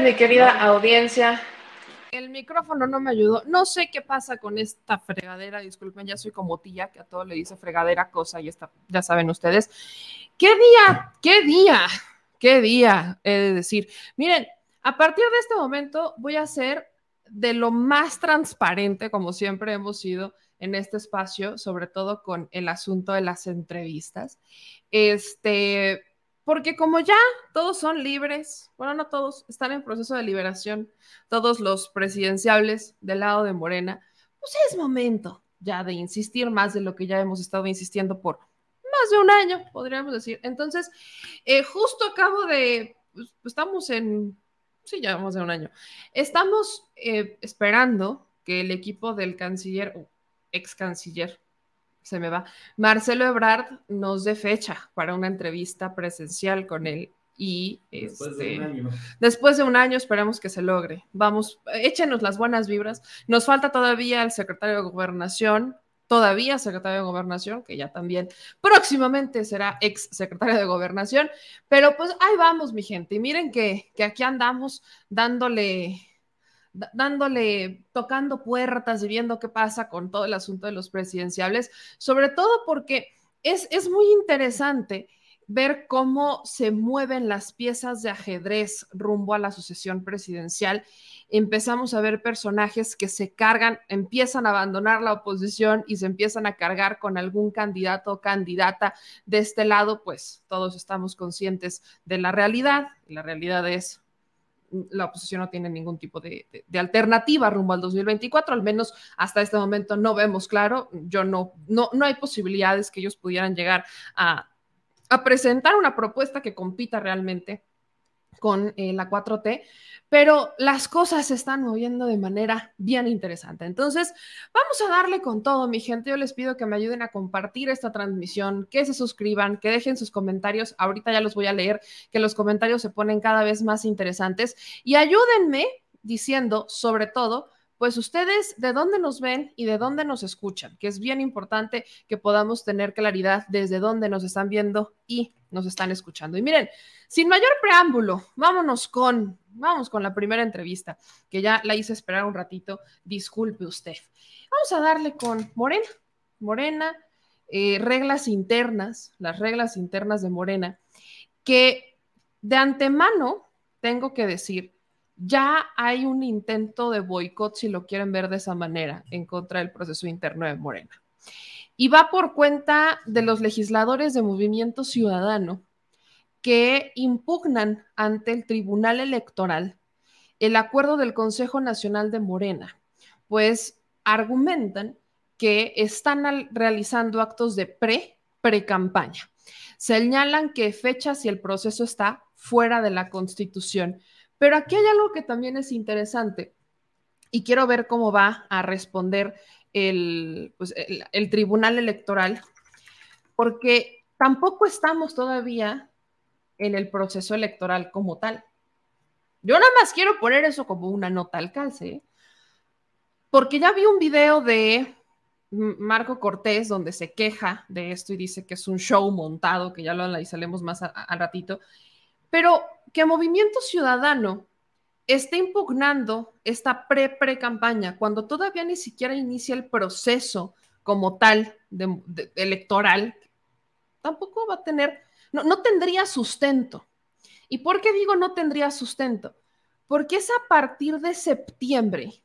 mi querida audiencia. El micrófono no me ayudó. No sé qué pasa con esta fregadera. Disculpen, ya soy como tía, que a todo le dice fregadera, cosa, y está, ya saben ustedes. ¿Qué día? ¿Qué día? ¿Qué día? He de decir. Miren, a partir de este momento voy a ser de lo más transparente, como siempre hemos sido en este espacio, sobre todo con el asunto de las entrevistas. Este, porque como ya todos son libres, bueno, no todos, están en proceso de liberación, todos los presidenciables del lado de Morena, pues es momento ya de insistir más de lo que ya hemos estado insistiendo por más de un año, podríamos decir. Entonces, eh, justo acabo de, pues, estamos en, sí, ya más de un año, estamos eh, esperando que el equipo del canciller, ex canciller, se me va. Marcelo Ebrard nos dé fecha para una entrevista presencial con él y después, de un este, año. después de un año esperamos que se logre. Vamos, échenos las buenas vibras. Nos falta todavía el secretario de Gobernación, todavía secretario de Gobernación, que ya también próximamente será ex secretario de Gobernación, pero pues ahí vamos, mi gente. Y miren que, que aquí andamos dándole dándole, tocando puertas y viendo qué pasa con todo el asunto de los presidenciables, sobre todo porque es, es muy interesante ver cómo se mueven las piezas de ajedrez rumbo a la sucesión presidencial. Empezamos a ver personajes que se cargan, empiezan a abandonar la oposición y se empiezan a cargar con algún candidato o candidata de este lado, pues todos estamos conscientes de la realidad. La realidad es la oposición no tiene ningún tipo de, alternativa rumbo al 2024, al menos hasta este momento no vemos claro, yo no, no, no hay posibilidades que ellos pudieran llegar a, a presentar una propuesta que compita realmente con eh, la 4T, pero las cosas se están moviendo de manera bien interesante. Entonces, vamos a darle con todo, mi gente. Yo les pido que me ayuden a compartir esta transmisión, que se suscriban, que dejen sus comentarios. Ahorita ya los voy a leer, que los comentarios se ponen cada vez más interesantes y ayúdenme diciendo, sobre todo, pues ustedes de dónde nos ven y de dónde nos escuchan, que es bien importante que podamos tener claridad desde dónde nos están viendo y nos están escuchando. Y miren, sin mayor preámbulo, vámonos con, vamos con la primera entrevista, que ya la hice esperar un ratito, disculpe usted. Vamos a darle con Morena, Morena, eh, reglas internas, las reglas internas de Morena, que de antemano tengo que decir ya hay un intento de boicot, si lo quieren ver de esa manera, en contra del proceso interno de Morena. Y va por cuenta de los legisladores de Movimiento Ciudadano que impugnan ante el Tribunal Electoral el acuerdo del Consejo Nacional de Morena, pues argumentan que están realizando actos de pre, pre-campaña. Señalan que fechas y el proceso está fuera de la Constitución pero aquí hay algo que también es interesante y quiero ver cómo va a responder el, pues, el, Tribunal Electoral, porque tampoco estamos todavía en el proceso electoral como tal. Yo nada más quiero poner eso como una nota al calce, porque ya vi un video de Marco Cortés donde se queja de esto y dice que es un show montado, que ya lo analizaremos más al ratito, pero que Movimiento Ciudadano esté impugnando esta pre-pre-campaña cuando todavía ni siquiera inicia el proceso como tal electoral, tampoco va a tener, no, no tendría sustento. ¿Y por qué digo no tendría sustento? Porque es a partir de septiembre,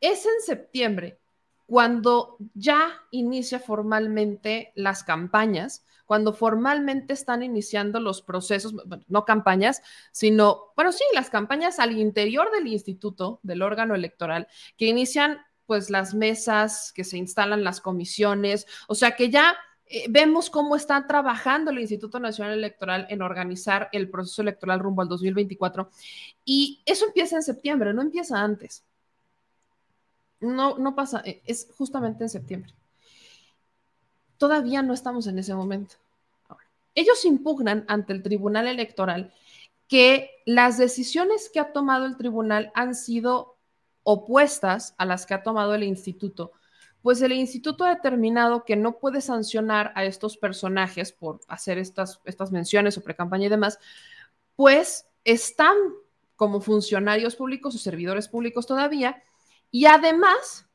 es en septiembre cuando ya inicia formalmente las campañas cuando formalmente están iniciando los procesos, no campañas, sino, bueno, sí, las campañas al interior del instituto, del órgano electoral, que inician pues las mesas, que se instalan las comisiones, o sea que ya eh, vemos cómo está trabajando el Instituto Nacional Electoral en organizar el proceso electoral rumbo al 2024. Y eso empieza en septiembre, no empieza antes. No, no pasa, eh, es justamente en septiembre todavía no estamos en ese momento. ellos impugnan ante el Tribunal Electoral que las decisiones que ha tomado el tribunal han sido opuestas a las que ha tomado el instituto, pues el instituto ha determinado que no puede sancionar a estos personajes por hacer estas, estas menciones sobre campaña y demás, pues están como funcionarios públicos o servidores públicos todavía. Y además,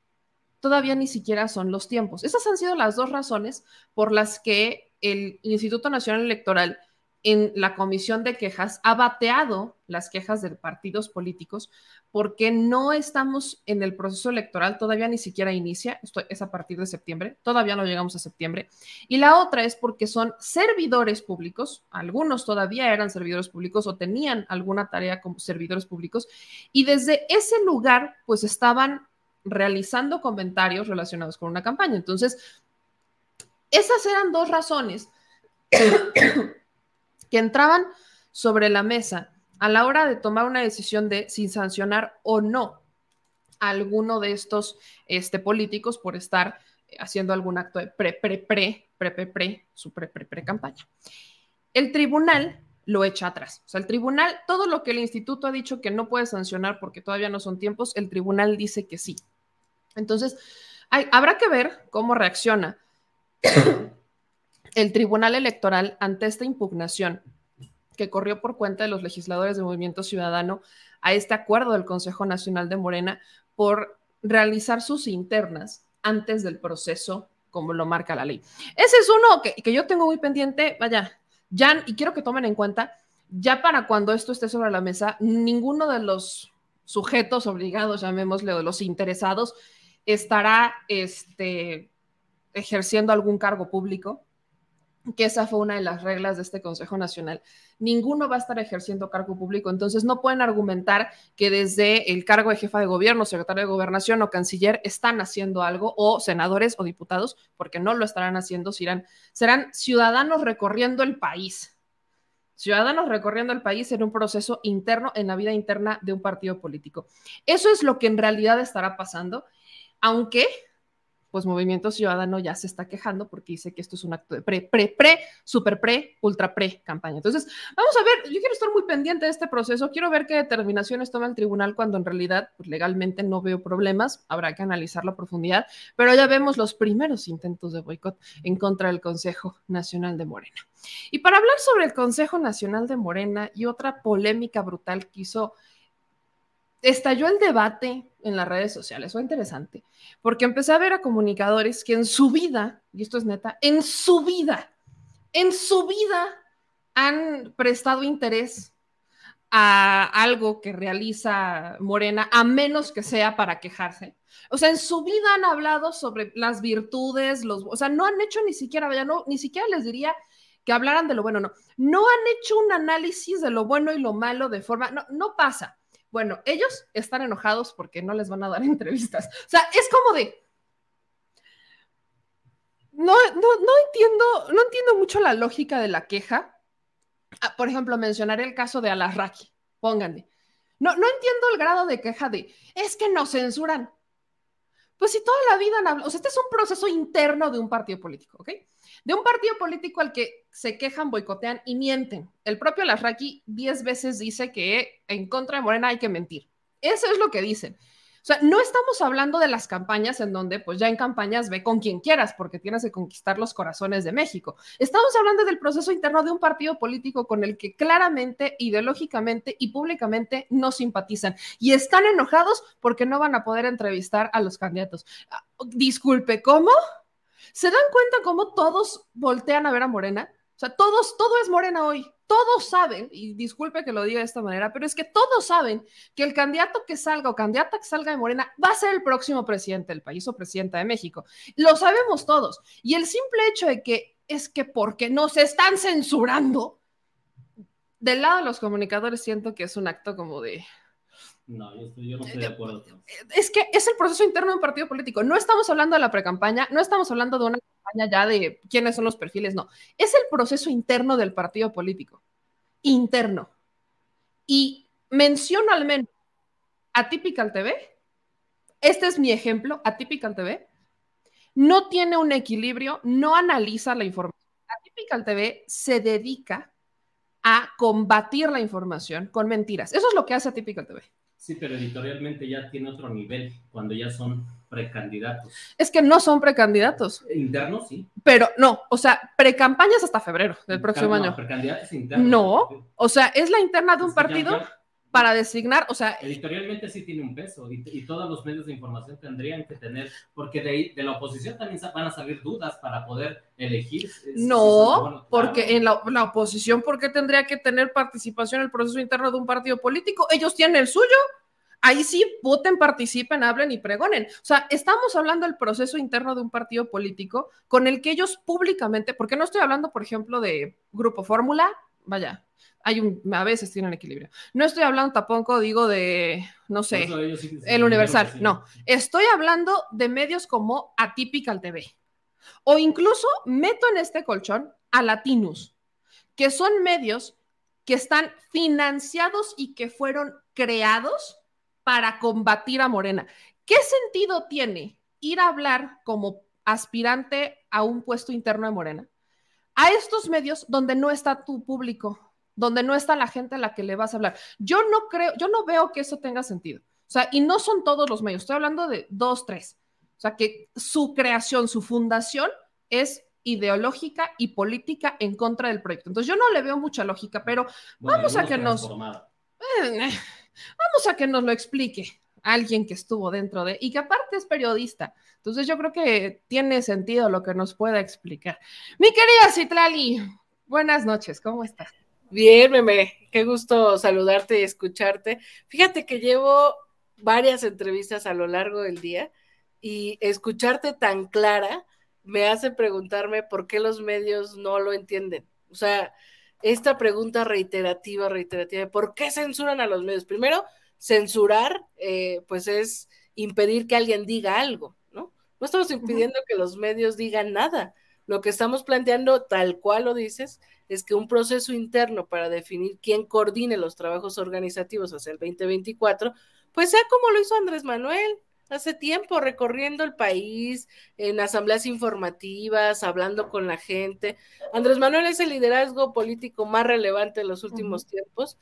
todavía ni siquiera son los tiempos. Esas han sido las dos razones por las que el Instituto Nacional Electoral en la comisión de quejas ha bateado las quejas de partidos políticos porque no estamos en el proceso electoral, todavía ni siquiera inicia, esto es a partir de septiembre, todavía no llegamos a septiembre. Y la otra es porque son servidores públicos, algunos todavía eran servidores públicos o tenían alguna tarea como servidores públicos, y desde ese lugar pues estaban realizando comentarios relacionados con una campaña. Entonces, esas eran dos razones que entraban sobre la mesa a la hora de tomar una decisión de si sancionar o no a alguno de estos este, políticos por estar haciendo algún acto de pre, pre, pre, pre, pre, pre, su pre, pre, pre campaña. El tribunal lo echa atrás. O sea, el tribunal, todo lo que el instituto ha dicho que no puede sancionar porque todavía no son tiempos, el tribunal dice que sí. Entonces, habrá que ver cómo reacciona el Tribunal Electoral ante esta impugnación que corrió por cuenta de los legisladores del Movimiento Ciudadano a este acuerdo del Consejo Nacional de Morena por realizar sus internas antes del proceso como lo marca la ley. Ese es uno que, yo tengo muy pendiente, vaya, ya, y quiero que tomen en cuenta, ya para cuando esto esté sobre la mesa, ninguno de los sujetos obligados, llamémosle, o de los interesados, estará este, ejerciendo algún cargo público que esa fue una de las reglas de este Consejo Nacional. Ninguno va a estar ejerciendo cargo público, entonces no pueden argumentar que desde el cargo de jefa de gobierno, secretario de gobernación o canciller están haciendo algo, o senadores o diputados, porque no lo estarán haciendo, serán, serán ciudadanos recorriendo el país. Ciudadanos recorriendo el país en un proceso interno, en la vida interna de un partido político. Eso es lo que en realidad estará pasando, aunque pues Movimiento Ciudadano ya se está quejando porque dice que esto es un acto de pre, pre, pre, super pre, ultra pre campaña. Entonces, vamos a ver, yo quiero estar muy pendiente de este proceso, quiero ver qué determinaciones toma el tribunal cuando en realidad pues, legalmente no veo problemas, habrá que analizarlo a profundidad, pero ya vemos los primeros intentos de boicot en contra del Consejo Nacional de Morena. Y para hablar sobre el Consejo Nacional de Morena y otra polémica brutal que hizo estalló el debate en las redes sociales, fue interesante, porque empecé a ver a comunicadores que en su vida, y esto es neta, en su vida, en su vida han prestado interés a algo que realiza Morena, a menos que sea para quejarse. O sea, en su vida han hablado sobre las virtudes, los, o sea, no han hecho ni siquiera, vaya, no, ni siquiera les diría que hablaran de lo bueno, no, no han hecho un análisis de lo bueno y lo malo de forma, no, no pasa. Bueno, ellos están enojados porque no les van a dar entrevistas. O sea, es como de... No, no, entiendo, no entiendo mucho la lógica de la queja. Ah, por ejemplo, mencionaré el caso de Alarraqui. Pónganle. No, no entiendo el grado de queja de, es que nos censuran. Pues si toda la vida han hablado, o sea, este es un proceso interno de un partido político, ¿ok? De un partido político al que se quejan, boicotean y mienten. El propio Lasraki diez veces dice que en contra de Morena hay que mentir. Eso es lo que dicen. O sea, no estamos hablando de las campañas en donde, pues ya en campañas ve con quien quieras, porque tienes que conquistar los corazones de México. Estamos hablando del proceso interno de un partido político con el que claramente, ideológicamente y públicamente no simpatizan. Y están enojados porque no van a poder entrevistar a los candidatos. Ah, disculpe, ¿cómo? ¿Se dan cuenta cómo todos voltean a ver a Morena? O sea, todos, todo es Morena hoy. Todos saben, y disculpe que lo diga de esta manera, pero es que todos saben que el candidato que salga o candidata que salga de Morena va a ser el próximo presidente del país o presidenta de México. Lo sabemos todos. Y el simple hecho de que es que porque nos están censurando, del lado de los comunicadores siento que es un acto como de, no, yo, no estoy de acuerdo. Es que es el proceso interno de un partido político. No estamos hablando de la precampaña, no estamos hablando de una campaña ya de quiénes son los perfiles, no. Es el proceso interno del partido político. Interno. Y menciono al menos a Typical TV. Este es mi ejemplo, a Typical TV. No tiene un equilibrio, no analiza la información. Typical TV se dedica a combatir la información con mentiras. Eso es lo que hace Typical TV. Sí, pero editorialmente ya tiene otro nivel cuando ya son precandidatos. Es que no son precandidatos. Internos, sí. Pero no, o sea, precampañas hasta febrero del próximo año. Precandidatos internos. No, o sea, es la interna de un partido. Para designar, o sea... Editorialmente sí tiene un peso y, todos los medios de información tendrían que tener, porque de, de la oposición también van a salir dudas para poder elegir. No, porque en la, la, oposición, ¿por qué tendría que tener participación en el proceso interno de un partido político? Ellos tienen el suyo. Ahí sí, voten, participen, hablen y pregonen. O sea, estamos hablando del proceso interno de un partido político con el que ellos públicamente, porque no estoy hablando, por ejemplo, de Grupo Fórmula, vaya, hay un, a veces tienen equilibrio. No estoy hablando tampoco, digo, de, no sé, el Universal, no. Estoy hablando de medios como Atypical TV. O incluso meto en este colchón a Latinus, que son medios que están financiados y que fueron creados para combatir a Morena. ¿Qué sentido tiene ir a hablar como aspirante a un puesto interno de Morena a estos medios donde no está tu público, donde no está la gente a la que le vas a hablar. Yo no creo, yo no veo que eso tenga sentido. O sea, y no son todos los medios, estoy hablando de dos, tres. O sea, que su creación, su fundación es ideológica y política en contra del proyecto. Entonces yo no le veo mucha lógica, pero vamos a que nos... Eh, vamos a que nos lo explique alguien que estuvo dentro de y que aparte es periodista. Entonces yo creo que tiene sentido lo que nos pueda explicar. Mi querida Citlali, buenas noches, ¿cómo estás? Bien, meme, qué gusto saludarte y escucharte. Fíjate que llevo varias entrevistas a lo largo del día y escucharte tan clara me hace preguntarme por qué los medios no lo entienden. O sea, esta pregunta reiterativa, reiterativa, ¿por qué censuran a los medios? Primero, censurar, eh, pues es impedir que alguien diga algo, ¿no? No estamos impidiendo que los medios digan nada. Lo que estamos planteando, tal cual lo dices, es que un proceso interno para definir quién coordine los trabajos organizativos hacia el 2024, pues sea como lo hizo Andrés Manuel hace tiempo, recorriendo el país, en asambleas informativas, hablando con la gente. Andrés Manuel es el liderazgo político más relevante en los últimos tiempos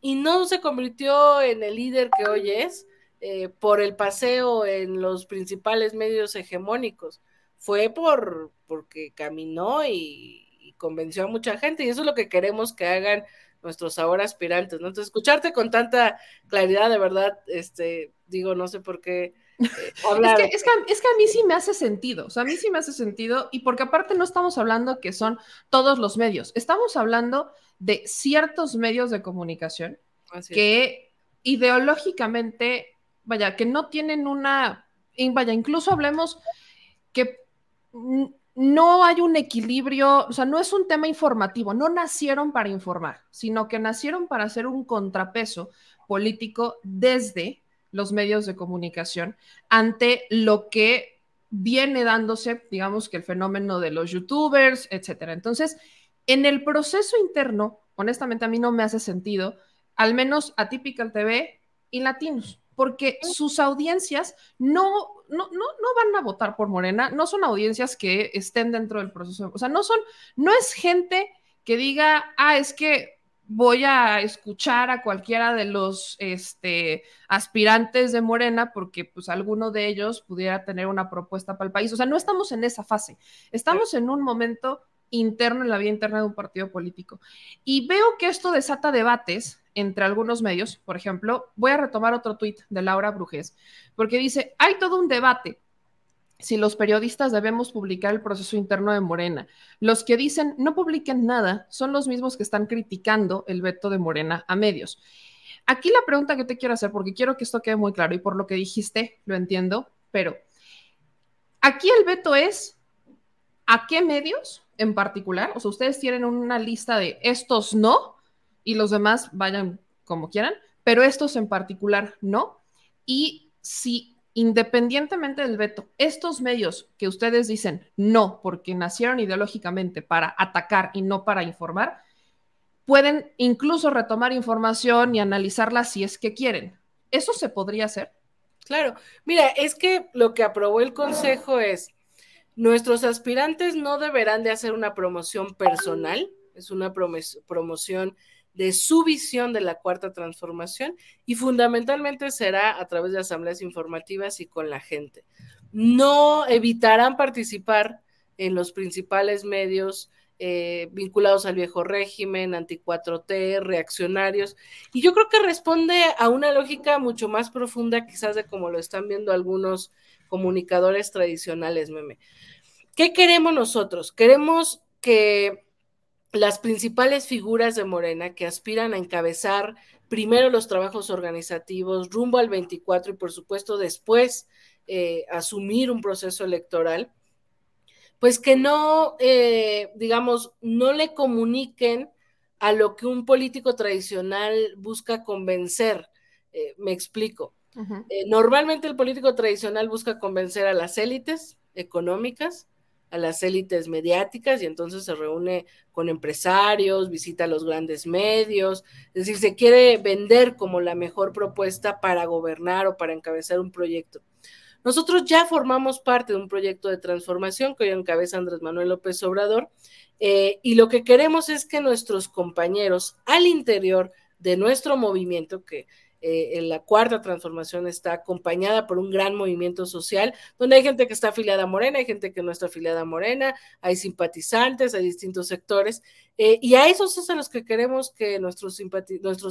y no se convirtió en el líder que hoy es eh, por el paseo en los principales medios hegemónicos. Fue por porque caminó y, convenció a mucha gente y eso es lo que queremos que hagan nuestros ahora aspirantes, ¿no? Entonces, escucharte con tanta claridad, de verdad, este, digo, no sé por qué eh, hablar. es, que, es, que, es, que, a mí sí me hace sentido, o sea, a mí sí me hace sentido, y porque aparte no estamos hablando que son todos los medios, estamos hablando de ciertos medios de comunicación que ideológicamente, vaya, que no tienen una, vaya, incluso hablemos que no hay un equilibrio, o sea, no es un tema informativo, no nacieron para informar, sino que nacieron para hacer un contrapeso político desde los medios de comunicación ante lo que viene dándose, digamos que el fenómeno de los youtubers, etcétera. Entonces, en el proceso interno, honestamente a mí no me hace sentido, al menos a Typical TV y Latinos porque sus audiencias no, no, no, no, van a votar por Morena, no son audiencias que estén dentro del proceso, o sea, no son, no es gente que diga, ah, es que voy a escuchar a cualquiera de los este, aspirantes de Morena porque pues alguno de ellos pudiera tener una propuesta para el país. O sea, no estamos en esa fase, estamos en un momento interno en la vida interna de un partido político. Y veo que esto desata debates entre algunos medios. Por ejemplo, voy a retomar otro tuit de Laura Brujés, porque dice, hay todo un debate si los periodistas debemos publicar el proceso interno de Morena. Los que dicen no publiquen nada son los mismos que están criticando el veto de Morena a medios. Aquí la pregunta que te quiero hacer, porque quiero que esto quede muy claro y por lo que dijiste, lo entiendo, pero aquí el veto es a qué medios en particular, o sea, ustedes tienen una lista de estos no y los demás vayan como quieran, pero estos en particular no. Y si independientemente del veto, estos medios que ustedes dicen no, porque nacieron ideológicamente para atacar y no para informar, pueden incluso retomar información y analizarla si es que quieren. ¿Eso se podría hacer? Claro, mira, es que lo que aprobó el Consejo es Nuestros aspirantes no deberán de hacer una promoción personal, es una promoción de su visión de la cuarta transformación y fundamentalmente será a través de asambleas informativas y con la gente. No evitarán participar en los principales medios eh, vinculados al viejo régimen, anti-4T, reaccionarios. Y yo creo que responde a una lógica mucho más profunda quizás de como lo están viendo algunos comunicadores tradicionales, meme. ¿Qué queremos nosotros? Queremos que las principales figuras de Morena que aspiran a encabezar primero los trabajos organizativos rumbo al 24 y por supuesto después eh, asumir un proceso electoral, pues que no, eh, digamos, no le comuniquen a lo que un político tradicional busca convencer. Eh, me explico. Normalmente el político tradicional busca convencer a las élites económicas, a las élites mediáticas y entonces se reúne con empresarios, visita los grandes medios, es decir, se quiere vender como la mejor propuesta para gobernar o para encabezar un proyecto. Nosotros ya formamos parte de un proyecto de transformación que hoy encabeza Andrés Manuel López Obrador eh, y lo que queremos es que nuestros compañeros al interior de nuestro movimiento, que eh, en la cuarta transformación está acompañada por un gran movimiento social, donde hay gente que está afiliada a Morena, hay gente que no está afiliada a Morena, hay simpatizantes, hay distintos sectores, eh, y a esos es a los que queremos que nuestros,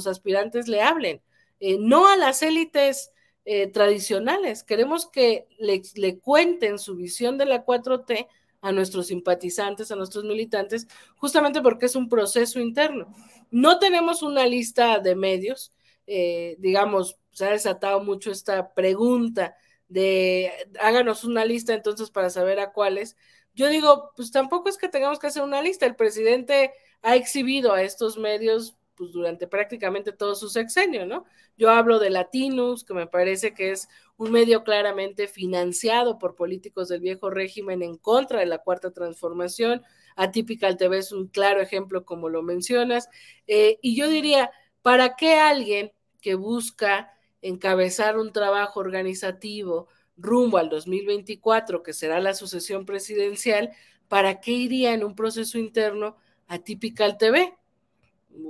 aspirantes le hablen, no a las élites eh, tradicionales. Queremos que le, le, cuenten su visión de la 4T a nuestros simpatizantes, a nuestros militantes, justamente porque es un proceso interno. No tenemos una lista de medios, eh, digamos, se ha desatado mucho esta pregunta de háganos una lista entonces para saber a cuáles. Yo digo, pues tampoco es que tengamos que hacer una lista. El presidente ha exhibido a estos medios pues, durante prácticamente todo su sexenio, ¿no? Yo hablo de Latinus, que me parece que es un medio claramente financiado por políticos del viejo régimen en contra de la cuarta transformación. Atypical TV es un claro ejemplo, como lo mencionas. Eh, y yo diría, ¿para qué alguien que busca encabezar un trabajo organizativo rumbo al 2024, que será la sucesión presidencial, ¿para qué iría en un proceso interno a Typical TV?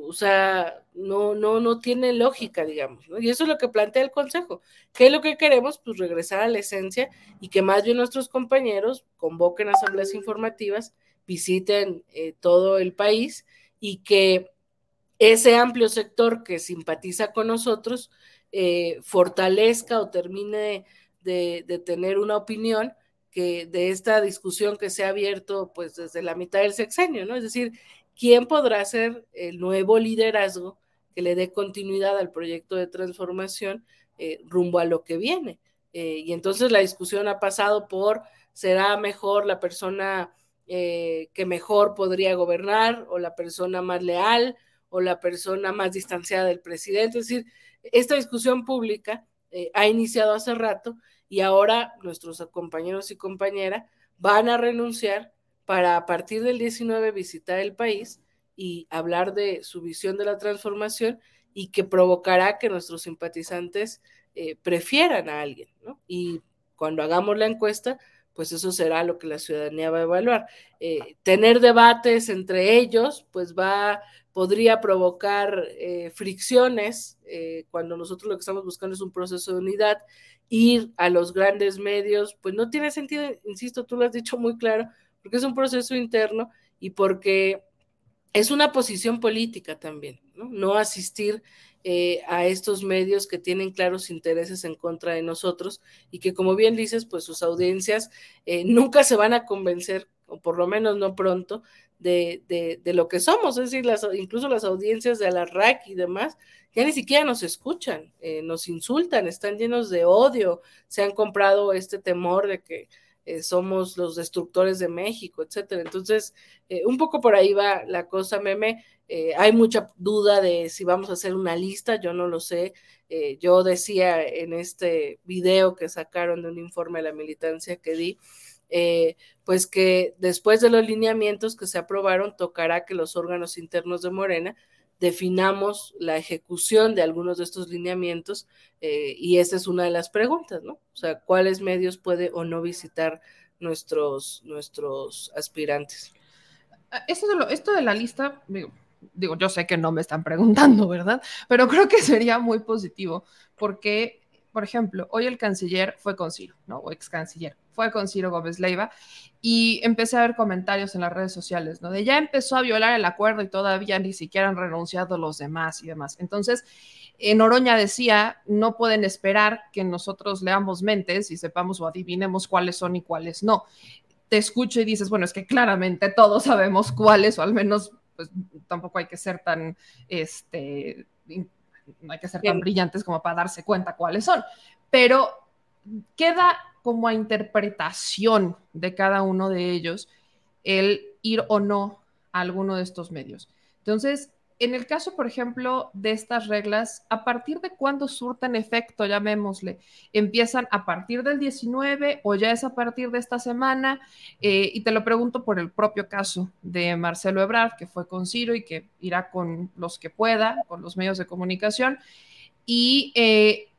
O sea, no, no, no tiene lógica, digamos, ¿no? Y eso es lo que plantea el Consejo. ¿Qué es lo que queremos? Pues regresar a la esencia y que más bien nuestros compañeros convoquen asambleas informativas, visiten eh, todo el país y que ese amplio sector que simpatiza con nosotros eh, fortalezca o termine de, tener una opinión que de esta discusión que se ha abierto pues desde la mitad del sexenio, ¿no? Es decir, quién podrá ser el nuevo liderazgo que le dé continuidad al proyecto de transformación eh, rumbo a lo que viene. Eh, y entonces la discusión ha pasado por, ¿será mejor la persona que mejor podría gobernar o la persona más leal o la persona más distanciada del presidente? Es decir, esta discusión pública ha iniciado hace rato y ahora nuestros compañeros y compañeras van a renunciar para a partir del 19 visitar el país y hablar de su visión de la transformación y que provocará que nuestros simpatizantes eh, prefieran a alguien, ¿no? Y cuando hagamos la encuesta, pues eso será lo que la ciudadanía va a evaluar. Eh, tener debates entre ellos, pues va, podría provocar eh, fricciones cuando nosotros lo que estamos buscando es un proceso de unidad. Ir a los grandes medios, pues no tiene sentido, insisto, tú lo has dicho muy claro, porque es un proceso interno y porque es una posición política también, no, asistir eh, a estos medios que tienen claros intereses en contra de nosotros y que, como bien dices, pues sus audiencias eh, nunca se van a convencer, o por lo menos no pronto, de, de, lo que somos, es decir, las, incluso las audiencias de la RAC y demás, ya ni siquiera nos escuchan, eh, nos insultan, están llenos de odio, se han comprado este temor de que eh, somos los destructores de México, etcétera. Entonces, eh, un poco por ahí va la cosa, meme. Eh, hay mucha duda de si vamos a hacer una lista, yo no lo sé. yo decía en este video que sacaron de un informe de la militancia que di, pues que después de los lineamientos que se aprobaron, tocará que los órganos internos de Morena definamos la ejecución de algunos de estos lineamientos eh, y esa es una de las preguntas, ¿no? O sea, ¿cuáles medios puede o no visitar nuestros, nuestros aspirantes? Ah, esto de, la lista, digo, yo sé que no me están preguntando, ¿verdad? Pero creo que sería muy positivo porque, por ejemplo, hoy el canciller fue con ¿no? O ex canciller. Fue con Ciro Gómez Leiva y empecé a ver comentarios en las redes sociales, ¿no? De ya empezó a violar el acuerdo y todavía ni siquiera han renunciado los demás y demás. Entonces, en Oroña decía, no pueden esperar que nosotros leamos mentes y sepamos o adivinemos cuáles son y cuáles no. Te escucho y dices, bueno, es que claramente todos sabemos cuáles, o al menos, pues tampoco hay que ser tan, este, no hay que ser tan brillantes como para darse cuenta cuáles son. Pero queda como a interpretación de cada uno de ellos el ir o no a alguno de estos medios. Entonces, en el caso, por ejemplo, de estas reglas, ¿a partir de cuándo surtan efecto, llamémosle? ¿Empiezan a partir del 19 o ya es a partir de esta semana? Eh, y te lo pregunto por el propio caso de Marcelo Ebrard, que fue con Ciro y que irá con los que pueda, con los medios de comunicación. Y eh,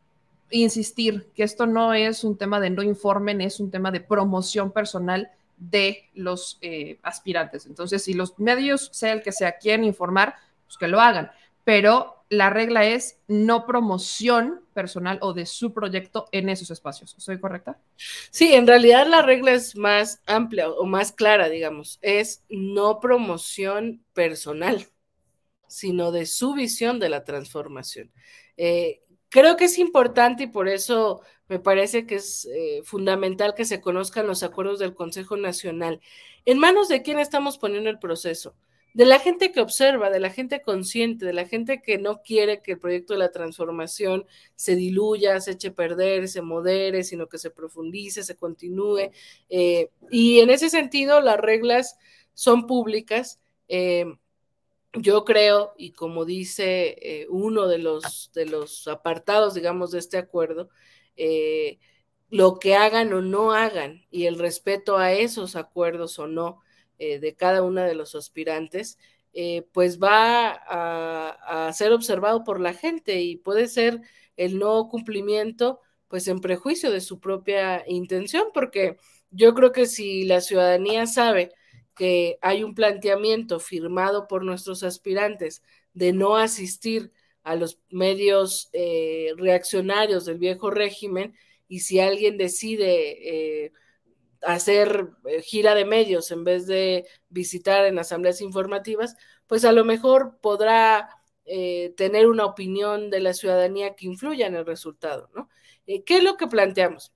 insistir que esto no es un tema de no informen, es un tema de promoción personal de los eh, aspirantes. Entonces, si los medios, sea el que sea, quieren informar, pues que lo hagan. Pero la regla es no promoción personal o de su proyecto en esos espacios. ¿Soy correcta? Sí, en realidad la regla es más amplia o más clara, digamos. Es no promoción personal, sino de su visión de la transformación. Eh, Creo que es importante y por eso me parece que es eh, fundamental que se conozcan los acuerdos del Consejo Nacional. ¿En manos de quién estamos poniendo el proceso? De la gente que observa, de la gente consciente, de la gente que no quiere que el proyecto de la transformación se diluya, se eche a perder, se modere, sino que se profundice, se continúe. Eh, y en ese sentido, las reglas son públicas. Eh, yo creo, y como dice eh, uno de los, de los apartados, digamos, de este acuerdo, eh, lo que hagan o no hagan y el respeto a esos acuerdos o no eh, de cada uno de los aspirantes, pues va a, ser observado por la gente y puede ser el no cumplimiento, pues en prejuicio de su propia intención, porque yo creo que si la ciudadanía sabe, que hay un planteamiento firmado por nuestros aspirantes de no asistir a los medios eh, reaccionarios del viejo régimen y si alguien decide eh, hacer eh, gira de medios en vez de visitar en asambleas informativas, pues a lo mejor podrá tener una opinión de la ciudadanía que influya en el resultado, ¿no? ¿Qué es lo que planteamos?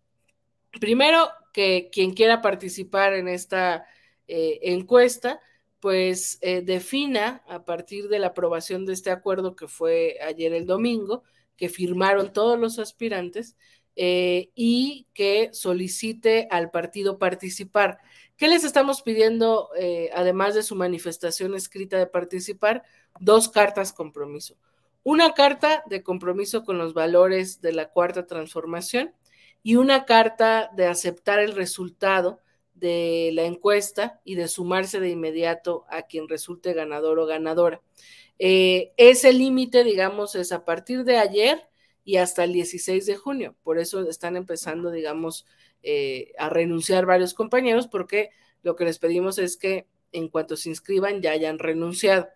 Primero, que quien quiera participar en esta eh, encuesta, pues eh, defina a partir de la aprobación de este acuerdo que fue ayer el domingo, que firmaron todos los aspirantes eh, y que solicite al partido participar. ¿Qué les estamos pidiendo, además de su manifestación escrita de participar? Dos cartas compromiso. Una carta de compromiso con los valores de la cuarta transformación y una carta de aceptar el resultado de la encuesta y de sumarse de inmediato a quien resulte ganador o ganadora. Eh, ese límite, digamos, es a partir de ayer y hasta el 16 de junio. Por eso están empezando, digamos, eh, a renunciar varios compañeros porque lo que les pedimos es que en cuanto se inscriban ya hayan renunciado.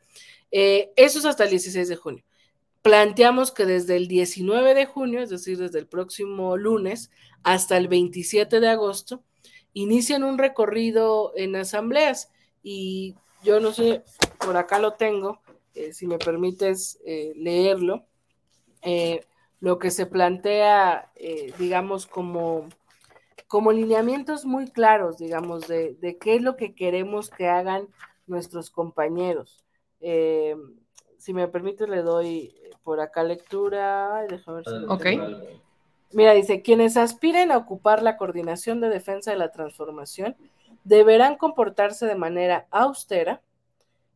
Eh, eso es hasta el 16 de junio. Planteamos que desde el 19 de junio, es decir, desde el próximo lunes, hasta el 27 de agosto, inician un recorrido en asambleas y yo no sé, por acá lo tengo, eh, si me permites eh, leerlo, eh, lo que se plantea, digamos, como, como lineamientos muy claros, digamos, de, de, qué es lo que queremos que hagan nuestros compañeros. si me permite, le doy por acá lectura. Déjame ver si ok. Mira, dice, quienes aspiren a ocupar la coordinación de defensa de la transformación deberán comportarse de manera austera,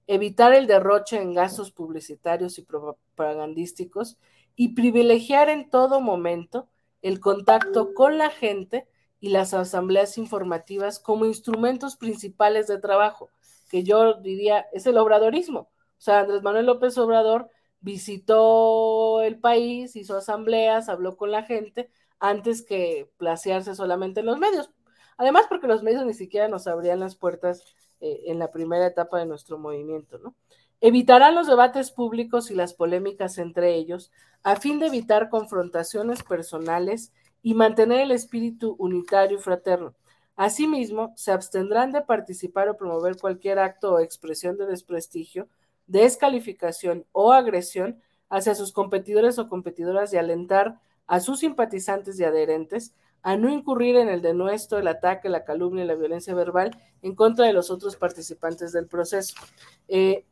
evitar el derroche en gastos publicitarios y propagandísticos y privilegiar en todo momento el contacto con la gente y las asambleas informativas como instrumentos principales de trabajo, que yo diría es el obradorismo. O sea, Andrés Manuel López Obrador visitó el país, hizo asambleas, habló con la gente, antes que placearse solamente en los medios. Además, porque los medios ni siquiera nos abrían las puertas eh, en la primera etapa de nuestro movimiento, ¿no? Evitarán los debates públicos y las polémicas entre ellos, a fin de evitar confrontaciones personales y mantener el espíritu unitario y fraterno. Asimismo, se abstendrán de participar o promover cualquier acto o expresión de desprestigio, descalificación o agresión hacia sus competidores o competidoras y alentar a sus simpatizantes y adherentes a no incurrir en el denuesto, el ataque, la calumnia y la violencia verbal en contra de los otros participantes del proceso. Eh,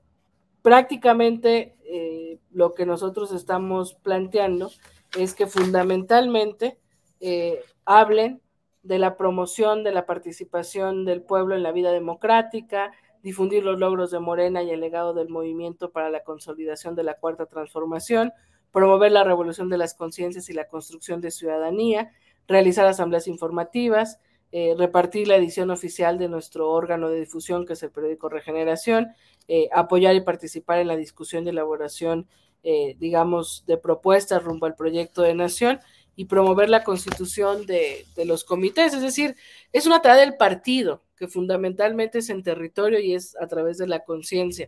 prácticamente eh, lo que nosotros estamos planteando es que fundamentalmente eh, hablen de la promoción de la participación del pueblo en la vida democrática, difundir los logros de Morena y el legado del movimiento para la consolidación de la cuarta transformación, promover la revolución de las conciencias y la construcción de ciudadanía, realizar asambleas informativas, eh, repartir la edición oficial de nuestro órgano de difusión, que es el periódico Regeneración, eh, apoyar y participar en la discusión y elaboración, eh, digamos, de propuestas rumbo al proyecto de nación y promover la constitución de, de, los comités. Es decir, es una tarea del partido, que fundamentalmente es en territorio y es a través de la conciencia.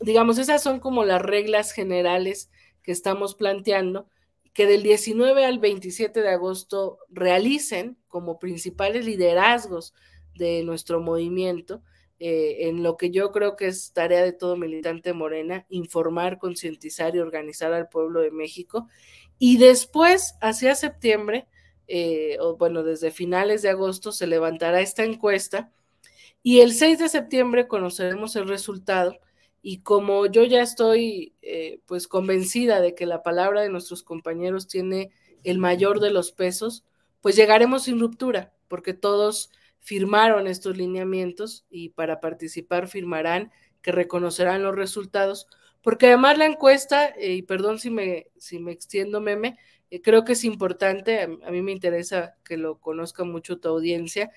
digamos, esas son como las reglas generales que estamos planteando que del 19 al 27 de agosto realicen como principales liderazgos de nuestro movimiento, eh, en lo que yo creo que es tarea de todo militante morena, informar, concientizar y organizar al pueblo de México. Y después, hacia septiembre, eh, o bueno, desde finales de agosto, se levantará esta encuesta y el 6 de septiembre conoceremos el resultado y como yo ya estoy eh, pues convencida de que la palabra de nuestros compañeros tiene el mayor de los pesos, pues llegaremos sin ruptura, porque todos firmaron estos lineamientos y para participar firmarán que reconocerán los resultados, porque además la encuesta, eh, y perdón si me, si me extiendo, meme, eh, creo que es importante, a, mí me interesa que lo conozca mucho tu audiencia,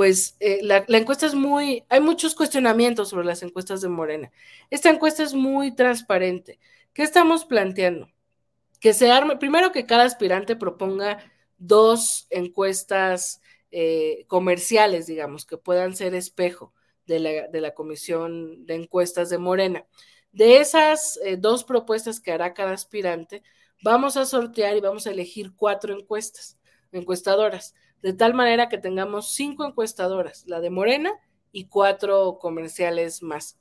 pues eh, la, encuesta es muy, hay muchos cuestionamientos sobre las encuestas de Morena. Esta encuesta es muy transparente. ¿Qué estamos planteando? Que se arme, primero que cada aspirante proponga dos encuestas eh, comerciales, digamos, que puedan ser espejo de la, comisión de encuestas de Morena. De esas eh, dos propuestas que hará cada aspirante, vamos a sortear y vamos a elegir cuatro encuestas, encuestadoras de tal manera que tengamos cinco encuestadoras, la de Morena y cuatro comerciales más.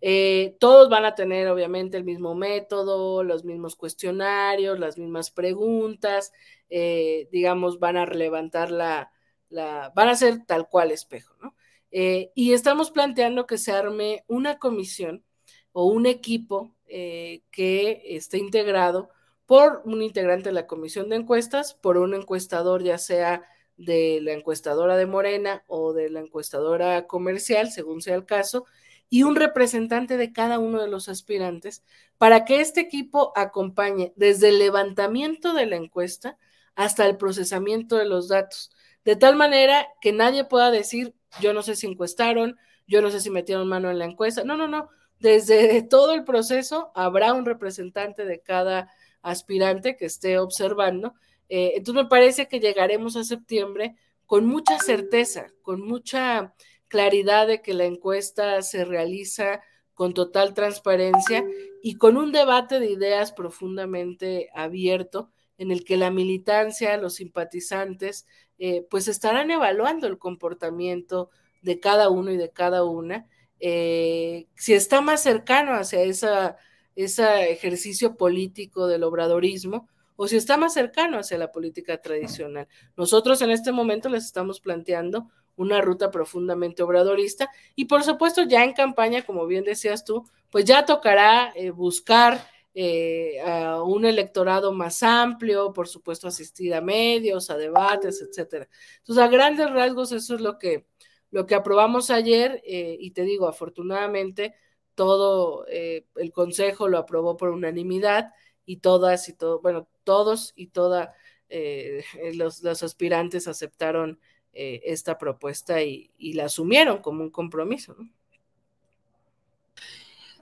Eh, todos van a tener obviamente el mismo método, los mismos cuestionarios, las mismas preguntas, eh, digamos, van a levantar la, la, van a ser tal cual espejo, ¿no? Eh, y estamos planteando que se arme una comisión o un equipo que esté integrado por un integrante de la comisión de encuestas, por un encuestador, ya sea de la encuestadora de Morena o de la encuestadora comercial, según sea el caso, y un representante de cada uno de los aspirantes para que este equipo acompañe desde el levantamiento de la encuesta hasta el procesamiento de los datos, de tal manera que nadie pueda decir, yo no sé si encuestaron, yo no sé si metieron mano en la encuesta. No, no, no. Desde todo el proceso habrá un representante de cada aspirante que esté observando eh, entonces me parece que llegaremos a septiembre con mucha certeza, con mucha claridad de que la encuesta se realiza con total transparencia y con un debate de ideas profundamente abierto en el que la militancia, los simpatizantes, eh, pues estarán evaluando el comportamiento de cada uno y de cada una. Eh, si está más cercano hacia esa, ese ejercicio político del obradorismo, o si está más cercano hacia la política tradicional. Nosotros en este momento les estamos planteando una ruta profundamente obradorista y por supuesto ya en campaña, como bien decías tú, pues ya tocará eh, buscar eh, a un electorado más amplio, por supuesto asistir a medios, a debates, etcétera. Entonces, a grandes rasgos, eso es lo que, lo que aprobamos ayer eh, y te digo, afortunadamente, todo el Consejo lo aprobó por unanimidad y todas y todo, bueno, todos y todas eh, los, aspirantes aceptaron eh, esta propuesta y, la asumieron como un compromiso.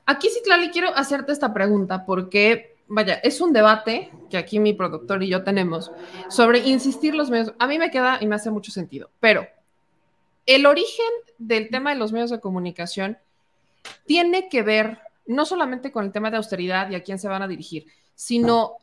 Aquí sí, Clary, quiero hacerte esta pregunta porque, vaya, es un debate que aquí mi productor y yo tenemos sobre insistir los medios. A mí me queda y me hace mucho sentido, pero el origen del tema de los medios de comunicación tiene que ver no solamente con el tema de austeridad y a quién se van a dirigir, sino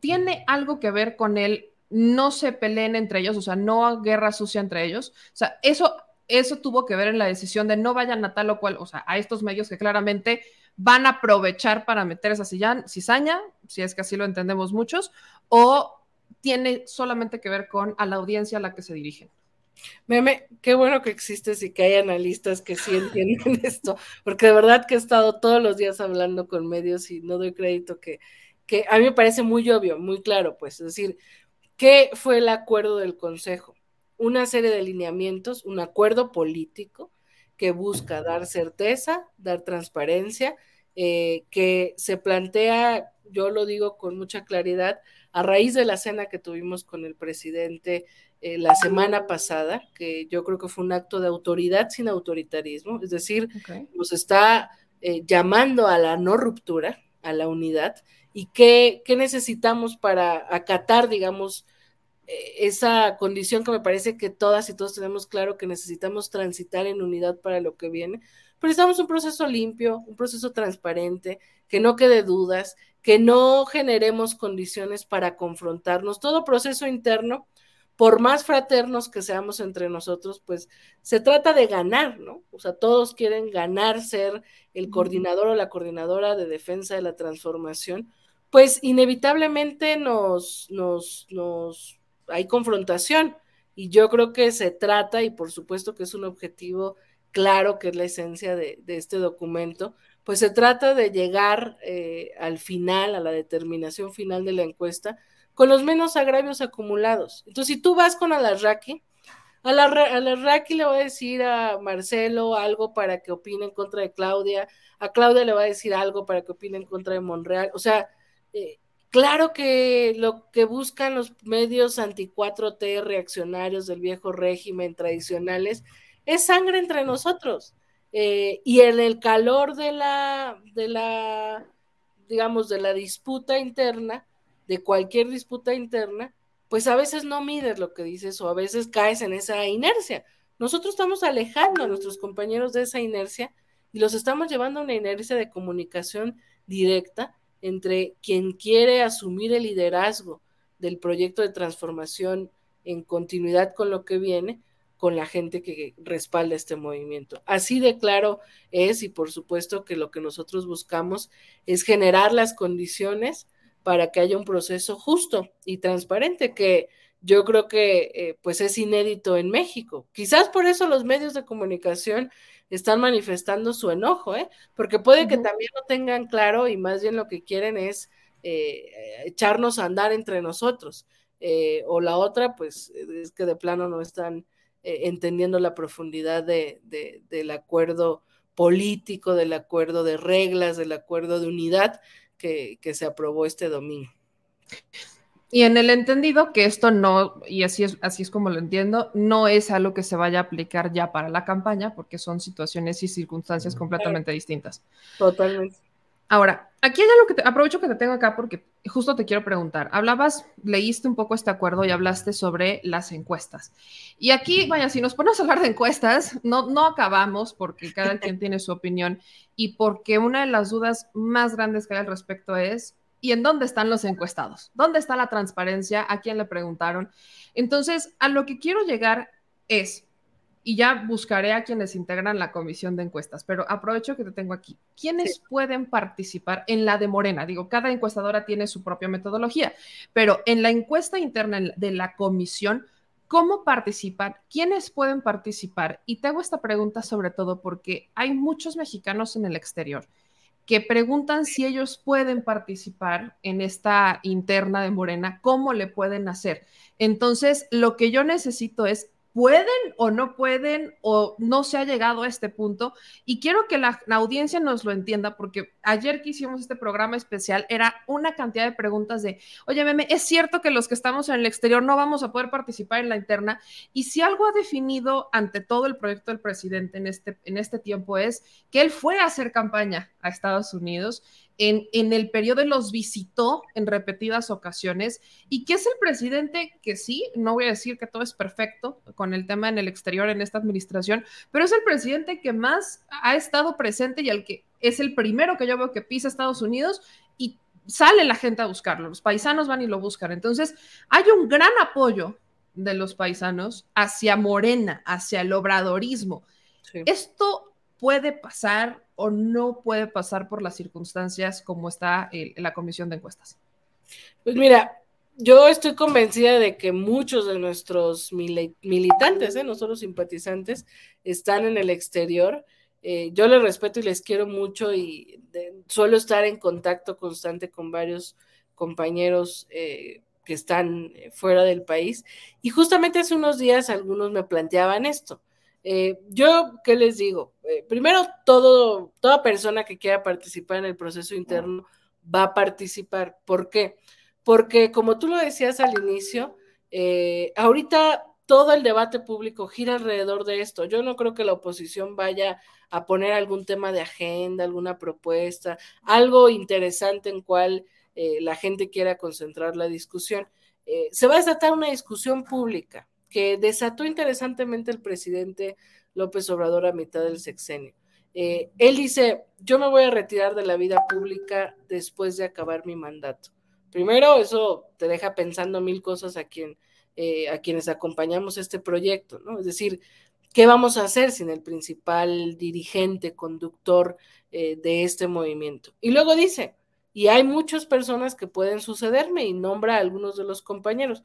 tiene algo que ver con el no se peleen entre ellos, o sea, no guerra sucia entre ellos. O sea, eso, eso tuvo que ver en la decisión de no vayan a tal o cual, o sea, a estos medios que claramente van a aprovechar para meter esa cizaña, si es que así lo entendemos muchos, o tiene solamente que ver con a la audiencia a la que se dirigen. Meme, qué bueno que existes y que hay analistas que sí entienden esto, porque de verdad que he estado todos los días hablando con medios y no doy crédito que, que a mí me parece muy obvio, muy claro, pues, es decir, ¿qué fue el acuerdo del Consejo? Una serie de lineamientos, un acuerdo político que busca dar certeza, dar transparencia, eh, que se plantea, yo lo digo con mucha claridad, a raíz de la cena que tuvimos con el presidente eh, la semana pasada, que yo creo que fue un acto de autoridad sin autoritarismo, es decir, nos está eh, llamando a la no ruptura, a la unidad, y qué, qué necesitamos para acatar, digamos, e, esa condición que me parece que todas y todos tenemos claro que necesitamos transitar en unidad para lo que viene. Pero necesitamos un proceso limpio, un proceso transparente, que no quede dudas, que no generemos condiciones para confrontarnos. Todo proceso interno, por más fraternos que seamos entre nosotros, pues se trata de ganar, ¿no? O sea, todos quieren ganar, ser el coordinador o la coordinadora de defensa de la transformación, pues inevitablemente nos, nos, nos hay confrontación y yo creo que se trata, y por supuesto que es un objetivo claro, que es la esencia de, este documento, pues se trata de llegar eh, al final, a la determinación final de la encuesta, con los menos agravios acumulados. Entonces, si tú vas con Alarraqui, a la, a le va a decir a Marcelo algo para que opine en contra de Claudia, a Claudia le va a decir algo para que opine en contra de Monreal. O sea, eh, Claro que lo que buscan los medios anti-4T reaccionarios del viejo régimen tradicionales es sangre entre nosotros. Eh, y en el calor de la, de la, digamos, de la disputa interna, de cualquier disputa interna, pues a veces no mides lo que dices o a veces caes en esa inercia. Nosotros estamos alejando a nuestros compañeros de esa inercia y los estamos llevando a una inercia de comunicación directa entre quien quiere asumir el liderazgo del proyecto de transformación en continuidad con lo que viene, con la gente que respalda este movimiento. Así de claro es y por supuesto que lo que nosotros buscamos es generar las condiciones para que haya un proceso justo y transparente que yo creo que eh, pues es inédito en México. Quizás por eso los medios de comunicación están manifestando su enojo, ¿eh? porque puede que también lo tengan claro y más bien lo que quieren es eh, echarnos a andar entre nosotros. Eh, o la otra, pues es que de plano no están entendiendo la profundidad de, del acuerdo político, del acuerdo de reglas, del acuerdo de unidad que, que se aprobó este domingo. Y en el entendido que esto no, y así es, así es como lo entiendo, no es algo que se vaya a aplicar ya para la campaña, porque son situaciones y circunstancias completamente distintas. Totalmente. Ahora, aquí hay algo que te, aprovecho que te tengo acá porque justo te quiero preguntar. Hablabas, leíste un poco este acuerdo y hablaste sobre las encuestas. Y aquí, vaya, si nos ponemos a hablar de encuestas, no, no acabamos porque cada quien tiene su opinión y porque una de las dudas más grandes que hay al respecto es ¿Y en dónde están los encuestados? ¿Dónde está la transparencia? ¿A quién le preguntaron? Entonces, a lo que quiero llegar es, y ya buscaré a quienes integran la comisión de encuestas, pero aprovecho que te tengo aquí. ¿Quiénes pueden participar en la de Morena? Digo, cada encuestadora tiene su propia metodología, pero en la encuesta interna de la comisión, ¿cómo participan? ¿Quiénes pueden participar? Y te hago esta pregunta sobre todo porque hay muchos mexicanos en el exterior que preguntan si ellos pueden participar en esta interna de Morena, cómo le pueden hacer. Entonces, lo que yo necesito es pueden o no pueden o no se ha llegado a este punto. Y quiero que la, audiencia nos lo entienda porque ayer que hicimos este programa especial era una cantidad de preguntas de, oye, meme, es cierto que los que estamos en el exterior no vamos a poder participar en la interna. Y si algo ha definido ante todo el proyecto del presidente en este, en este tiempo es que él fue a hacer campaña a Estados Unidos en, el periodo los visitó en repetidas ocasiones y que es el presidente que sí, no voy a decir que todo es perfecto con el tema en el exterior en esta administración, pero es el presidente que más ha estado presente y al que es el primero que yo veo que pisa Estados Unidos y sale la gente a buscarlo, los paisanos van y lo buscan. Entonces, hay un gran apoyo de los paisanos hacia Morena, hacia el obradorismo. Esto puede pasar o no puede pasar por las circunstancias como está la comisión de encuestas. Pues mira, yo estoy convencida de que muchos de nuestros militantes, ¿eh? no solo simpatizantes, están en el exterior. Eh, yo les respeto y les quiero mucho y suelo estar en contacto constante con varios compañeros eh, que están fuera del país. Y justamente hace unos días algunos me planteaban esto. Yo, ¿qué les digo? primero, todo, toda persona que quiera participar en el proceso interno va a participar. ¿Por qué? porque como tú lo decías al inicio, eh, ahorita todo el debate público gira alrededor de esto. Yo no creo que la oposición vaya a poner algún tema de agenda, alguna propuesta, algo interesante en cual eh, la gente quiera concentrar la discusión. Eh, se va a desatar una discusión pública que desató interesantemente el presidente López Obrador a mitad del sexenio. él dice, yo me voy a retirar de la vida pública después de acabar mi mandato. Primero, eso te deja pensando mil cosas a, quien, eh, a quienes acompañamos este proyecto, ¿no? Es decir, ¿qué vamos a hacer sin el principal dirigente, conductor eh, de este movimiento? Y luego dice, y hay muchas personas que pueden sucederme y nombra a algunos de los compañeros.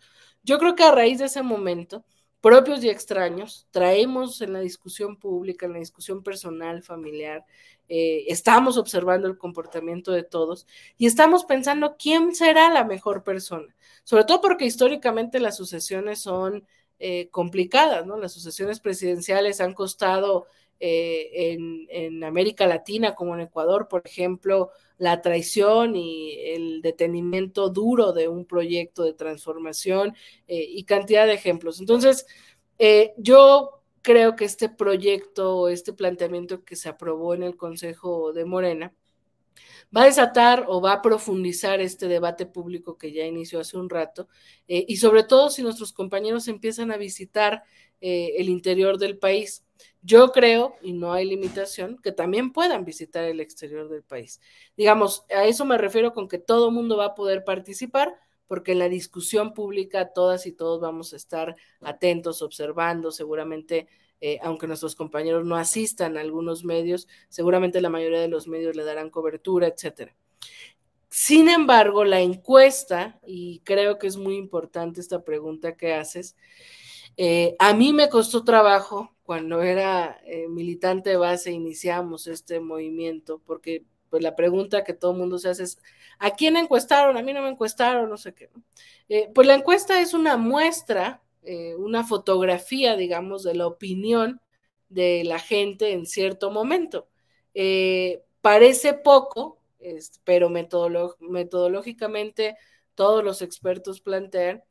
Yo creo que a raíz de ese momento, propios y extraños, traemos en la discusión pública, en la discusión personal, familiar, eh, estamos observando el comportamiento de todos y estamos pensando quién será la mejor persona, sobre todo porque históricamente las sucesiones son eh, complicadas, ¿no? Las sucesiones presidenciales han costado eh, en, América Latina, como en Ecuador, por ejemplo, la traición y el detenimiento duro de un proyecto de transformación y cantidad de ejemplos. Entonces, yo creo que este proyecto, este planteamiento que se aprobó en el Consejo de Morena, va a desatar o va a profundizar este debate público que ya inició hace un rato, eh, y sobre todo si nuestros compañeros empiezan a visitar eh, el interior del país. Yo creo, y no hay limitación, que también puedan visitar el exterior del país. Digamos, a eso me refiero con que todo mundo va a poder participar, porque en la discusión pública todas y todos vamos a estar atentos, observando, seguramente, eh, aunque nuestros compañeros no asistan a algunos medios, seguramente la mayoría de los medios le darán cobertura, etcétera. Sin embargo, la encuesta, y creo que es muy importante esta pregunta que haces, eh, a mí me costó trabajo cuando era eh, militante base, iniciamos este movimiento, porque pues la pregunta que todo el mundo se hace es, ¿a quién encuestaron? A mí no me encuestaron, no sé qué. Eh, pues la encuesta es una muestra, eh, una fotografía, digamos, de la opinión de la gente en cierto momento. Parece poco, pero metodológicamente todos los expertos plantean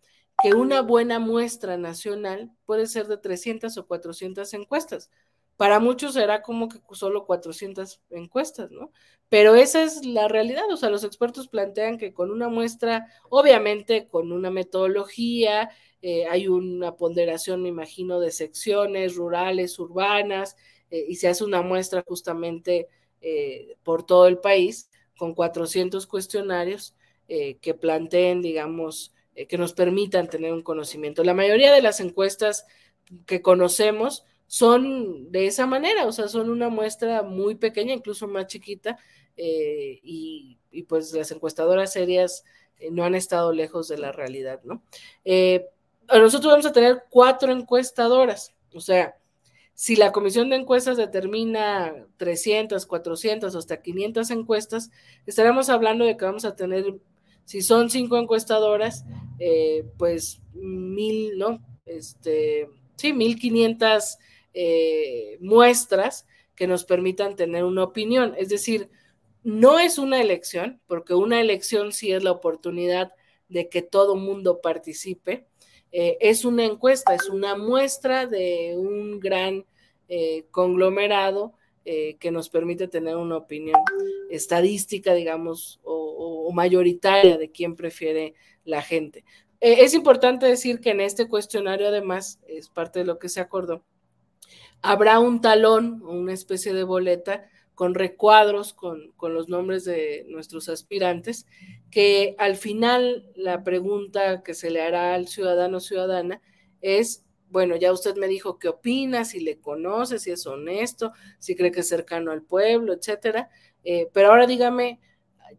que una buena muestra nacional puede ser de 300 o 400 encuestas. Para muchos será como que solo 400 encuestas, ¿no? Pero esa es la realidad, o sea, los expertos plantean que con una muestra, obviamente con una metodología, eh, hay una ponderación, me imagino, de secciones rurales, urbanas, eh, y se hace una muestra justamente eh, por todo el país con 400 cuestionarios que planteen, digamos, que nos permitan tener un conocimiento. La mayoría de las encuestas que conocemos, son de esa manera, o sea, son una muestra muy pequeña, incluso más chiquita, eh, y, pues las encuestadoras serias eh, no han estado lejos de la realidad, ¿no? Eh, nosotros vamos a tener cuatro encuestadoras, o sea, si la comisión de encuestas determina 300, 400, hasta 500 encuestas, estaremos hablando de que vamos a tener, si son cinco encuestadoras, pues mil, ¿no? Este, sí, 1500 eh, muestras que nos permitan tener una opinión. Es decir, no es una elección, porque una elección sí es la oportunidad de que todo mundo participe. Eh, es una encuesta, es una muestra de un gran eh, conglomerado que nos permite tener una opinión estadística, digamos, o, o mayoritaria de quién prefiere la gente. es importante decir que en este cuestionario, además, es parte de lo que se acordó, habrá un talón, una especie de boleta, con recuadros, con, con, los nombres de nuestros aspirantes, que al final la pregunta que se le hará al ciudadano o ciudadana es, bueno, ya usted me dijo qué opina, si le conoce, si es honesto, si cree que es cercano al pueblo, etcétera, eh, pero ahora dígame,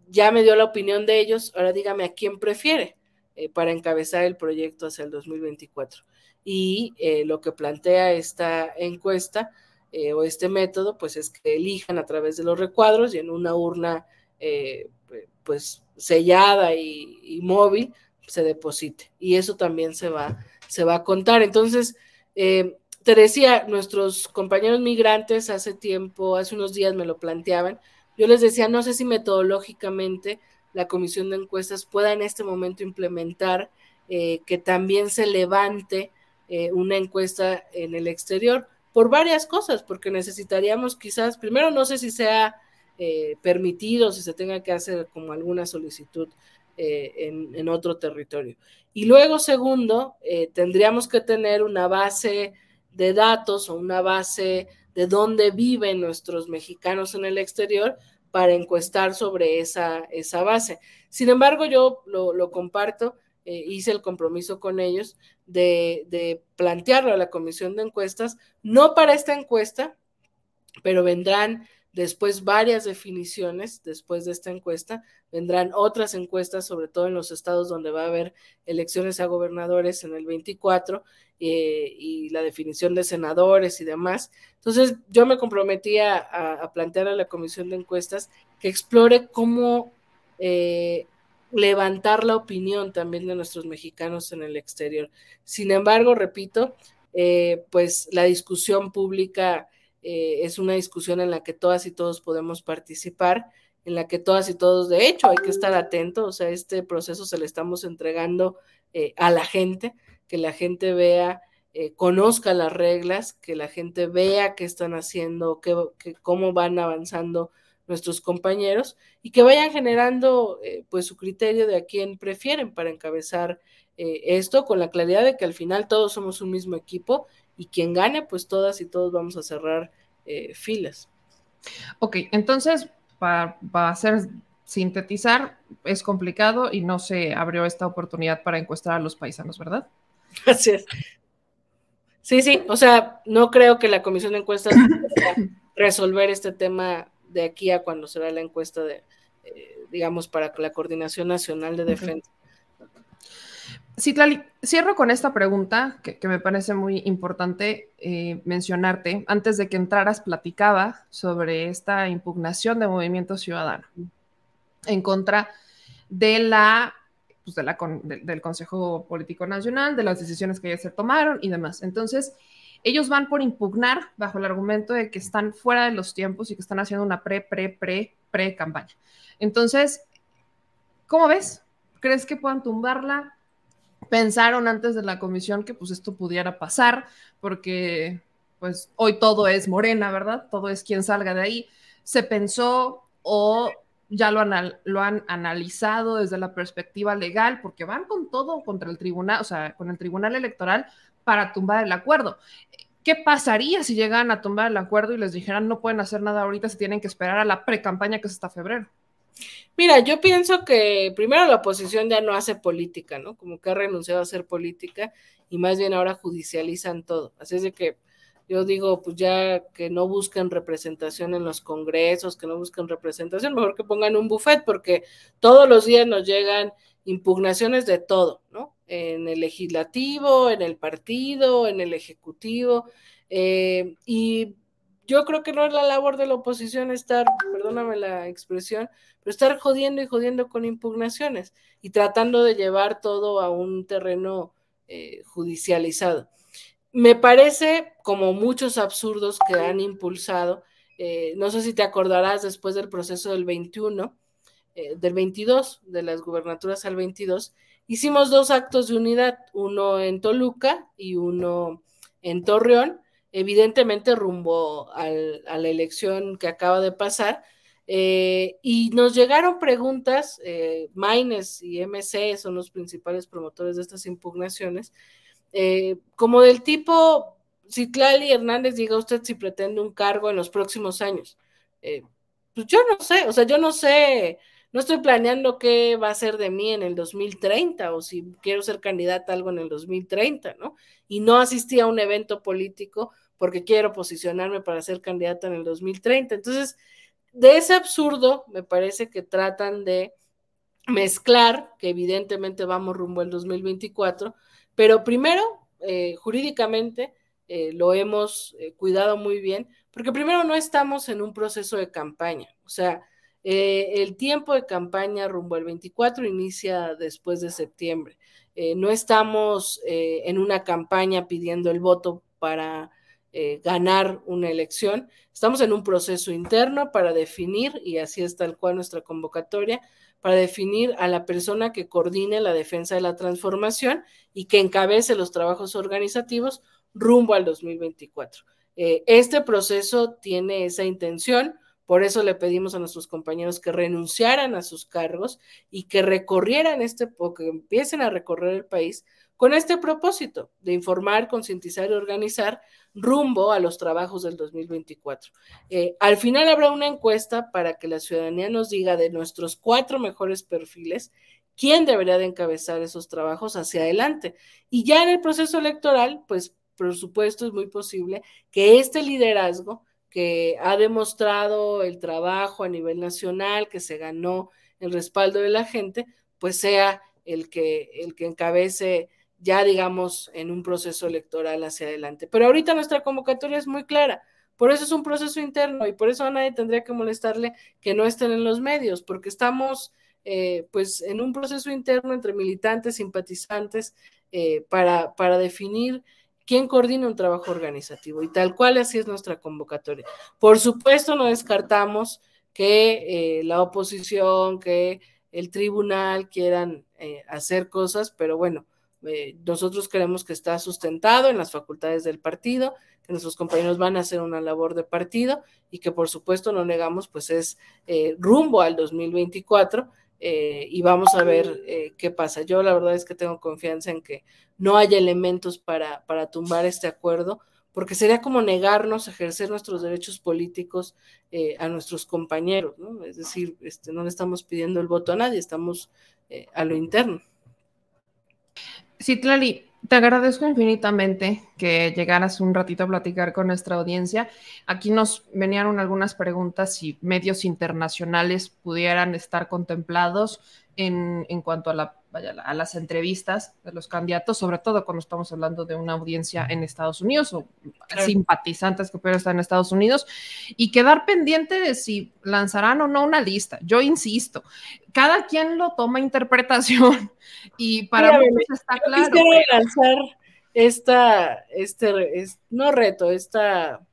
ya me dio la opinión de ellos, ahora dígame a quién prefiere eh, para encabezar el proyecto hacia el 2024. Y eh, lo que plantea esta encuesta eh, o este método, pues es que elijan a través de los recuadros y en una urna pues sellada y, móvil se deposite. Y eso también se va, se va a contar. Entonces, te decía, nuestros compañeros migrantes hace tiempo, hace unos días me lo planteaban, yo les decía, no sé si metodológicamente la comisión de encuestas pueda en este momento implementar que también se levante una encuesta en el exterior por varias cosas, porque necesitaríamos quizás, primero no sé si sea eh, permitido, si se tenga que hacer como alguna solicitud eh, en, otro territorio. Y luego, segundo, eh, tendríamos que tener una base de datos o una base de dónde viven nuestros mexicanos en el exterior para encuestar sobre esa, esa base. Sin embargo, yo lo, lo comparto, eh, hice el compromiso con ellos de, plantearlo a la comisión de encuestas, no para esta encuesta, pero vendrán después varias definiciones después de esta encuesta, vendrán otras encuestas, sobre todo en los estados donde va a haber elecciones a gobernadores en el 24 eh, y la definición de senadores y demás. Entonces, yo me comprometí a, plantear a la comisión de encuestas que explore cómo eh, levantar la opinión también de nuestros mexicanos en el exterior. Sin embargo, repito, eh, pues la discusión pública eh, es una discusión en la que todas y todos podemos participar, en la que todas y todos, de hecho, hay que estar atentos, o sea, este proceso se le estamos entregando eh, a la gente, que la gente vea, conozca las reglas, que la gente vea qué están haciendo, qué, cómo van avanzando nuestros compañeros y que vayan generando eh, pues su criterio de a quién prefieren para encabezar eh, esto con la claridad de que al final todos somos un mismo equipo y quien gane pues todas y todos vamos a cerrar eh, filas. Ok, entonces para, hacer sintetizar es complicado y no se abrió esta oportunidad para encuestar a los paisanos, ¿verdad? Así es. Sí, sí, o sea, no creo que la comisión de encuestas resolver este tema de aquí a cuando será la encuesta de, eh, digamos, para la Coordinación Nacional de Defensa. Sí, cierro con esta pregunta que, me parece muy importante eh, mencionarte. Antes de que entraras, platicaba sobre esta impugnación de Movimiento Ciudadano en contra de la, pues del Consejo Político Nacional, de las decisiones que ya se tomaron y demás. Entonces, ellos van por impugnar bajo el argumento de que están fuera de los tiempos y que están haciendo una pre, pre, pre, pre campaña. Entonces, ¿cómo ves? ¿Crees que puedan tumbarla? Pensaron antes de la comisión que pues esto pudiera pasar porque pues hoy todo es morena, ¿verdad? Todo es quien salga de ahí. ¿Se pensó o ya lo, lo han analizado desde la perspectiva legal? Porque van con todo contra el tribunal, o sea, con el tribunal electoral para tumbar el acuerdo. ¿Qué pasaría si llegan a tumbar el acuerdo y les dijeran no pueden hacer nada ahorita, se tienen que esperar a la pre-campaña que es hasta febrero? Mira, yo pienso que primero la oposición ya no hace política, ¿no? Como que ha renunciado a hacer política y más bien ahora judicializan todo. Así es de que yo digo, pues ya que no busquen representación en los congresos, que no busquen representación, mejor que pongan un buffet, porque todos los días nos llegan impugnaciones de todo, ¿no? En el legislativo, en el partido, en el ejecutivo. Eh, y yo creo que no es la labor de la oposición estar, perdóname la expresión, pero estar jodiendo y jodiendo con impugnaciones y tratando de llevar todo a un terreno eh, judicializado. Me parece como muchos absurdos que han impulsado, eh, no sé si te acordarás después del proceso del 21, eh, del 22, de las gubernaturas al 22, hicimos dos actos de unidad, uno en Toluca y uno en Torreón, evidentemente rumbo a la elección que acaba de pasar, eh, y nos llegaron preguntas, eh, Maines y MC son los principales promotores de estas impugnaciones, como del tipo, si Clali Hernández diga usted si pretende un cargo en los próximos años, eh, pues yo no sé, o sea, yo no sé, no estoy planeando qué va a ser de mí en el 2030 o si quiero ser candidata a algo en el 2030, ¿no? Y no asistí a un evento político porque quiero posicionarme para ser candidata en el 2030. Entonces, de ese absurdo, me parece que tratan de mezclar, que evidentemente vamos rumbo al 2024, pero primero, eh, jurídicamente, eh, lo hemos eh, cuidado muy bien, porque primero no estamos en un proceso de campaña, o sea, el tiempo de campaña rumbo al 24 inicia después de septiembre. no estamos en una campaña pidiendo el voto para ganar una elección, estamos en un proceso interno para definir, y así es tal cual nuestra convocatoria, para definir a la persona que coordine la defensa de la transformación y que encabece los trabajos organizativos rumbo al 2024. Eh, este proceso tiene esa intención, por eso le pedimos a nuestros compañeros que renunciaran a sus cargos y que recorrieran este, o que empiecen a recorrer el país con este propósito de informar, concientizar y organizar rumbo a los trabajos del 2024. Eh, al final habrá una encuesta para que la ciudadanía nos diga de nuestros cuatro mejores perfiles quién debería de encabezar esos trabajos hacia adelante. Y ya en el proceso electoral, pues por supuesto es muy posible que este liderazgo que ha demostrado el trabajo a nivel nacional, que se ganó el respaldo de la gente, pues sea el que, el que encabece ya digamos en un proceso electoral hacia adelante. Pero ahorita nuestra convocatoria es muy clara. Por eso es un proceso interno y por eso a nadie tendría que molestarle que no estén en los medios, porque estamos eh, pues en un proceso interno entre militantes, simpatizantes, eh, para, para definir quién coordina un trabajo organizativo y tal cual así es nuestra convocatoria. Por supuesto, no descartamos que eh, la oposición, que el tribunal quieran hacer cosas, pero bueno, eh, nosotros creemos que está sustentado en las facultades del partido, que nuestros compañeros van a hacer una labor de partido y que por supuesto no negamos, pues es eh, rumbo al 2024 eh, y vamos a ver qué pasa. Yo la verdad es que tengo confianza en que no haya elementos para, para tumbar este acuerdo, porque sería como negarnos a ejercer nuestros derechos políticos a nuestros compañeros, ¿no? Es decir, este, no le estamos pidiendo el voto a nadie, estamos a lo interno. Citlali, te agradezco infinitamente que llegaras un ratito a platicar con nuestra audiencia. Aquí nos venían algunas preguntas si medios internacionales pudieran estar contemplados en, en cuanto a la a las entrevistas de los candidatos, sobre todo cuando estamos hablando de una audiencia en Estados Unidos o simpatizantes que pueden estar en Estados Unidos, y quedar pendiente de si lanzarán o no una lista. Yo insisto, cada quien lo toma interpretación y para mí está claro. Lanzar esta, este, no reto, esta,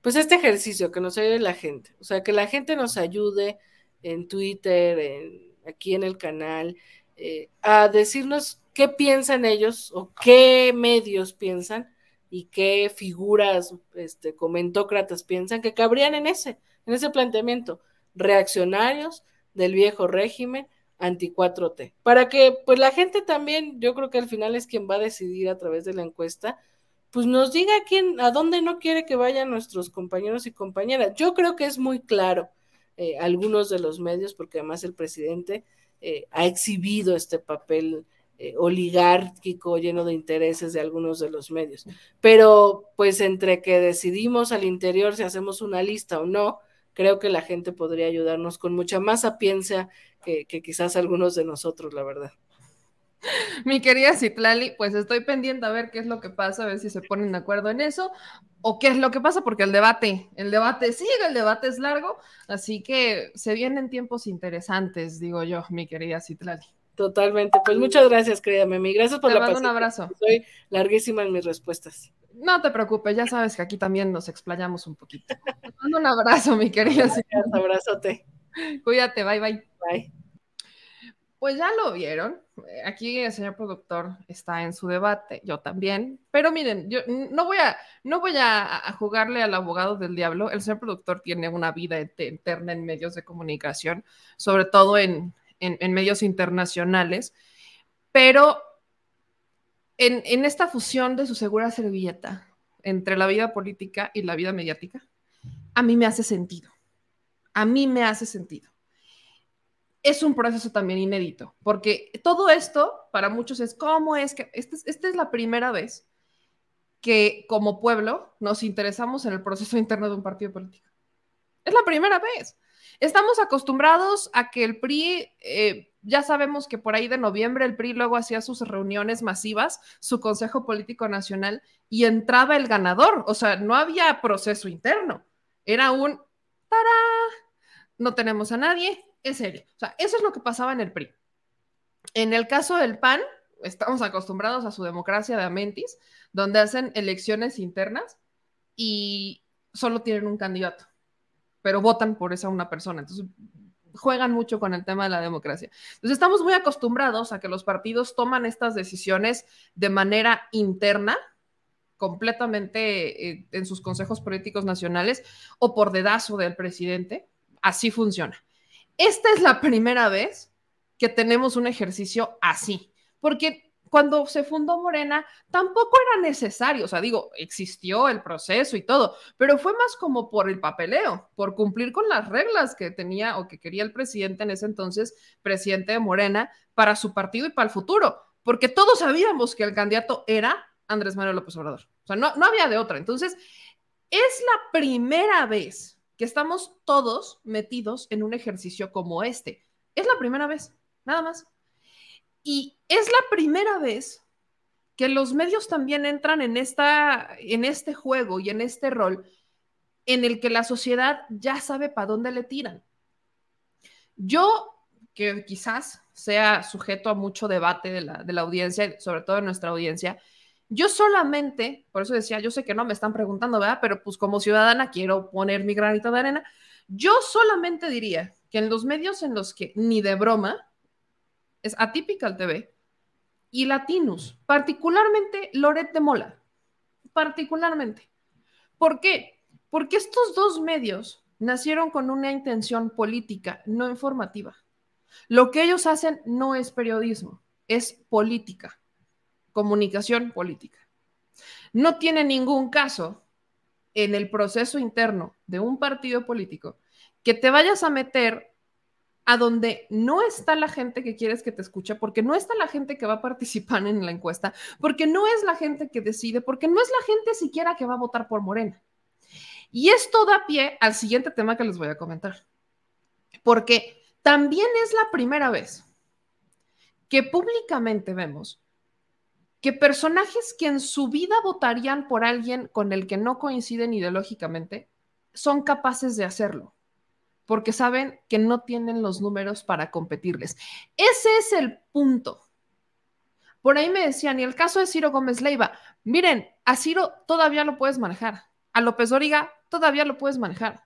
pues este ejercicio que nos ayude la gente, o sea, que la gente nos ayude en Twitter, en, aquí en el canal, eh, a decirnos qué piensan ellos o qué medios piensan y qué figuras este, comentócratas piensan que cabrían en ese, en ese planteamiento, reaccionarios del viejo régimen anti 4T, para que pues la gente también, yo creo que al final es quien va a decidir a través de la encuesta, pues nos diga quién, a dónde no quiere que vayan nuestros compañeros y compañeras. Yo creo que es muy claro eh, algunos de los medios, porque además el presidente eh, ha exhibido este papel eh, oligárquico lleno de intereses de algunos de los medios. Pero pues entre que decidimos al interior si hacemos una lista o no, creo que la gente podría ayudarnos con mucha más sapiencia que, que quizás algunos de nosotros, la verdad. Mi querida Citlali, pues estoy pendiente a ver qué es lo que pasa, a ver si se ponen de acuerdo en eso o qué es lo que pasa, porque el debate, el debate sigue, el debate es largo, así que se vienen tiempos interesantes, digo yo, mi querida Citlali. Totalmente, pues muchas gracias, querida Memi, gracias por Te la mando un abrazo. Soy larguísima en mis respuestas. No te preocupes, ya sabes que aquí también nos explayamos un poquito. Te mando un abrazo, mi querida. Gracias, abrazote. Cuídate, bye bye. Bye. Pues ya lo vieron. Aquí el señor productor está en su debate, yo también. Pero miren, yo no voy a, no voy a, jugarle al abogado del diablo. El señor productor tiene una vida eterna en medios de comunicación, sobre todo en, medios internacionales. Pero en, en esta fusión de su segura servilleta entre la vida política y la vida mediática, a mí me hace sentido. A mí me hace sentido. Es un proceso también inédito, porque todo esto para muchos es cómo es que esta es, esta es la primera vez que como pueblo nos interesamos en el proceso interno de un partido político. Es la primera vez. Estamos acostumbrados a que el PRI, eh, ya sabemos que por ahí de noviembre el PRI luego hacía sus reuniones masivas, su Consejo Político Nacional, y entraba el ganador. O sea, no había proceso interno. Era un, ¡tará! No tenemos a nadie, es serio. O sea, eso es lo que pasaba en el PRI. En el caso del PAN, estamos acostumbrados a su democracia de Amentis, donde hacen elecciones internas y solo tienen un candidato pero votan por esa una persona. Entonces, juegan mucho con el tema de la democracia. Entonces, estamos muy acostumbrados a que los partidos toman estas decisiones de manera interna, completamente eh, en sus consejos políticos nacionales o por dedazo del presidente. Así funciona. Esta es la primera vez que tenemos un ejercicio así, porque cuando se fundó Morena tampoco era necesario, o sea, digo, existió el proceso y todo, pero fue más como por el papeleo, por cumplir con las reglas que tenía o que quería el presidente en ese entonces, presidente de Morena, para su partido y para el futuro, porque todos sabíamos que el candidato era Andrés Manuel López Obrador, o sea, no, no había de otra. Entonces, es la primera vez que estamos todos metidos en un ejercicio como este. Es la primera vez, nada más. Y es la primera vez que los medios también entran en, esta, en este juego y en este rol en el que la sociedad ya sabe para dónde le tiran. Yo, que quizás sea sujeto a mucho debate de la, de la audiencia, sobre todo de nuestra audiencia, yo solamente, por eso decía, yo sé que no me están preguntando, ¿verdad? Pero pues como ciudadana quiero poner mi granito de arena. Yo solamente diría que en los medios en los que ni de broma es Atypical TV, y Latinus, particularmente Loret de Mola, particularmente. ¿Por qué? Porque estos dos medios nacieron con una intención política, no informativa. Lo que ellos hacen no es periodismo, es política, comunicación política. No tiene ningún caso en el proceso interno de un partido político que te vayas a meter a donde no está la gente que quieres que te escuche, porque no está la gente que va a participar en la encuesta, porque no es la gente que decide, porque no es la gente siquiera que va a votar por Morena. Y esto da pie al siguiente tema que les voy a comentar, porque también es la primera vez que públicamente vemos que personajes que en su vida votarían por alguien con el que no coinciden ideológicamente son capaces de hacerlo porque saben que no tienen los números para competirles. Ese es el punto. Por ahí me decían, y el caso de Ciro Gómez Leiva, miren, a Ciro todavía lo puedes manejar, a López Dóriga todavía lo puedes manejar.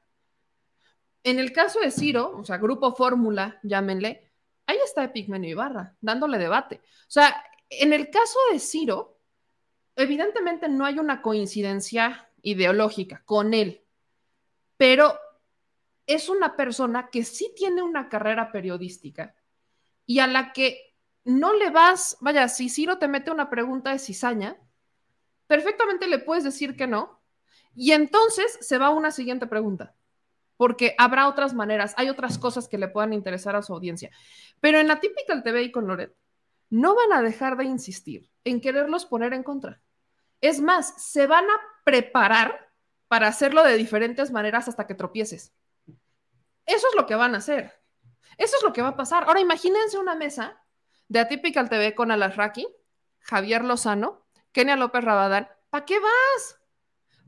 En el caso de Ciro, o sea, Grupo Fórmula, llámenle, ahí está Epigmenio Ibarra, dándole debate. O sea, en el caso de Ciro, evidentemente no hay una coincidencia ideológica con él, pero es una persona que sí tiene una carrera periodística y a la que no le vas, vaya, si Ciro te mete una pregunta de cizaña, perfectamente le puedes decir que no y entonces se va a una siguiente pregunta, porque habrá otras maneras, hay otras cosas que le puedan interesar a su audiencia. Pero en la típica TV y con Loret, no van a dejar de insistir en quererlos poner en contra. Es más, se van a preparar para hacerlo de diferentes maneras hasta que tropieces. Eso es lo que van a hacer. Eso es lo que va a pasar. Ahora imagínense una mesa de Atypical TV con Alasraki, Javier Lozano, Kenia López Rabadán. ¿Para qué vas?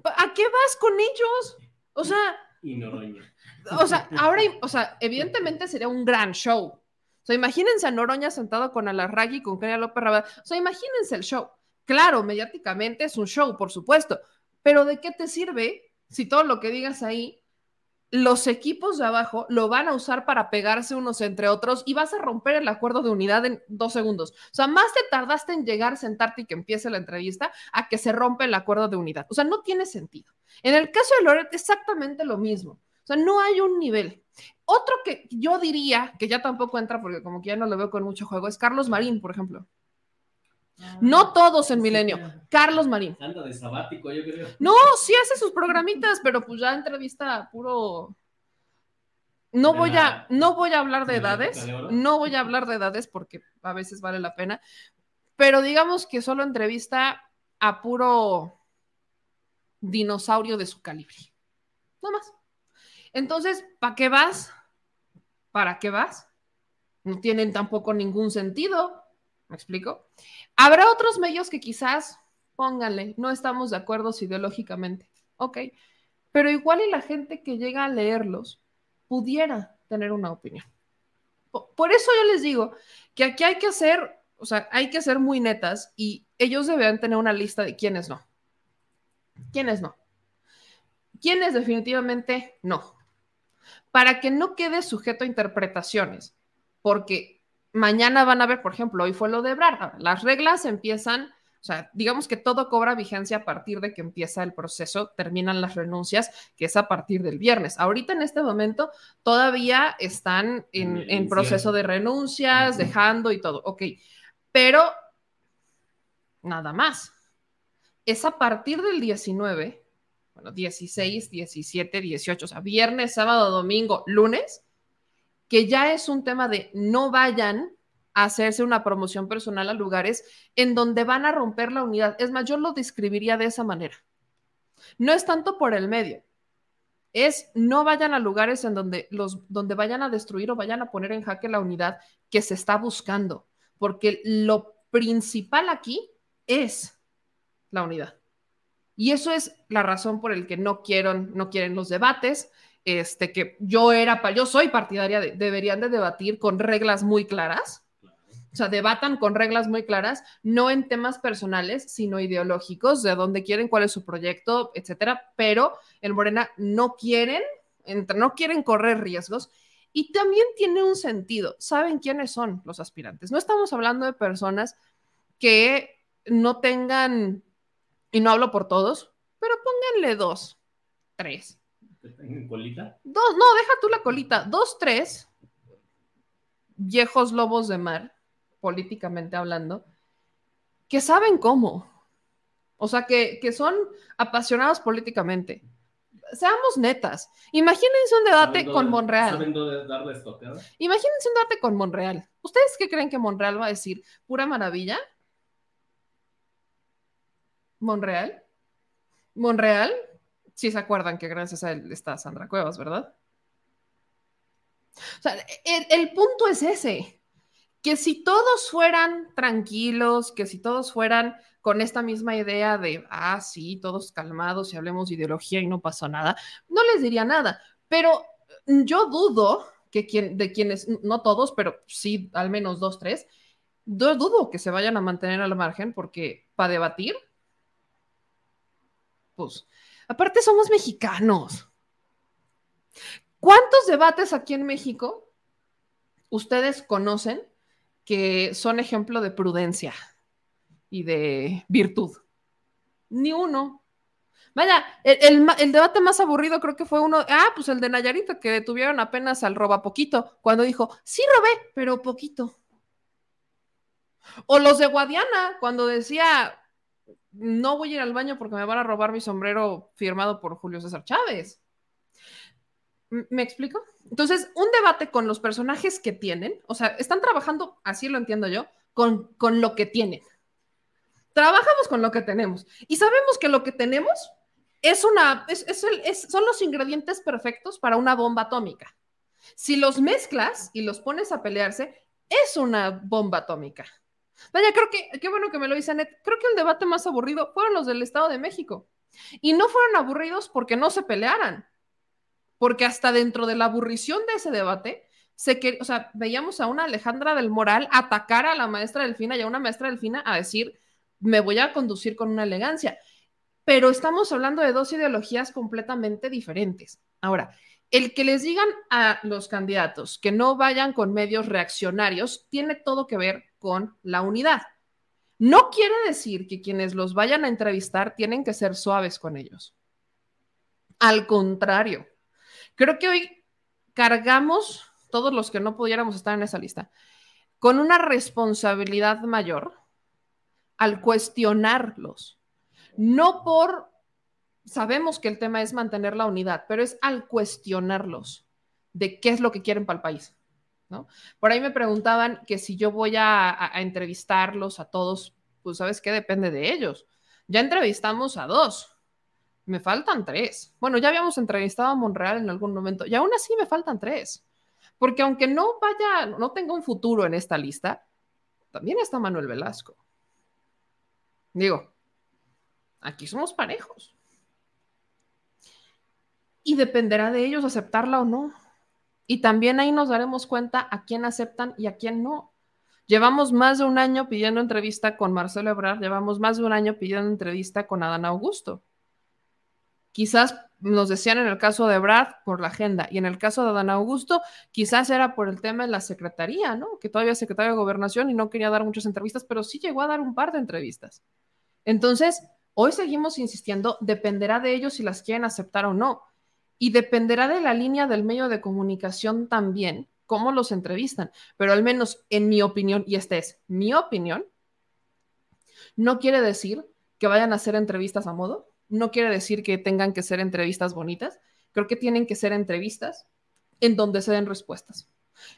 ¿A qué vas con ellos? O sea. Y Noroña. O sea, ahora, o sea, evidentemente sería un gran show. Sea, imagínense a Noroña sentado con Alasraki y con Kenia López Rabadán. O sea, imagínense el show. Claro, mediáticamente es un show, por supuesto. Pero ¿de qué te sirve si todo lo que digas ahí los equipos de abajo lo van a usar para pegarse unos entre otros y vas a romper el acuerdo de unidad en dos segundos. O sea, más te tardaste en llegar, sentarte y que empiece la entrevista a que se rompe el acuerdo de unidad. O sea, no tiene sentido. En el caso de Loret, exactamente lo mismo. O sea, no hay un nivel. Otro que yo diría, que ya tampoco entra porque como que ya no lo veo con mucho juego, es Carlos Marín, por ejemplo. No ah, todos en Milenio. Carlos Marín. Anda de sabático, yo creo. No, sí hace sus programitas, pero pues ya entrevista puro. no voy a, no voy a hablar de edades, no voy a hablar de edades porque a veces vale la pena, pero digamos que solo entrevista a puro dinosaurio de su calibre. Nada más. Entonces, ¿para qué vas? ¿Para qué vas? No tienen tampoco ningún sentido. ¿Me explico? Habrá otros medios que quizás, pónganle, no estamos de acuerdo ideológicamente. Ok. Pero igual y la gente que llega a leerlos pudiera tener una opinión. Po- Por eso yo les digo que aquí hay que ser, o sea, hay que ser muy netas y ellos deberían tener una lista de quiénes no. ¿Quiénes no? ¿Quiénes definitivamente no? Para que no quede sujeto a interpretaciones, porque mañana van a ver, por ejemplo, hoy fue lo de Ebrard, las reglas empiezan, o sea, digamos que todo cobra vigencia a partir de que empieza el proceso, terminan las renuncias, que es a partir del viernes. Ahorita en este momento todavía están en, En el en proceso de renuncias, dejando y todo, ok, pero nada más. Es a partir del 19, bueno, 16, 17, 18, o sea, viernes, sábado, domingo, lunes, que ya es un tema de no vayan a hacerse una promoción personal a lugares en donde van a romper la unidad. Es más, yo lo describiría de esa manera. No es tanto por el medio, es no vayan a lugares en donde, los, donde vayan a destruir o vayan a poner en jaque la unidad que se está buscando, porque lo principal aquí es la unidad. Y eso es la razón por el que no quieren, no quieren los debates, este, que yo era, yo soy partidaria de, deberían de debatir con reglas muy claras, o sea, debatan con reglas muy claras, no en temas personales, sino ideológicos, de dónde quieren, cuál es su proyecto, etcétera. Pero en Morena no quieren, no quieren correr riesgos. Y también tiene un sentido. ¿Saben quiénes son los aspirantes? No estamos hablando de personas que no tengan, y no hablo por todos, pero pónganle dos, tres. Tengan colita. Dos, no, deja tú la colita. Dos, tres viejos lobos de mar, políticamente hablando, que saben cómo. O sea, que, que son apasionados políticamente. Seamos netas. Imagínense un debate ¿Saben con Monreal. ¿Saben dónde darle estocada? Imagínense un debate con Monreal. ¿Ustedes qué creen que Monreal va a decir? ¿Pura maravilla? ¿Monreal? ¿Monreal? Sí se acuerdan que gracias a él está Sandra Cuevas, ¿verdad? O sea, el, el punto es ese, que si todos fueran tranquilos, que si todos fueran con esta misma idea de, ah, sí, todos calmados y hablemos de ideología y no pasó nada, no les diría nada. Pero yo dudo que quien, de quienes, no todos, pero sí al menos dos, tres, yo dudo que se vayan a mantener al margen porque para debatir, pues, aparte somos mexicanos. ¿Cuántos debates aquí en México ustedes conocen que son ejemplo de prudencia y de virtud? Ni uno. Vaya, el, el, debate más aburrido creo que fue uno, ah, pues el de Nayarito, que detuvieron apenas al roba poquito, cuando dijo, sí robé, pero poquito. O los de Guadiana, cuando decía, no voy a ir al baño porque me van a robar mi sombrero firmado por Julio César Chávez. ¿Me explico? Entonces, un debate con los personajes que tienen, o sea, están trabajando, así lo entiendo yo, con, con lo que tienen. Trabajamos con lo que tenemos y sabemos que lo que tenemos es una, es, es el, son los ingredientes perfectos para una bomba atómica. Si los mezclas y los pones a pelearse, es una bomba atómica. Vaya, creo que, qué bueno que me lo dice Anet, creo que el debate más aburrido fueron los del Estado de México. Y no fueron aburridos porque no se pelearan, porque hasta dentro de la aburrición de ese debate, se que, o sea, veíamos a una Alejandra del Moral atacar a la maestra Delfina y a una maestra Delfina a decir, me voy a conducir con una elegancia. Pero estamos hablando de dos ideologías completamente diferentes. Ahora, el que les digan a los candidatos que no vayan con medios reaccionarios tiene todo que ver con la unidad. No quiere decir que quienes los vayan a entrevistar tienen que ser suaves con ellos. Al contrario, creo que hoy cargamos, todos los que no pudiéramos estar en esa lista, con una responsabilidad mayor al cuestionarlos. No por, sabemos que el tema es mantener la unidad, pero es al cuestionarlos. de qué es lo que quieren para el país. Por ahí me preguntaban que si yo voy a, a entrevistarlos a todos, pues sabes qué, depende de ellos. Ya entrevistamos a dos, me faltan tres. Bueno, ya habíamos entrevistado a Monreal en algún momento y aún así me faltan tres. Porque aunque no vaya, no tenga un futuro en esta lista, también está Manuel Velasco. Digo, aquí somos parejos. Y dependerá de ellos aceptarla o no. Y también ahí nos daremos cuenta a quién aceptan y a quién no. Llevamos más de un año pidiendo entrevista con Marcelo Ebrard, llevamos más de un año pidiendo entrevista con Adán Augusto. Quizás nos decían en el caso de Brad por la agenda y en el caso de Adán Augusto quizás era por el tema de la secretaría, ¿no? Que todavía es secretario de gobernación y no quería dar muchas entrevistas, pero sí llegó a dar un par de entrevistas. Entonces, hoy seguimos insistiendo, dependerá de ellos si las quieren aceptar o no. Y dependerá de la línea del medio de comunicación también, cómo los entrevistan. Pero al menos en mi opinión, y esta es mi opinión, no quiere decir que vayan a hacer entrevistas a modo, no quiere decir que tengan que ser entrevistas bonitas, creo que tienen que ser entrevistas en donde se den respuestas,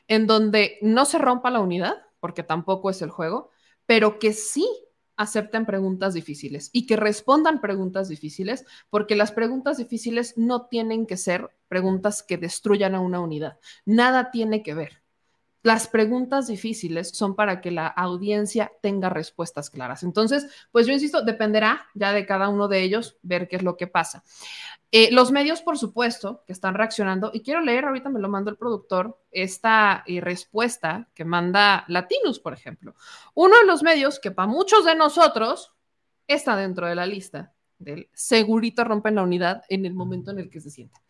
en donde no se rompa la unidad, porque tampoco es el juego, pero que sí acepten preguntas difíciles y que respondan preguntas difíciles, porque las preguntas difíciles no tienen que ser preguntas que destruyan a una unidad. Nada tiene que ver. Las preguntas difíciles son para que la audiencia tenga respuestas claras. Entonces, pues yo insisto, dependerá ya de cada uno de ellos ver qué es lo que pasa. Eh, los medios, por supuesto, que están reaccionando, y quiero leer, ahorita me lo mandó el productor, esta eh, respuesta que manda Latinus, por ejemplo. Uno de los medios que para muchos de nosotros está dentro de la lista del segurito rompen la unidad en el momento en el que se sienta.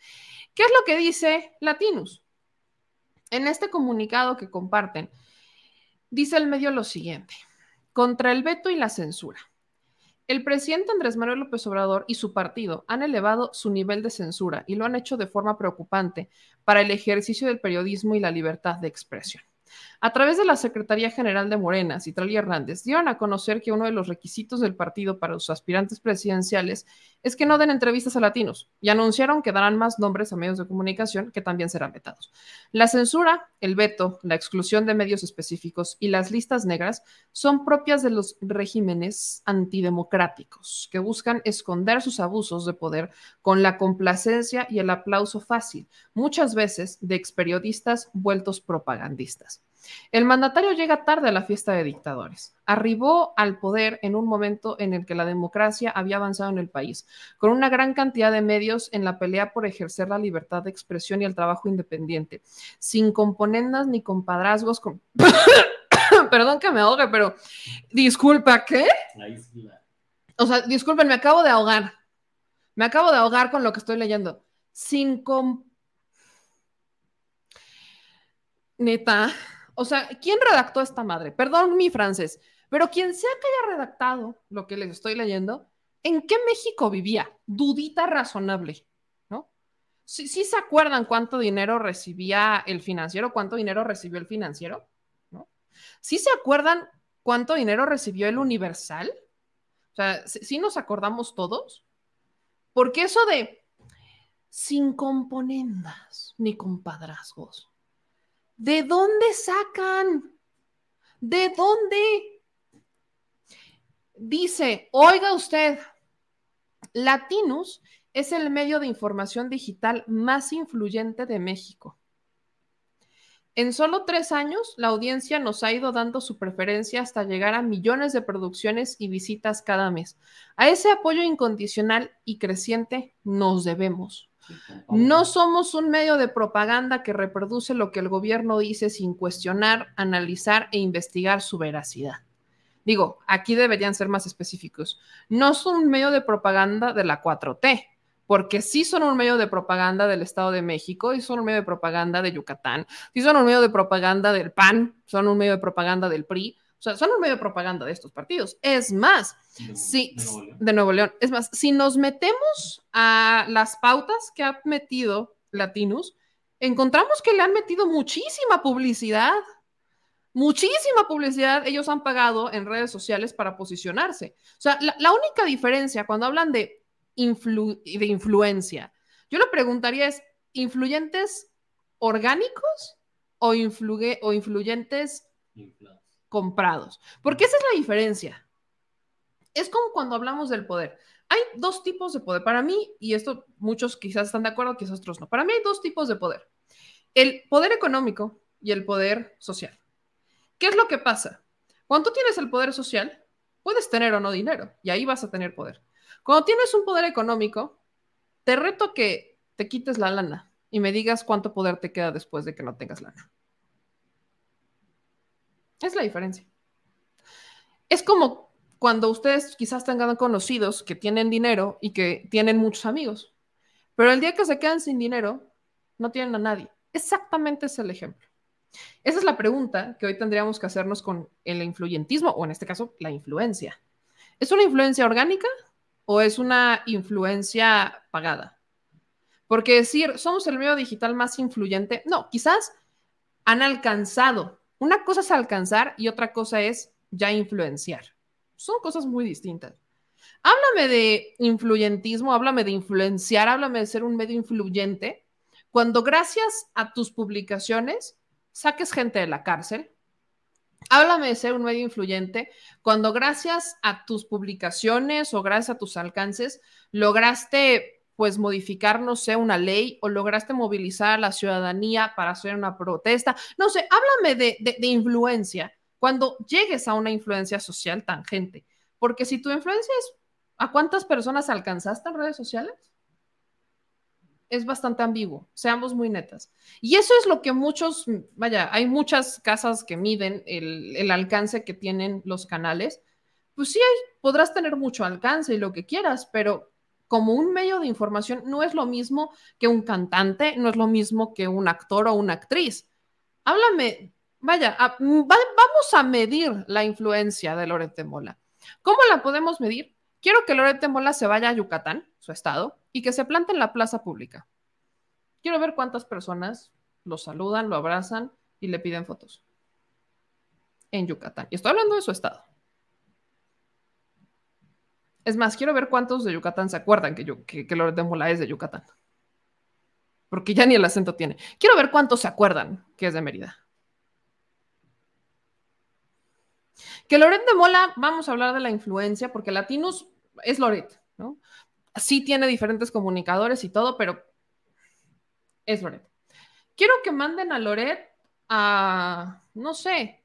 ¿Qué es lo que dice Latinus? En este comunicado que comparten, dice el medio lo siguiente, contra el veto y la censura. El presidente Andrés Manuel López Obrador y su partido han elevado su nivel de censura y lo han hecho de forma preocupante para el ejercicio del periodismo y la libertad de expresión. A través de la Secretaría General de Morena, Citralia Hernández, dieron a conocer que uno de los requisitos del partido para los aspirantes presidenciales es que no den entrevistas a latinos y anunciaron que darán más nombres a medios de comunicación que también serán vetados. La censura, el veto, la exclusión de medios específicos y las listas negras son propias de los regímenes antidemocráticos que buscan esconder sus abusos de poder con la complacencia y el aplauso fácil, muchas veces de experiodistas vueltos propagandistas. El mandatario llega tarde a la fiesta de dictadores. Arribó al poder en un momento en el que la democracia había avanzado en el país, con una gran cantidad de medios en la pelea por ejercer la libertad de expresión y el trabajo independiente, sin componendas ni compadrazgos con... Perdón que me ahogue, pero disculpa, ¿qué? O sea, disculpen, me acabo de ahogar. Me acabo de ahogar con lo que estoy leyendo. Sin com... Neta, o sea, ¿quién redactó esta madre? Perdón mi francés, pero quien sea que haya redactado lo que les estoy leyendo, ¿en qué México vivía? Dudita razonable, ¿no? ¿Sí, se acuerdan cuánto dinero recibía el financiero? ¿Cuánto dinero recibió el financiero? ¿No? ¿Sí se acuerdan cuánto dinero recibió el universal? O sea, ¿sí nos acordamos todos? Porque eso de sin componendas ni compadrazgos ¿De dónde sacan? ¿De dónde? Dice, oiga usted, Latinus es el medio de información digital más influyente de México. En solo tres años, la audiencia nos ha ido dando su preferencia hasta llegar a millones de producciones y visitas cada mes. A ese apoyo incondicional y creciente nos debemos. No somos un medio de propaganda que reproduce lo que el gobierno dice sin cuestionar, analizar e investigar su veracidad. Digo, aquí deberían ser más específicos. No son un medio de propaganda de la 4T, porque sí son un medio de propaganda del Estado de México y son un medio de propaganda de Yucatán, sí son un medio de propaganda del PAN, son un medio de propaganda del PRI, o sea, son un medio de propaganda de estos partidos. Es más, si, de Nuevo León. Es más, si nos metemos a las pautas que ha metido Latinus, encontramos que le han metido muchísima publicidad. Muchísima publicidad ellos han pagado en redes sociales para posicionarse. O sea, la, única diferencia cuando hablan de, de influencia, yo le preguntaría es, ¿influyentes orgánicos o, o influyentes comprados. Porque esa es la diferencia. Es como cuando hablamos del poder. Hay dos tipos de poder. Para mí, y esto muchos quizás están de acuerdo, quizás otros no. Para mí hay dos tipos de poder. El poder económico y el poder social. ¿Qué es lo que pasa? Cuando tú tienes el poder social, puedes tener o no dinero y ahí vas a tener poder. Cuando tienes un poder económico, te reto que te quites la lana y me digas cuánto poder te queda después de que no tengas lana. Es la diferencia. Es como cuando ustedes quizás tengan conocidos que tienen dinero y que tienen muchos amigos, pero el día que se quedan sin dinero, no tienen a nadie. Exactamente es el ejemplo. Esa es la pregunta que hoy tendríamos que hacernos con el influyentismo, o en este caso, la influencia. ¿Es una influencia orgánica o es una influencia pagada? Porque decir, somos el medio digital más influyente, no, quizás han alcanzado. Una cosa es alcanzar y otra cosa es ya influenciar. Son cosas muy distintas. Háblame de influyentismo, háblame de influenciar, háblame de ser un medio influyente, cuando gracias a tus publicaciones saques gente de la cárcel. Háblame de ser un medio influyente cuando gracias a tus publicaciones o gracias a tus alcances lograste pues modificar, no sé, una ley o lograste movilizar a la ciudadanía para hacer una protesta. No sé, háblame de, de, influencia cuando llegues a una influencia social tangente. Porque si tu influencia es, ¿a cuántas personas alcanzaste en redes sociales? es bastante ambiguo, seamos muy netas. Y eso es lo que muchos, vaya, hay muchas casas que miden el, alcance que tienen los canales. Pues sí, podrás tener mucho alcance y lo que quieras, pero como un medio de información no es lo mismo que un cantante, no es lo mismo que un actor o una actriz. Háblame, vaya, vamos a medir la influencia de Lorete Mola. ¿Cómo la podemos medir? Quiero que Lorete Mola se vaya a Yucatán, su estado, y que se plante en la plaza pública. Quiero ver cuántas personas lo saludan, lo abrazan y le piden fotos. En Yucatán. Y estoy hablando de su estado. Es más, quiero ver cuántos de Yucatán se acuerdan que, yo, que, Mola es de Yucatán. Porque ya ni el acento tiene. Quiero ver cuántos se acuerdan que es de Mérida. Que Loret de Mola, vamos a hablar de la influencia, porque Latinos es Loret, ¿no? sí tiene diferentes comunicadores y todo, pero es Loret. Quiero que manden a Loret a, no sé,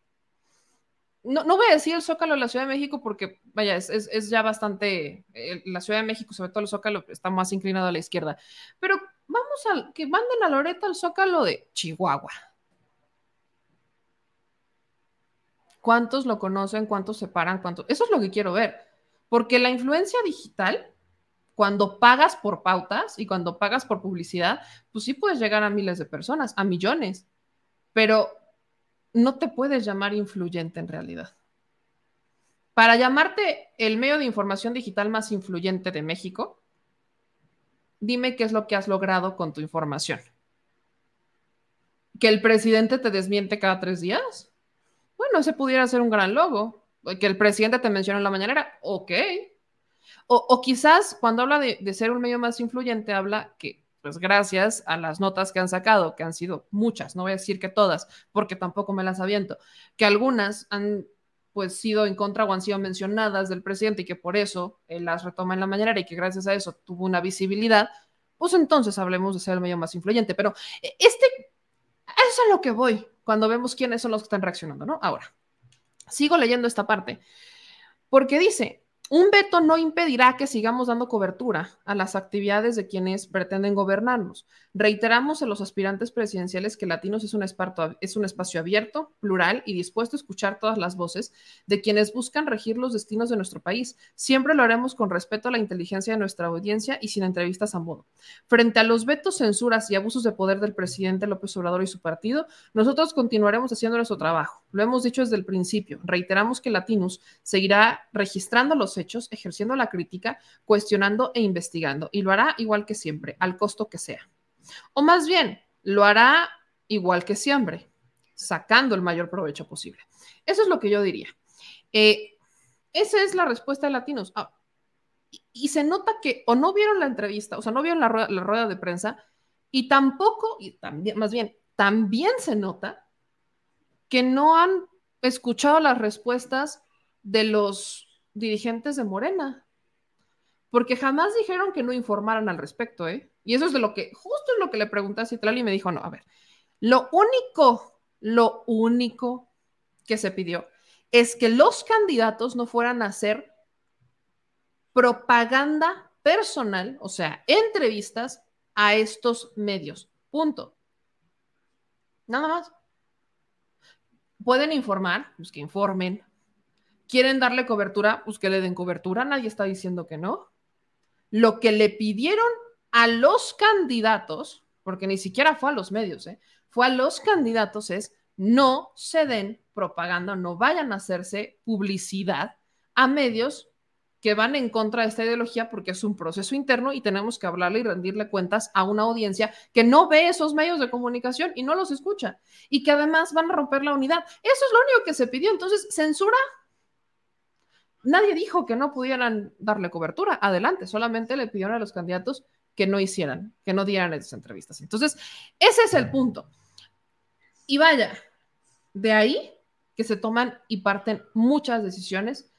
no, voy a decir el Zócalo de la Ciudad de México porque, vaya, es, ya bastante, la Ciudad de México, sobre todo el Zócalo, está más inclinado a la izquierda, pero vamos a que manden a Loret al Zócalo de Chihuahua. ¿Cuántos lo conocen? ¿Cuántos se paran? ¿Cuántos? Eso es lo que quiero ver. Porque la influencia digital cuando pagas por pautas y cuando pagas por publicidad, pues sí puedes llegar a miles de personas, a millones, pero no te puedes llamar influyente en realidad. Para llamarte el medio de información digital más influyente de México, dime qué es lo que has logrado con tu información. ¿Que el presidente te desmiente cada tres días? Bueno, ese pudiera ser un gran logo. Que el presidente te menciona en la mañanera, ok, o, quizás cuando habla de, ser un medio más influyente, habla que, pues gracias a las notas que han sacado, que han sido muchas, no voy a decir que todas, porque tampoco me las aviento, que algunas han pues sido en contra o han sido mencionadas del presidente y que por eso él las retoma en la mañana y que gracias a eso tuvo una visibilidad, pues entonces hablemos de ser el medio más influyente. Pero eh, este, eso es a lo que voy cuando vemos quiénes son los que están reaccionando, ¿no? Ahora, sigo leyendo esta parte, porque dice, un veto no impedirá que sigamos dando cobertura a las actividades de quienes pretenden gobernarnos. Reiteramos a los aspirantes presidenciales que Latinos es un, es un, espacio abierto, plural y dispuesto a escuchar todas las voces de quienes buscan regir los destinos de nuestro país. Siempre lo haremos con respeto a la inteligencia de nuestra audiencia y sin entrevistas a modo. Frente a los vetos, censuras y abusos de poder del presidente López Obrador y su partido, nosotros continuaremos haciendo nuestro trabajo. Lo hemos dicho desde el principio. Reiteramos que Latinos seguirá registrando los hechos, ejerciendo la crítica, cuestionando e investigando. Y lo hará igual que siempre, al costo que sea. O más bien, lo hará igual que siempre, sacando el mayor provecho posible. Eso es lo que yo diría. Eh, esa es la respuesta de Latinos. Ah, y, se nota que o no vieron la entrevista, o sea, no vieron la rueda, la rueda de prensa, y tampoco, y también, más bien, también se nota que no han escuchado las respuestas de los dirigentes de Morena, porque jamás dijeron que no informaran al respecto, ¿eh? Y eso es de lo que, justo es lo que le pregunté a Citlali y me dijo, no, a ver, lo único, lo único que se pidió es que los candidatos no fueran a hacer propaganda personal, o sea, entrevistas a estos medios. Punto. Nada más. Pueden informar, pues que informen. Quieren darle cobertura, pues que le den cobertura. Nadie está diciendo que no. Lo que le pidieron a los candidatos, porque ni siquiera fue a los medios, ¿eh? fue a los candidatos, es no se den propaganda, no vayan a hacerse publicidad a medios que van en contra de esta ideología porque es un proceso interno y tenemos que hablarle y rendirle cuentas a una audiencia que no ve esos medios de comunicación y no los escucha y que además van a romper la unidad. Eso es lo único que se pidió. Entonces, censura. Nadie dijo que no pudieran darle cobertura. Adelante, solamente le pidieron a los candidatos que no hicieran, que no dieran esas entrevistas. Entonces, ese es el punto. Y vaya, de ahí que se toman y parten muchas decisiones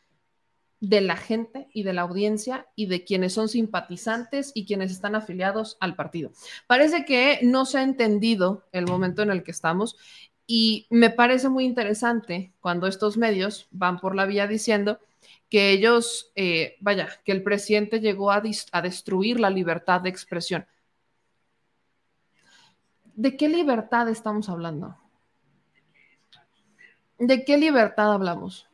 de la gente y de la audiencia y de quienes son simpatizantes y quienes están afiliados al partido. Parece que no se ha entendido el momento en el que estamos y me parece muy interesante cuando estos medios van por la vía diciendo que ellos, eh, vaya, que el presidente llegó a, a destruir la libertad de expresión. ¿De qué libertad estamos hablando? ¿De qué libertad hablamos?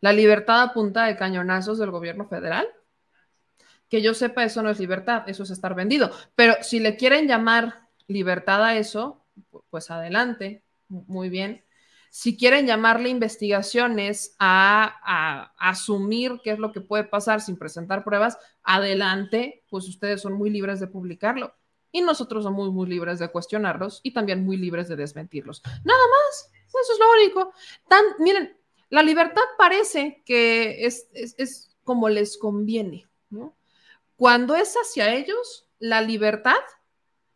La libertad a punta de cañonazos del gobierno federal. Que yo sepa, eso no es libertad, eso es estar vendido. Pero si le quieren llamar libertad a eso, pues adelante, muy bien. Si quieren llamarle investigaciones a, asumir qué es lo que puede pasar sin presentar pruebas, adelante, pues ustedes son muy libres de publicarlo. Y nosotros somos muy libres de cuestionarlos y también muy libres de desmentirlos. Nada más, eso es lo único. Tan, miren, la libertad parece que es, como les conviene, ¿no? Cuando es hacia ellos, la libertad,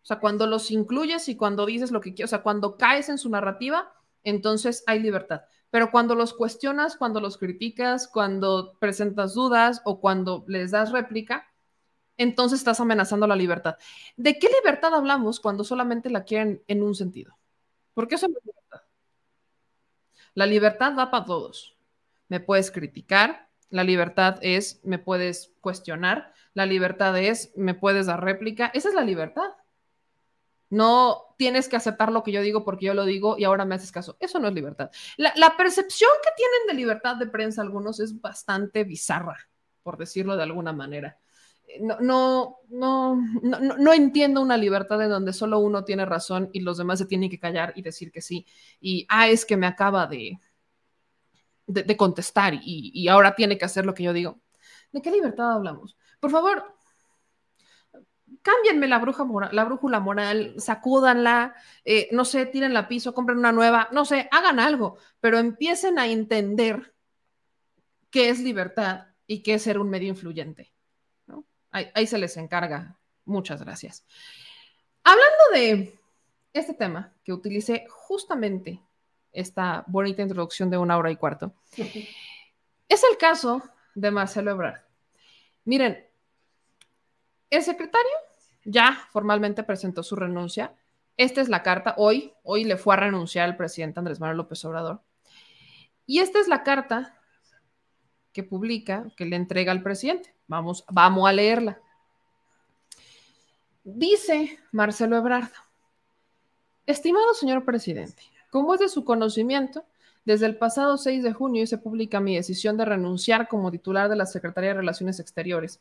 o sea, cuando los incluyes y cuando dices lo que quieres, o sea, cuando caes en su narrativa, entonces hay libertad. Pero cuando los cuestionas, cuando los criticas, cuando presentas dudas o cuando les das réplica, entonces estás amenazando la libertad. ¿De qué libertad hablamos cuando solamente la quieren en un sentido? Porque eso es. La libertad va para todos. Me puedes criticar, la libertad es, me puedes cuestionar, la libertad es, me puedes dar réplica. Esa es la libertad. No tienes que aceptar lo que yo digo porque yo lo digo y ahora me haces caso. Eso no es libertad. La, percepción que tienen de libertad de prensa algunos es bastante bizarra, por decirlo de alguna manera no, no, no, no, entiendo una libertad en donde solo uno tiene razón y los demás se tienen que callar y decir que sí. Y, ah, es que me acaba de, de, contestar y, ahora tiene que hacer lo que yo digo. ¿De qué libertad hablamos? Por favor, cámbienme la, bruja la brújula moral, sacúdanla, eh, no sé, tiren la piso, compren una nueva, no sé, hagan algo, pero empiecen a entender qué es libertad y qué es ser un medio influyente. Ahí, se les encarga. Muchas gracias. Hablando de este tema, que utilicé justamente esta bonita introducción de una hora y cuarto, es el caso de Marcelo Ebrard. Miren, el secretario ya formalmente presentó su renuncia. Esta es la carta. Hoy, hoy le fue a renunciar el presidente Andrés Manuel López Obrador. Y esta es la carta que publica, que le entrega al presidente. Vamos, vamos a leerla. Dice Marcelo Ebrard, estimado señor presidente, como es de su conocimiento, desde el pasado 6 de junio se publica mi decisión de renunciar como titular de la Secretaría de Relaciones Exteriores,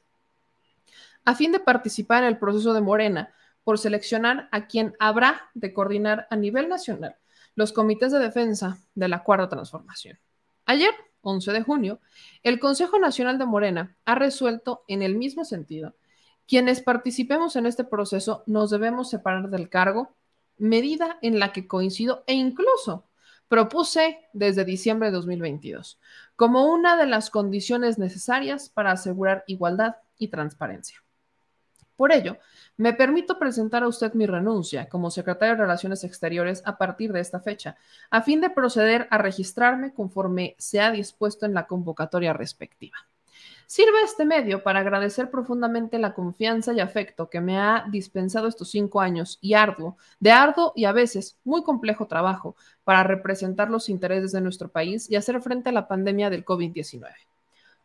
a fin de participar en el proceso de Morena por seleccionar a quien habrá de coordinar a nivel nacional los comités de defensa de la Cuarta Transformación. Ayer, 11 de junio, el Consejo Nacional de Morena ha resuelto en el mismo sentido. Quienes participemos en este proceso nos debemos separar del cargo, medida en la que coincido e incluso propuse desde diciembre de 2022 como una de las condiciones necesarias para asegurar igualdad y transparencia. Por ello, me permito presentar a usted mi renuncia como secretario de Relaciones Exteriores a partir de esta fecha, a fin de proceder a registrarme conforme se ha dispuesto en la convocatoria respectiva. Sirve este medio para agradecer profundamente la confianza y afecto que me ha dispensado estos cinco años y arduo, de arduo y a veces muy complejo trabajo para representar los intereses de nuestro país y hacer frente a la pandemia del COVID-19.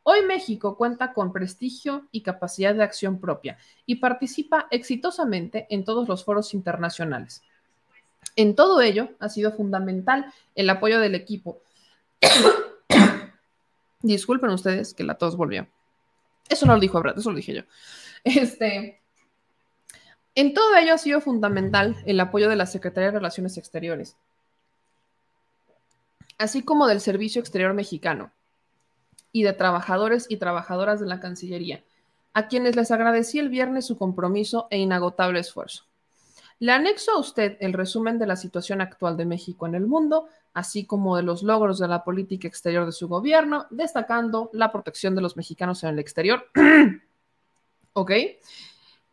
Hoy México cuenta con prestigio y capacidad de acción propia y participa exitosamente en todos los foros internacionales. En todo ello ha sido fundamental el apoyo del equipo. Disculpen ustedes que la tos volvió. Eso no lo dijo Brad, eso lo dije yo. Este, en todo ello ha sido fundamental el apoyo de la Secretaría de Relaciones Exteriores, así como del Servicio Exterior Mexicano, y de trabajadores y trabajadoras de la Cancillería, a quienes les agradecí el viernes su compromiso e inagotable esfuerzo. Le anexo a usted el resumen de la situación actual de México en el mundo, así como de los logros de la política exterior de su gobierno, destacando la protección de los mexicanos en el exterior. ¿Ok?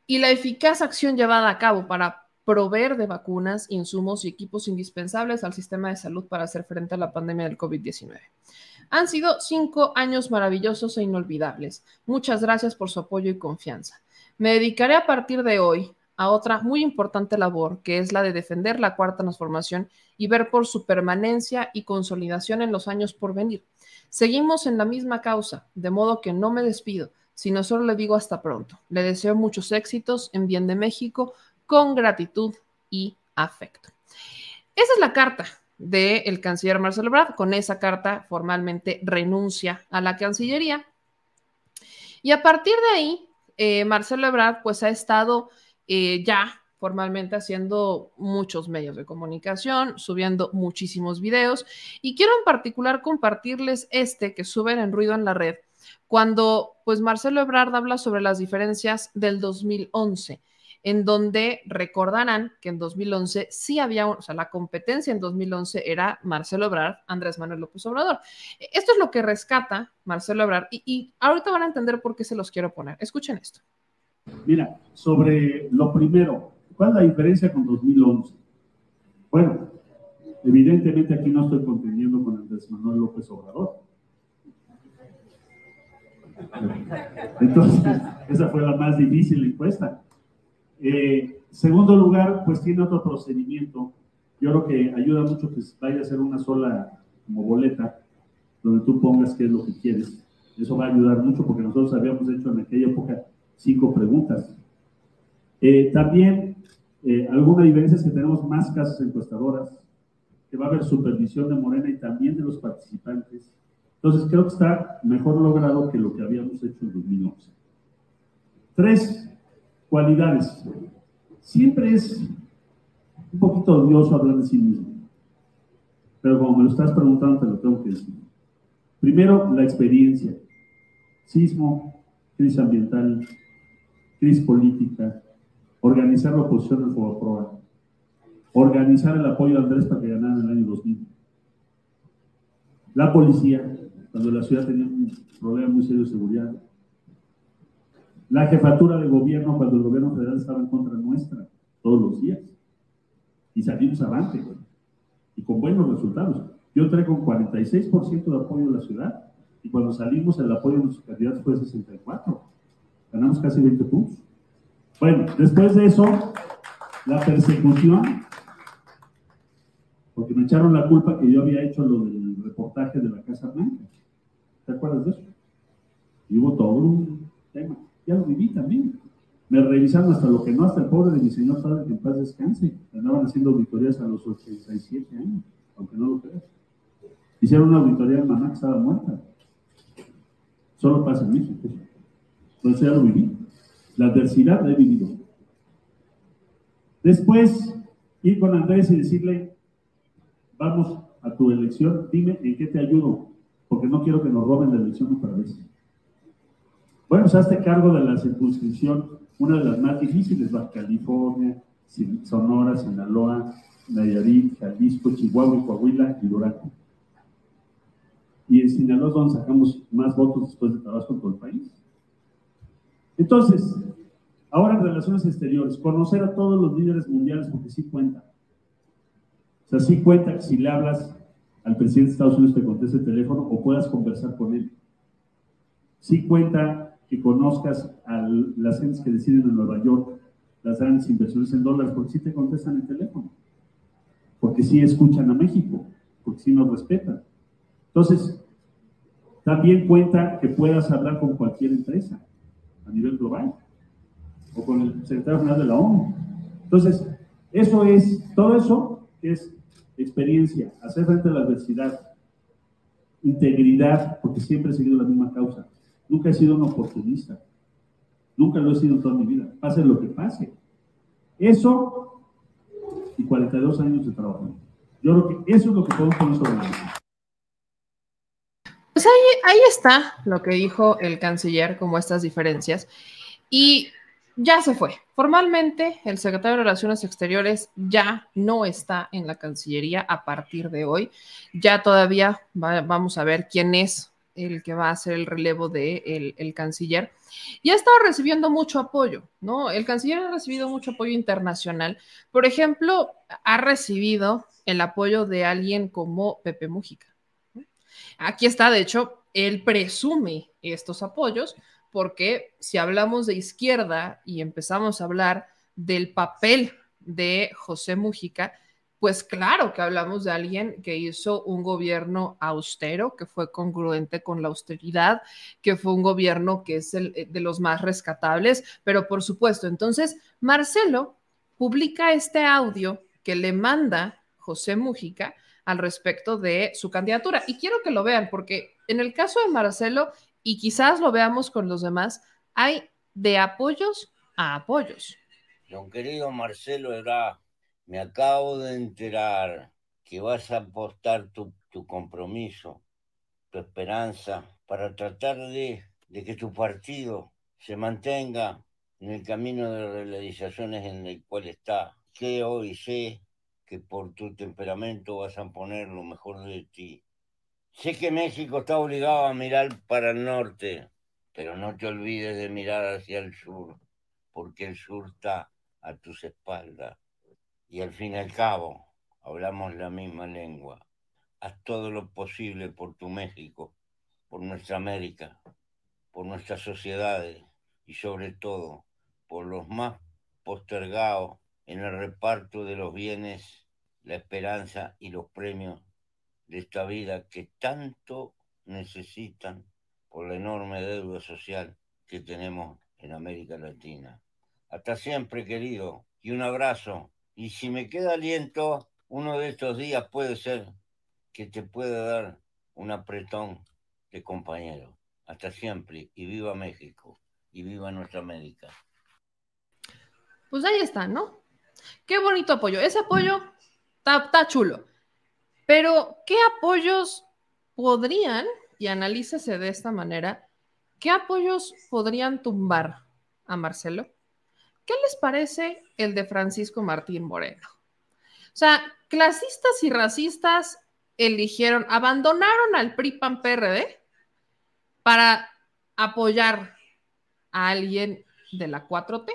Y la eficaz acción llevada a cabo para proveer de vacunas, insumos y equipos indispensables al sistema de salud para hacer frente a la pandemia del COVID-19. Han sido cinco años maravillosos e inolvidables. Muchas gracias por su apoyo y confianza. Me dedicaré a partir de hoy a otra muy importante labor, que es la de defender la cuarta transformación y ver por su permanencia y consolidación en los años por venir. Seguimos en la misma causa, de modo que no me despido, sino solo le digo hasta pronto. Le deseo muchos éxitos en bien de México, con gratitud y afecto. Esa es la carta del canciller Marcelo Ebrard. Con esa carta formalmente renuncia a la Cancillería. Y a partir de ahí, eh, Marcelo Ebrard pues ha estado eh, ya formalmente haciendo muchos medios de comunicación, subiendo muchísimos videos y quiero en particular compartirles este que suben en ruido en la red cuando pues Marcelo Ebrard habla sobre las diferencias del 2011 en donde recordarán que en 2011 sí había, o sea, la competencia en 2011 era Marcelo Ebrard, Andrés Manuel López Obrador. Esto es lo que rescata Marcelo Ebrard y, ahorita van a entender por qué se los quiero poner. Escuchen esto. Mira, sobre lo primero, ¿cuál es la diferencia con 2011? Bueno, evidentemente aquí no estoy contendiendo con Andrés Manuel López Obrador. Entonces, esa fue la más difícil encuesta. Eh, segundo lugar, pues tiene otro procedimiento. Yo creo que ayuda mucho que vaya a ser una sola como boleta, donde tú pongas qué es lo que quieres. Eso va a ayudar mucho porque nosotros habíamos hecho en aquella época cinco preguntas. Eh, también, eh, alguna diferencia es que tenemos más casas encuestadoras, que va a haber supervisión de Morena y también de los participantes. Entonces, creo que está mejor logrado que lo que habíamos hecho en 2011. Tres, Cualidades. Siempre es un poquito odioso hablar de sí mismo. Pero como me lo estás preguntando, te lo tengo que decir. Primero, la experiencia. Sismo, crisis ambiental, crisis política, organizar la oposición al Fobaproa, organizar el apoyo a Andrés para que ganara en el año 2000. La policía, cuando la ciudad tenía un problema muy serio de seguridad, la jefatura de gobierno cuando el gobierno federal estaba en contra nuestra, todos los días. Y salimos adelante, y con buenos resultados. Yo entré con 46% de apoyo de la ciudad, y cuando salimos el apoyo de nuestros candidatos fue 64. Ganamos casi 20 puntos. Bueno, después de eso, la persecución, porque me echaron la culpa que yo había hecho lo del reportaje de la Casa Blanca. ¿Te acuerdas de eso? Y hubo todo un tema ya lo viví también. Me revisaron hasta lo que no, hasta el pobre de mi señor padre que en paz descanse. Andaban haciendo auditorías a los 87 años, aunque no lo creas. Hicieron una auditoría de mamá que estaba muerta. Solo pasa en México. Entonces ya lo viví. La adversidad la he vivido. Después, ir con Andrés y decirle, vamos a tu elección, dime en qué te ayudo, porque no quiero que nos roben la elección otra vez. Bueno, pues hazte cargo de la circunscripción, una de las más difíciles, Baja California, Sonora, Sinaloa, Nayarit, Jalisco, Chihuahua, Coahuila y Durango. Y en Sinaloa es donde sacamos más votos después de Tabasco todo el país. Entonces, Ahora en relaciones exteriores, conocer a todos los líderes mundiales porque sí cuenta. O sea, sí cuenta que si le hablas al presidente de Estados Unidos te conteste el teléfono o puedas conversar con él. Sí cuenta que conozcas a las gentes que deciden en Nueva York las grandes inversiones en dólares, porque sí te contestan el teléfono, porque sí escuchan a México, porque sí nos respetan. Entonces, también cuenta que puedas hablar con cualquier empresa a nivel global o con el secretario general de la ONU. Entonces, eso es, todo eso es experiencia, hacer frente a la adversidad, integridad, porque siempre he seguido la misma causa. Nunca he sido un oportunista. Nunca lo he sido en toda mi vida. Pase lo que pase. Eso y 42 años de trabajo. Yo creo que eso es lo que podemos poner sobre la mesa. Pues ahí, ahí está lo que dijo el canciller, como estas diferencias. Y ya se fue. Formalmente, el secretario de Relaciones Exteriores ya no está en la Cancillería a partir de hoy. Ya todavía vamos a ver quién es el que va a hacer el relevo de el, canciller. Y ha estado recibiendo mucho apoyo, ¿no? El canciller ha recibido mucho apoyo internacional. Por ejemplo, ha recibido el apoyo de alguien como Pepe Mujica. Aquí está, de hecho, él presume estos apoyos porque si hablamos de izquierda y empezamos a hablar del papel de José Mujica, pues claro que hablamos de alguien que hizo un gobierno austero, que fue congruente con la austeridad, que fue un gobierno que es el, de los más rescatables, pero por supuesto, entonces Marcelo publica este audio que le manda José Mujica al respecto de su candidatura. Y quiero que lo vean, porque en el caso de Marcelo, y quizás lo veamos con los demás, hay de apoyos a apoyos. Don querido Marcelo era, me acabo de enterar que vas a apostar tu, compromiso, tu esperanza, para tratar de, de, que tu partido se mantenga en el camino de realizaciones en el cual está. Creo y sé que por tu temperamento vas a poner lo mejor de ti Sé que México está obligado a mirar para el norte, pero no te olvides de mirar hacia el sur, porque el sur está a tus espaldas. Y al fin y al cabo, hablamos la misma lengua. Haz todo lo posible por tu México, por nuestra América, por nuestras sociedades y sobre todo por los más postergados en el reparto de los bienes, la esperanza y los premios de esta vida que tanto necesitan por la enorme deuda social que tenemos en América Latina. Hasta siempre, querido, y un abrazo. Y si me queda aliento, uno de estos días puede ser que te pueda dar un apretón de compañero. Hasta siempre, y viva México, y viva nuestra América. Pues ahí está, ¿no? Qué bonito apoyo. Ese apoyo está chulo. Pero, ¿qué apoyos podrían, y analícese de esta manera, qué apoyos podrían tumbar a Marcelo? ¿Qué les parece el de Francisco Martín Moreno? O sea, clasistas y racistas eligieron, abandonaron al PRI PAN PRD para apoyar a alguien de la 4T.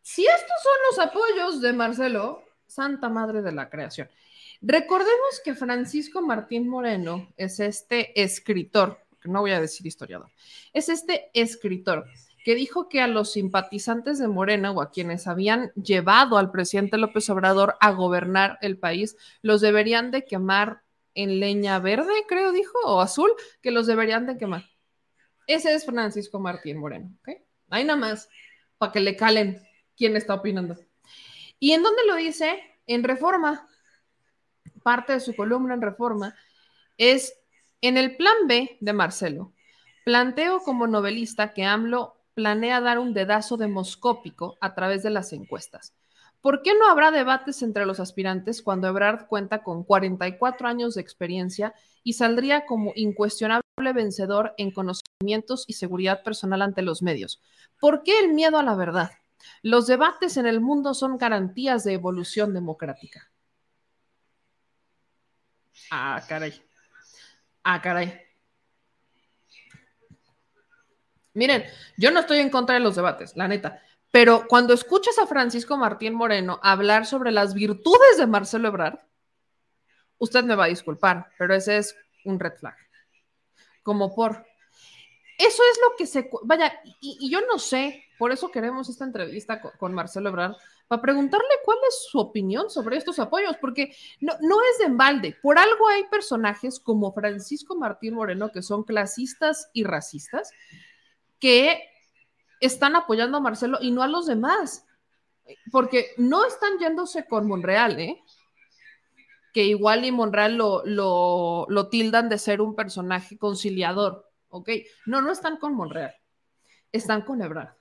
Si estos son los apoyos de Marcelo, Santa Madre de la Creación. Recordemos que Francisco Martín Moreno es este escritor, no voy a decir historiador, es este escritor que dijo que a los simpatizantes de Morena o a quienes habían llevado al presidente López Obrador a gobernar el país, los deberían de quemar en leña verde, creo dijo, o azul, que los deberían de quemar. Ese es Francisco Martín Moreno, ¿ok? Ahí nada más, para que le calen quién está opinando. ¿Y en dónde lo dice? En Reforma parte de su columna en Reforma, es en el plan B de Marcelo. Planteo como novelista que AMLO planea dar un dedazo demoscópico a través de las encuestas. ¿Por qué no habrá debates entre los aspirantes cuando Ebrard cuenta con 44 años de experiencia y saldría como incuestionable vencedor en conocimientos y seguridad personal ante los medios? ¿Por qué el miedo a la verdad? Los debates en el mundo son garantías de evolución democrática. Ah, caray. Ah, caray. Miren, yo no estoy en contra de los debates, la neta, pero cuando escuchas a Francisco Martín Moreno hablar sobre las virtudes de Marcelo Ebrard, usted me va a disculpar, pero ese es un red flag. Como por... Eso es lo que se... Vaya, y, yo no sé, por eso queremos esta entrevista con, Marcelo Ebrard, para preguntarle cuál es su opinión sobre estos apoyos, porque no, no es de embalde. Por algo hay personajes como Francisco Martín Moreno que son clasistas y racistas, que están apoyando a Marcelo y no a los demás, porque no están yéndose con Monreal, ¿eh? que igual y Monreal lo, lo, tildan de ser un personaje conciliador, ¿ok? No, no están con Monreal, están con Ebrard.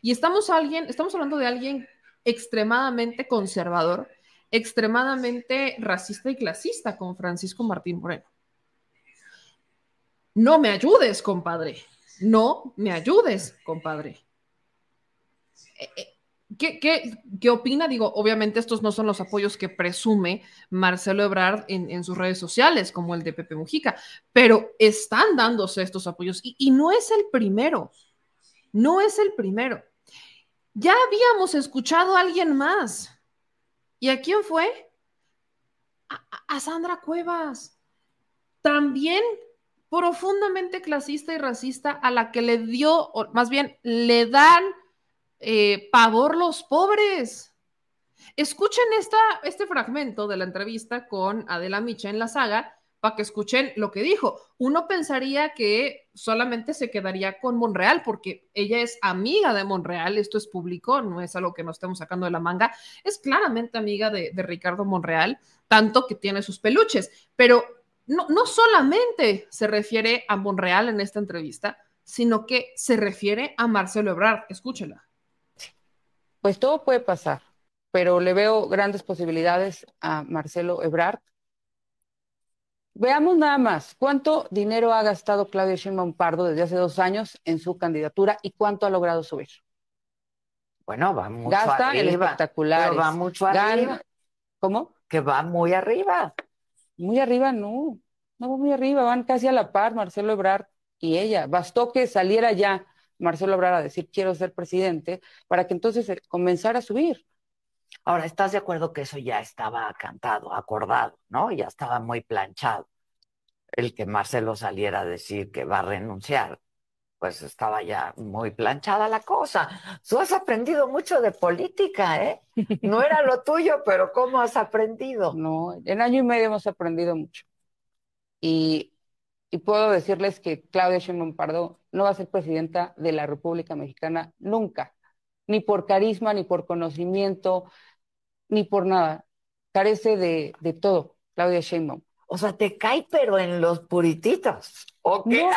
Y estamos, alguien, estamos hablando de alguien extremadamente conservador, extremadamente racista y clasista, como Francisco Martín Moreno. No me ayudes, compadre no me ayudes, compadre. Eh, eh, ¿Qué, opina? Digo, obviamente estos no son los apoyos que presume Marcelo Ebrard en, sus redes sociales, como el de Pepe Mujica, pero están dándose estos apoyos y, y, no es el primero, no es el primero. Ya habíamos escuchado a alguien más. ¿Y a quién fue? a Sandra Cuevas. También profundamente clasista y racista a la que le dio, o más bien le dan eh, pavor los pobres. Escuchen esta, este fragmento de la entrevista con Adela Micha en la saga para que escuchen lo que dijo. Uno pensaría que solamente se quedaría con Monreal porque ella es amiga de Monreal, esto es público, no es algo que nos estemos sacando de la manga, es claramente amiga de, de Ricardo Monreal, tanto que tiene sus peluches, pero no, no solamente se refiere a Monreal en esta entrevista, sino que se refiere a Marcelo Ebrard. Escúchela. Pues todo puede pasar, pero le veo grandes posibilidades a Marcelo Ebrard. Veamos nada más cuánto dinero ha gastado Claudia Sheinbaum Pardo desde hace dos años en su candidatura y cuánto ha logrado subir. Bueno, va mucho Gasta arriba. espectaculares. va mucho arriba. ¿Cómo? Que va muy arriba. Muy arriba, no. No muy arriba, van casi a la par Marcelo Ebrard y ella. Bastó que saliera ya Marcelo Ebrard a decir quiero ser presidente para que entonces comenzara a subir. Ahora, ¿estás de acuerdo que eso ya estaba cantado, acordado, ¿no? Ya estaba muy planchado. El que Marcelo saliera a decir que va a renunciar, pues estaba ya muy planchada la cosa. Tú has aprendido mucho de política, ¿eh? No era lo tuyo, pero ¿cómo has aprendido? No, en año y medio hemos aprendido mucho. Y, puedo decirles que Claudia Sheinbaum Pardo no va a ser presidenta de la República Mexicana nunca, ni por carisma, ni por conocimiento, ni por nada. Carece de, de todo, Claudia Sheinbaum. O sea, te cae, pero en los purititos. ¿O No,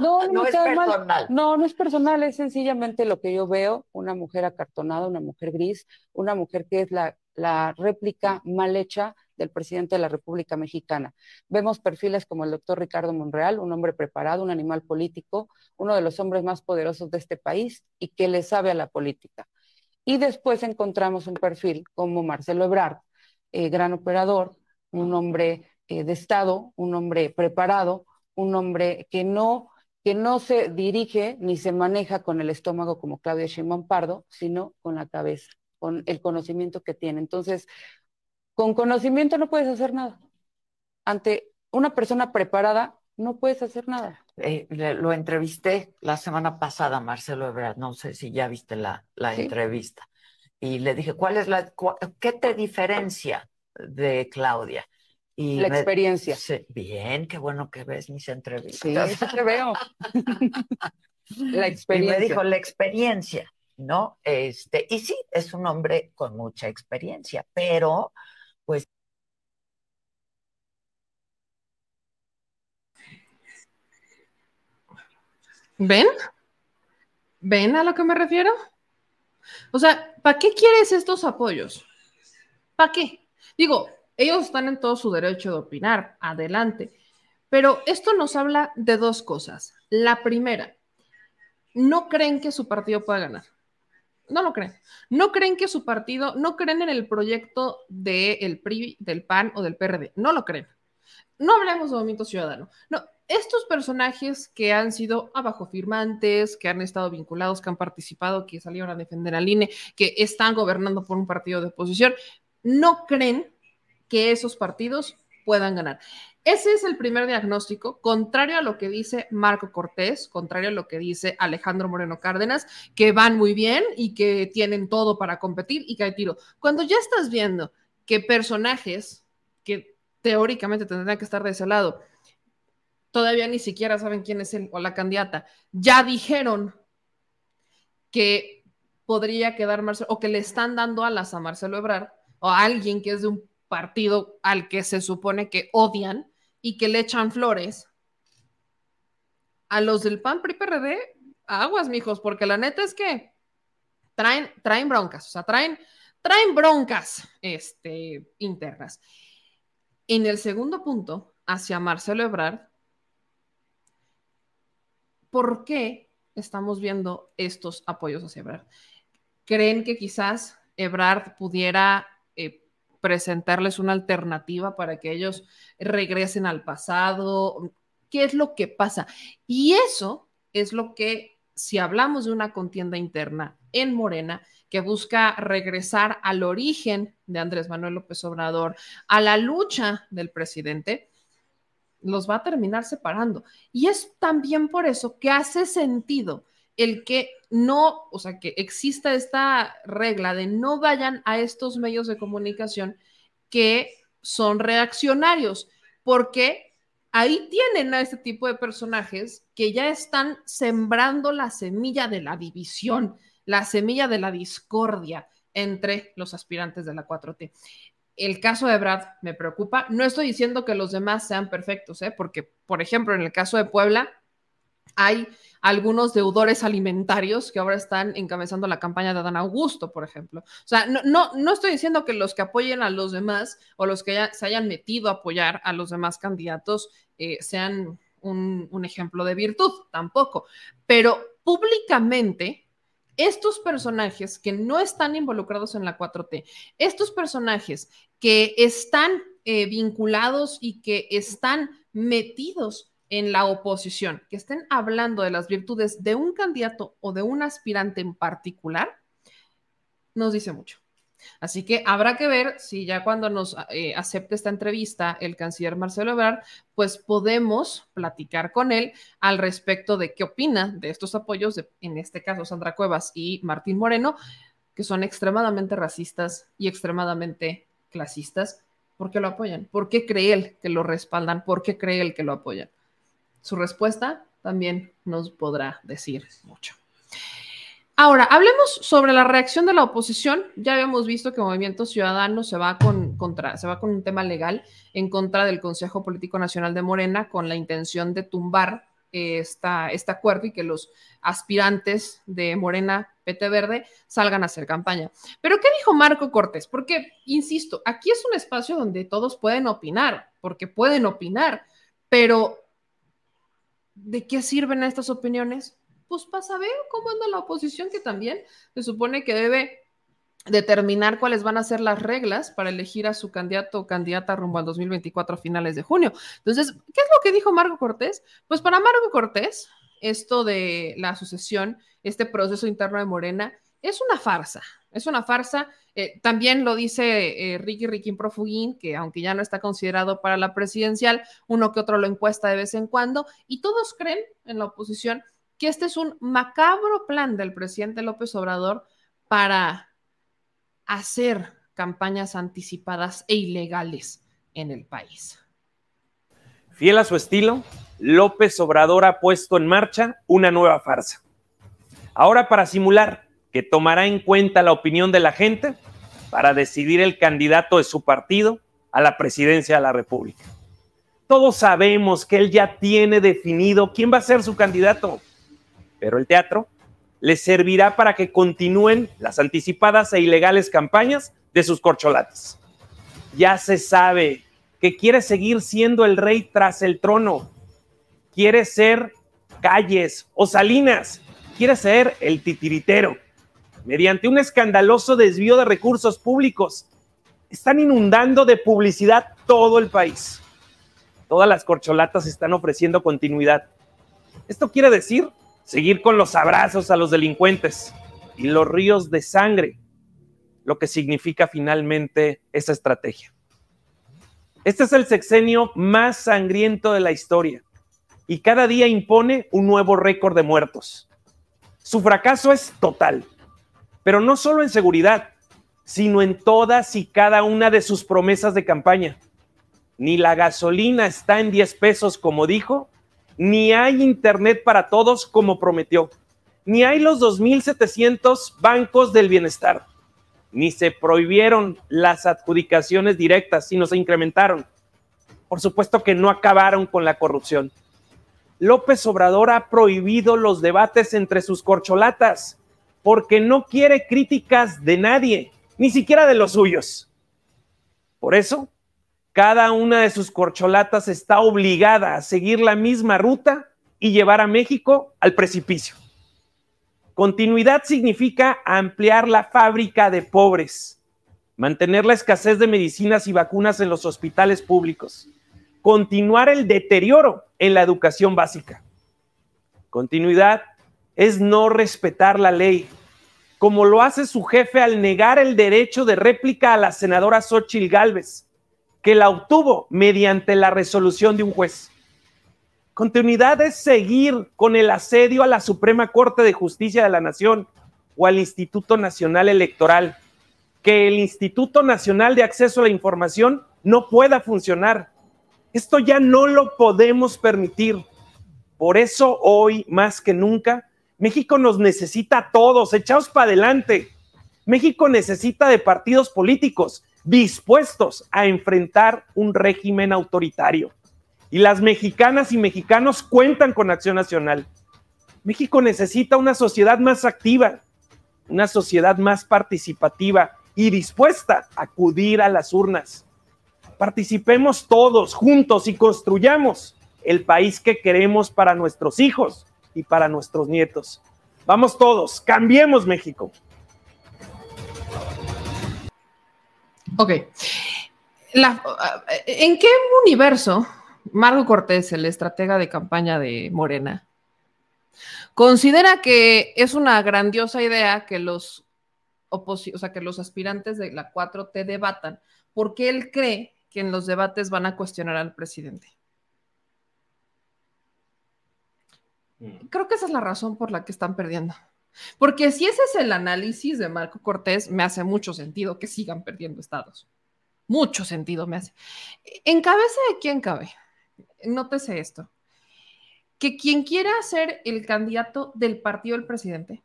no, no, es personal. No, no es personal, es sencillamente lo que yo veo, una mujer acartonada, una mujer gris, una mujer que es la, la réplica mal hecha del presidente de la República Mexicana. Vemos perfiles como el doctor Ricardo Monreal, un hombre preparado, un animal político, uno de los hombres más poderosos de este país y que le sabe a la política. Y después encontramos un perfil como Marcelo Ebrard, eh, gran operador, un hombre eh, de Estado, un hombre preparado, un hombre que no, que no se dirige ni se maneja con el estómago como Claudia Sheinbaum Pardo, sino con la cabeza, con el conocimiento que tiene. Entonces, con conocimiento no puedes hacer nada. Ante una persona preparada no puedes hacer nada. Eh, lo entrevisté la semana pasada, Marcelo Ebrard, no sé si ya viste la, entrevista. Y le dije, ¿cuál es la, qué te diferencia de Claudia? Y la experiencia. bien, qué bueno que ves mis entrevistas. Sí, eso te veo. la experiencia. Y me dijo, la experiencia, ¿no? Este, y sí, es un hombre con mucha experiencia, pero pues ¿Ven? ¿Ven a lo que me refiero? O sea, ¿para qué quieres estos apoyos? ¿Para qué? Digo, ellos están en todo su derecho de opinar, adelante. Pero esto nos habla de dos cosas. La primera, no creen que su partido pueda ganar no lo creen. No creen que su partido, no creen en el proyecto del PRI, del PAN o del PRD. No lo creen. No hablemos de movimiento ciudadano. No, estos personajes que han sido abajo firmantes, que han estado vinculados, que han participado, que salieron a defender al INE, que están gobernando por un partido de oposición, no creen que esos partidos puedan ganar. Ese es el primer diagnóstico, contrario a lo que dice Marco Cortés, contrario a lo que dice Alejandro Moreno Cárdenas, que van muy bien y que tienen todo para competir y que hay tiro. Cuando ya estás viendo que personajes que teóricamente tendrían que estar de ese lado, todavía ni siquiera saben quién es él o la candidata, ya dijeron que podría quedar Marcelo, o que le están dando alas a Marcelo Ebrard, o a alguien que es de un partido al que se supone que odian y que le echan flores. A los del PAN PRI PRD, aguas, mijos, porque la neta es que traen, traen broncas, o sea, traen, traen broncas este, internas. En el segundo punto, hacia Marcelo Ebrard, ¿por qué estamos viendo estos apoyos hacia Ebrard? ¿Creen que quizás Ebrard pudiera presentarles una alternativa para que ellos regresen al pasado? ¿Qué es lo que pasa? Y eso es lo que, si hablamos de una contienda interna en Morena, que busca regresar al origen de Andrés Manuel López Obrador, a la lucha del presidente, los va a terminar separando. Y es también por eso que hace sentido el que no, o sea, que exista esta regla de no vayan a estos medios de comunicación que son reaccionarios, porque ahí tienen a este tipo de personajes que ya están sembrando la semilla de la división, la semilla de la discordia entre los aspirantes de la 4T el caso de Brad me preocupa. No estoy diciendo que los demás sean perfectos, ¿eh? porque, por ejemplo, en el caso de Puebla, hay algunos deudores alimentarios que ahora están encabezando la campaña de Adán Augusto, por ejemplo. O sea, no, no, no estoy diciendo que los que apoyen a los demás o los que se hayan metido a apoyar a los demás candidatos eh, sean un, un ejemplo de virtud, tampoco. Pero públicamente estos personajes que no están involucrados en la 4T, estos personajes que están eh, vinculados y que están metidos en la oposición, que estén hablando de las virtudes de un candidato o de un aspirante en particular, nos dice mucho. Así que habrá que ver si ya cuando nos eh, acepte esta entrevista el canciller Marcelo Ebrard, pues podemos platicar con él al respecto de qué opina de estos apoyos, en este caso Sandra Cuevas y Martín Moreno, que son extremadamente racistas y extremadamente clasistas. ¿Por qué lo apoyan? ¿Por qué cree él que lo respaldan? ¿Por qué cree él que lo apoyan? Su respuesta también nos podrá decir mucho. Ahora, hablemos sobre la reacción de la oposición. Ya habíamos visto que Movimiento Ciudadano se va con, contra, se va con un tema legal en contra del Consejo Político Nacional de Morena con la intención de tumbar esta, este acuerdo y que los aspirantes de Morena PT Verde salgan a hacer campaña. Pero, ¿qué dijo Marco Cortés? Porque, insisto, aquí es un espacio donde todos pueden opinar, porque pueden opinar, pero ¿de qué sirven estas opiniones? pues pasa a ver cómo anda la oposición, que también se supone que debe determinar cuáles van a ser las reglas para elegir a su candidato o candidata rumbo al 2024 a finales de junio. Entonces, ¿qué es lo que dijo Marco Cortés? Pues para Marco Cortés, esto de la sucesión, este proceso interno de Morena, es una farsa, es una farsa. Eh, también lo dice eh, Ricky Ricky Profugín, que aunque ya no está considerado para la presidencial, uno que otro lo encuesta de vez en cuando, y todos creen en la oposición que este es un macabro plan del presidente López Obrador para hacer campañas anticipadas e ilegales en el país. Fiel a su estilo, López Obrador ha puesto en marcha una nueva farsa. Ahora para simular que tomará en cuenta la opinión de la gente para decidir el candidato de su partido a la presidencia de la República. Todos sabemos que él ya tiene definido quién va a ser su candidato pero el teatro les servirá para que continúen las anticipadas e ilegales campañas de sus corcholates. Ya se sabe que quiere seguir siendo el rey tras el trono. Quiere ser calles o salinas. Quiere ser el titiritero. Mediante un escandaloso desvío de recursos públicos, están inundando de publicidad todo el país todas las corcholatas están ofreciendo continuidad. Esto quiere decir seguir con los abrazos a los delincuentes y los ríos de sangre, lo que significa finalmente esa estrategia. Este es el sexenio más sangriento de la historia y cada día impone un nuevo récord de muertos. Su fracaso es total, pero no solo en seguridad, sino en todas y cada una de sus promesas de campaña. Ni la gasolina está en 10 pesos como dijo, ni hay internet para todos como prometió, ni hay los 2.700 bancos del bienestar ni se prohibieron las adjudicaciones directas, sino se incrementaron. Por supuesto que no acabaron con la corrupción. López Obrador ha prohibido los debates entre sus corcholatas porque no quiere críticas de nadie, ni siquiera de los suyos. Por eso, cada una de sus corcholatas está obligada a seguir la misma ruta y llevar a México al precipicio. Continuidad significa ampliar la fábrica de pobres, mantener la escasez de medicinas y vacunas en los hospitales públicos, continuar el deterioro en la educación básica. Continuidad es no respetar la ley, como lo hace su jefe al negar el derecho de réplica a la senadora Xochil Gálvez, que la obtuvo mediante la resolución de un juez. Continuidad es seguir con el asedio a la Suprema Corte de Justicia de la Nación o al Instituto Nacional Electoral. Que el Instituto Nacional de Acceso a la Información no pueda funcionar. Esto ya no lo podemos permitir. Por eso hoy, más que nunca, México nos necesita a todos, echaos para adelante. México necesita de partidos políticos dispuestos a enfrentar un régimen autoritario y las mexicanas y mexicanos cuentan con Acción Nacional. México necesita una sociedad más activa, una sociedad más participativa y dispuesta a acudir a las urnas. Participemos todos juntos y construyamos el país que queremos para nuestros hijos y para nuestros nietos. Vamos todos, cambiemos México. Ok. ¿En qué universo Marco Cortés, el estratega de campaña de Morena, considera que es una grandiosa idea que los o sea, que los aspirantes de la 4T debatan, porque él cree que en los debates van a cuestionar al presidente. Mm. Creo que esa es la razón por la que están perdiendo. Porque si ese es el análisis de Marco Cortés, me hace mucho sentido que sigan perdiendo estados. Mucho sentido me hace. ¿En cabeza de quién cabe? nótese esto, que quien quiera ser el candidato del partido del presidente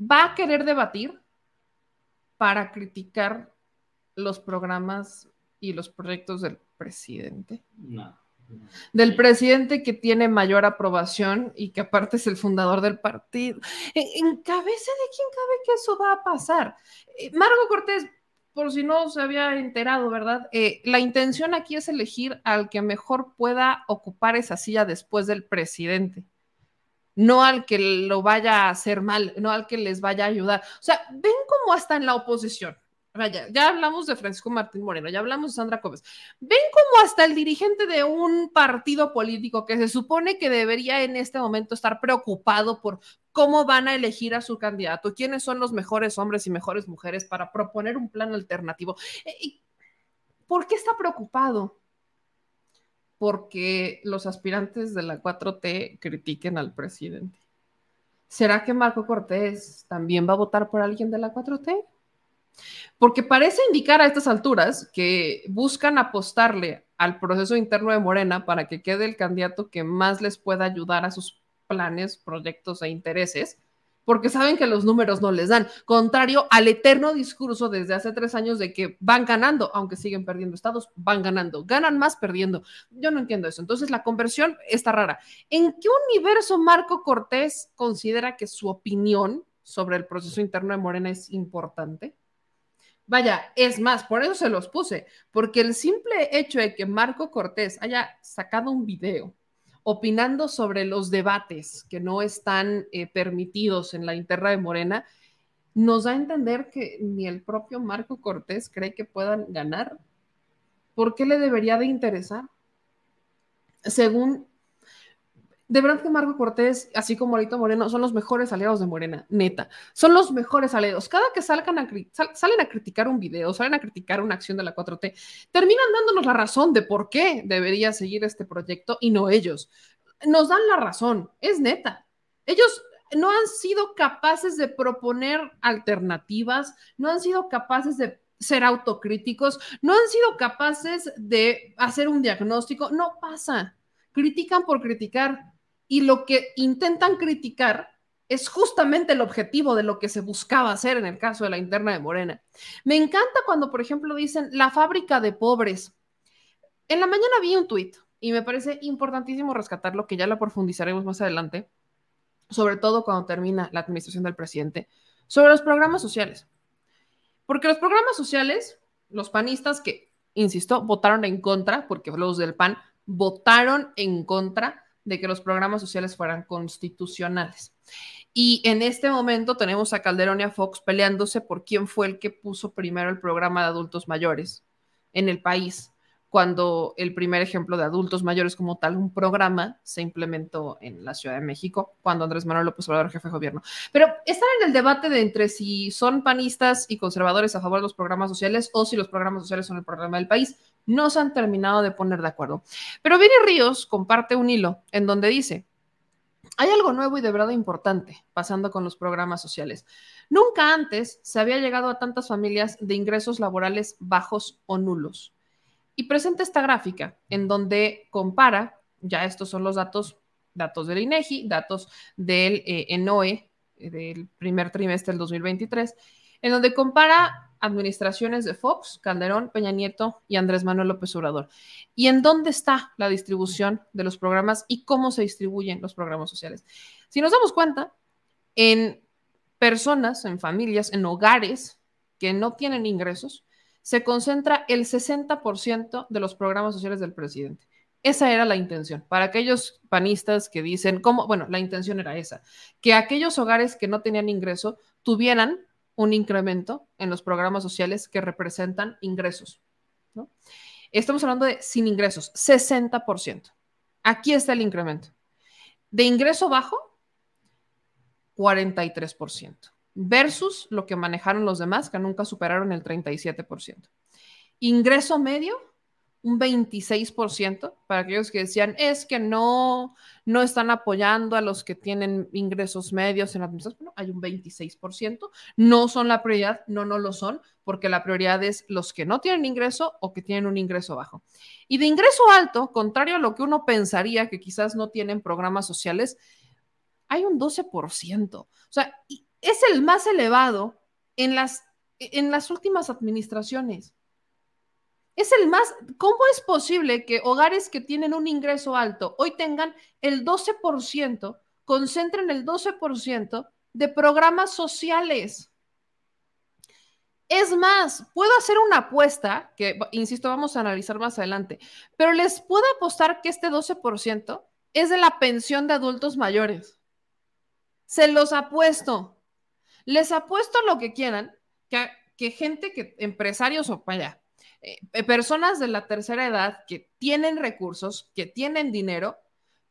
va a querer debatir para criticar los programas y los proyectos del presidente. Del presidente que tiene mayor aprobación y que aparte es el fundador del partido. ¿En, cabeza de quién cabe que eso va a pasar? Eh, Margo Cortés por si no se había enterado, ¿verdad? Eh, la intención aquí es elegir al que mejor pueda ocupar esa silla después del presidente, no al que lo vaya a hacer mal, no al que les vaya a ayudar. O sea, ven cómo hasta en la oposición Vaya, ya hablamos de Francisco Martín Moreno, ya hablamos de Sandra Cópez. Ven como hasta el dirigente de un partido político que se supone que debería en este momento estar preocupado por cómo van a elegir a su candidato, quiénes son los mejores hombres y mejores mujeres para proponer un plan alternativo. Eh, ¿Por qué está preocupado? Porque los aspirantes de la 4T critiquen al presidente. ¿Será que Marco Cortés también va a votar por alguien de la 4T? Porque parece indicar a estas alturas que buscan apostarle al proceso interno de Morena para que quede el candidato que más les pueda ayudar a sus planes, proyectos e intereses, porque saben que los números no les dan, contrario al eterno discurso desde hace tres años de que van ganando, aunque siguen perdiendo estados, van ganando, ganan más perdiendo. Yo no entiendo eso. Entonces la conversión está rara. ¿En qué universo Marco Cortés considera que su opinión sobre el proceso interno de Morena es importante? Vaya, es más, por eso se los puse, porque el simple hecho de que Marco Cortés haya sacado un video opinando sobre los debates que no están eh, permitidos en la interna de Morena, nos da a entender que ni el propio Marco Cortés cree que puedan ganar. ¿Por qué le debería de interesar? según de verdad que Marco Cortés, así como Alito Moreno, son los mejores aliados de Morena, neta. Son los mejores aliados. Cada que salgan a, salen a criticar un video, salen a criticar una acción de la 4T, terminan dándonos la razón de por qué debería seguir este proyecto y no ellos. Nos dan la razón, es neta. Ellos no han sido capaces de proponer alternativas, no han sido capaces de ser autocríticos, no han sido capaces de hacer un diagnóstico. No pasa. Critican por criticar y lo que intentan criticar es justamente el objetivo de lo que se buscaba hacer en el caso de la interna de Morena. Me encanta cuando, por ejemplo, dicen la fábrica de pobres. En la mañana vi un tuit y me parece importantísimo rescatarlo, que ya lo profundizaremos más adelante, sobre todo cuando termina la administración del presidente, sobre los programas sociales. Porque los programas sociales, los panistas que, insisto, votaron en contra, porque los del PAN votaron en contra de que los programas sociales fueran constitucionales. Y en este momento tenemos a Calderón y a Fox peleándose por quién fue el que puso primero el programa de adultos mayores en el país cuando el primer ejemplo de adultos mayores como tal, un programa, se implementó en la Ciudad de México, cuando Andrés Manuel López Obrador, jefe de gobierno. Pero están en el debate de entre si son panistas y conservadores a favor de los programas sociales o si los programas sociales son el programa del país. No se han terminado de poner de acuerdo. Pero Vini Ríos comparte un hilo en donde dice, hay algo nuevo y de verdad importante pasando con los programas sociales. Nunca antes se había llegado a tantas familias de ingresos laborales bajos o nulos y presenta esta gráfica en donde compara, ya estos son los datos, datos del INEGI, datos del eh, ENOE eh, del primer trimestre del 2023, en donde compara administraciones de Fox, Calderón, Peña Nieto y Andrés Manuel López Obrador. ¿Y en dónde está la distribución de los programas y cómo se distribuyen los programas sociales? Si nos damos cuenta, en personas, en familias, en hogares que no tienen ingresos, se concentra el 60% de los programas sociales del presidente. Esa era la intención. Para aquellos panistas que dicen, ¿cómo? Bueno, la intención era esa, que aquellos hogares que no tenían ingreso tuvieran un incremento en los programas sociales que representan ingresos. Estamos hablando de sin ingresos, 60%. Aquí está el incremento. De ingreso bajo, 43% versus lo que manejaron los demás, que nunca superaron el 37%. Ingreso medio, un 26% para aquellos que decían, es que no, no están apoyando a los que tienen ingresos medios en administración. Bueno, hay un 26%. No son la prioridad, no, no lo son, porque la prioridad es los que no tienen ingreso o que tienen un ingreso bajo. Y de ingreso alto, contrario a lo que uno pensaría que quizás no tienen programas sociales, hay un 12%. O sea, es el más elevado en las, en las últimas administraciones. Es el más, ¿cómo es posible que hogares que tienen un ingreso alto hoy tengan el 12%, concentren el 12% de programas sociales? Es más, puedo hacer una apuesta, que insisto, vamos a analizar más adelante, pero les puedo apostar que este 12% es de la pensión de adultos mayores. Se los apuesto. Les apuesto lo que quieran, que, que gente, que empresarios o vaya, eh, personas de la tercera edad que tienen recursos, que tienen dinero,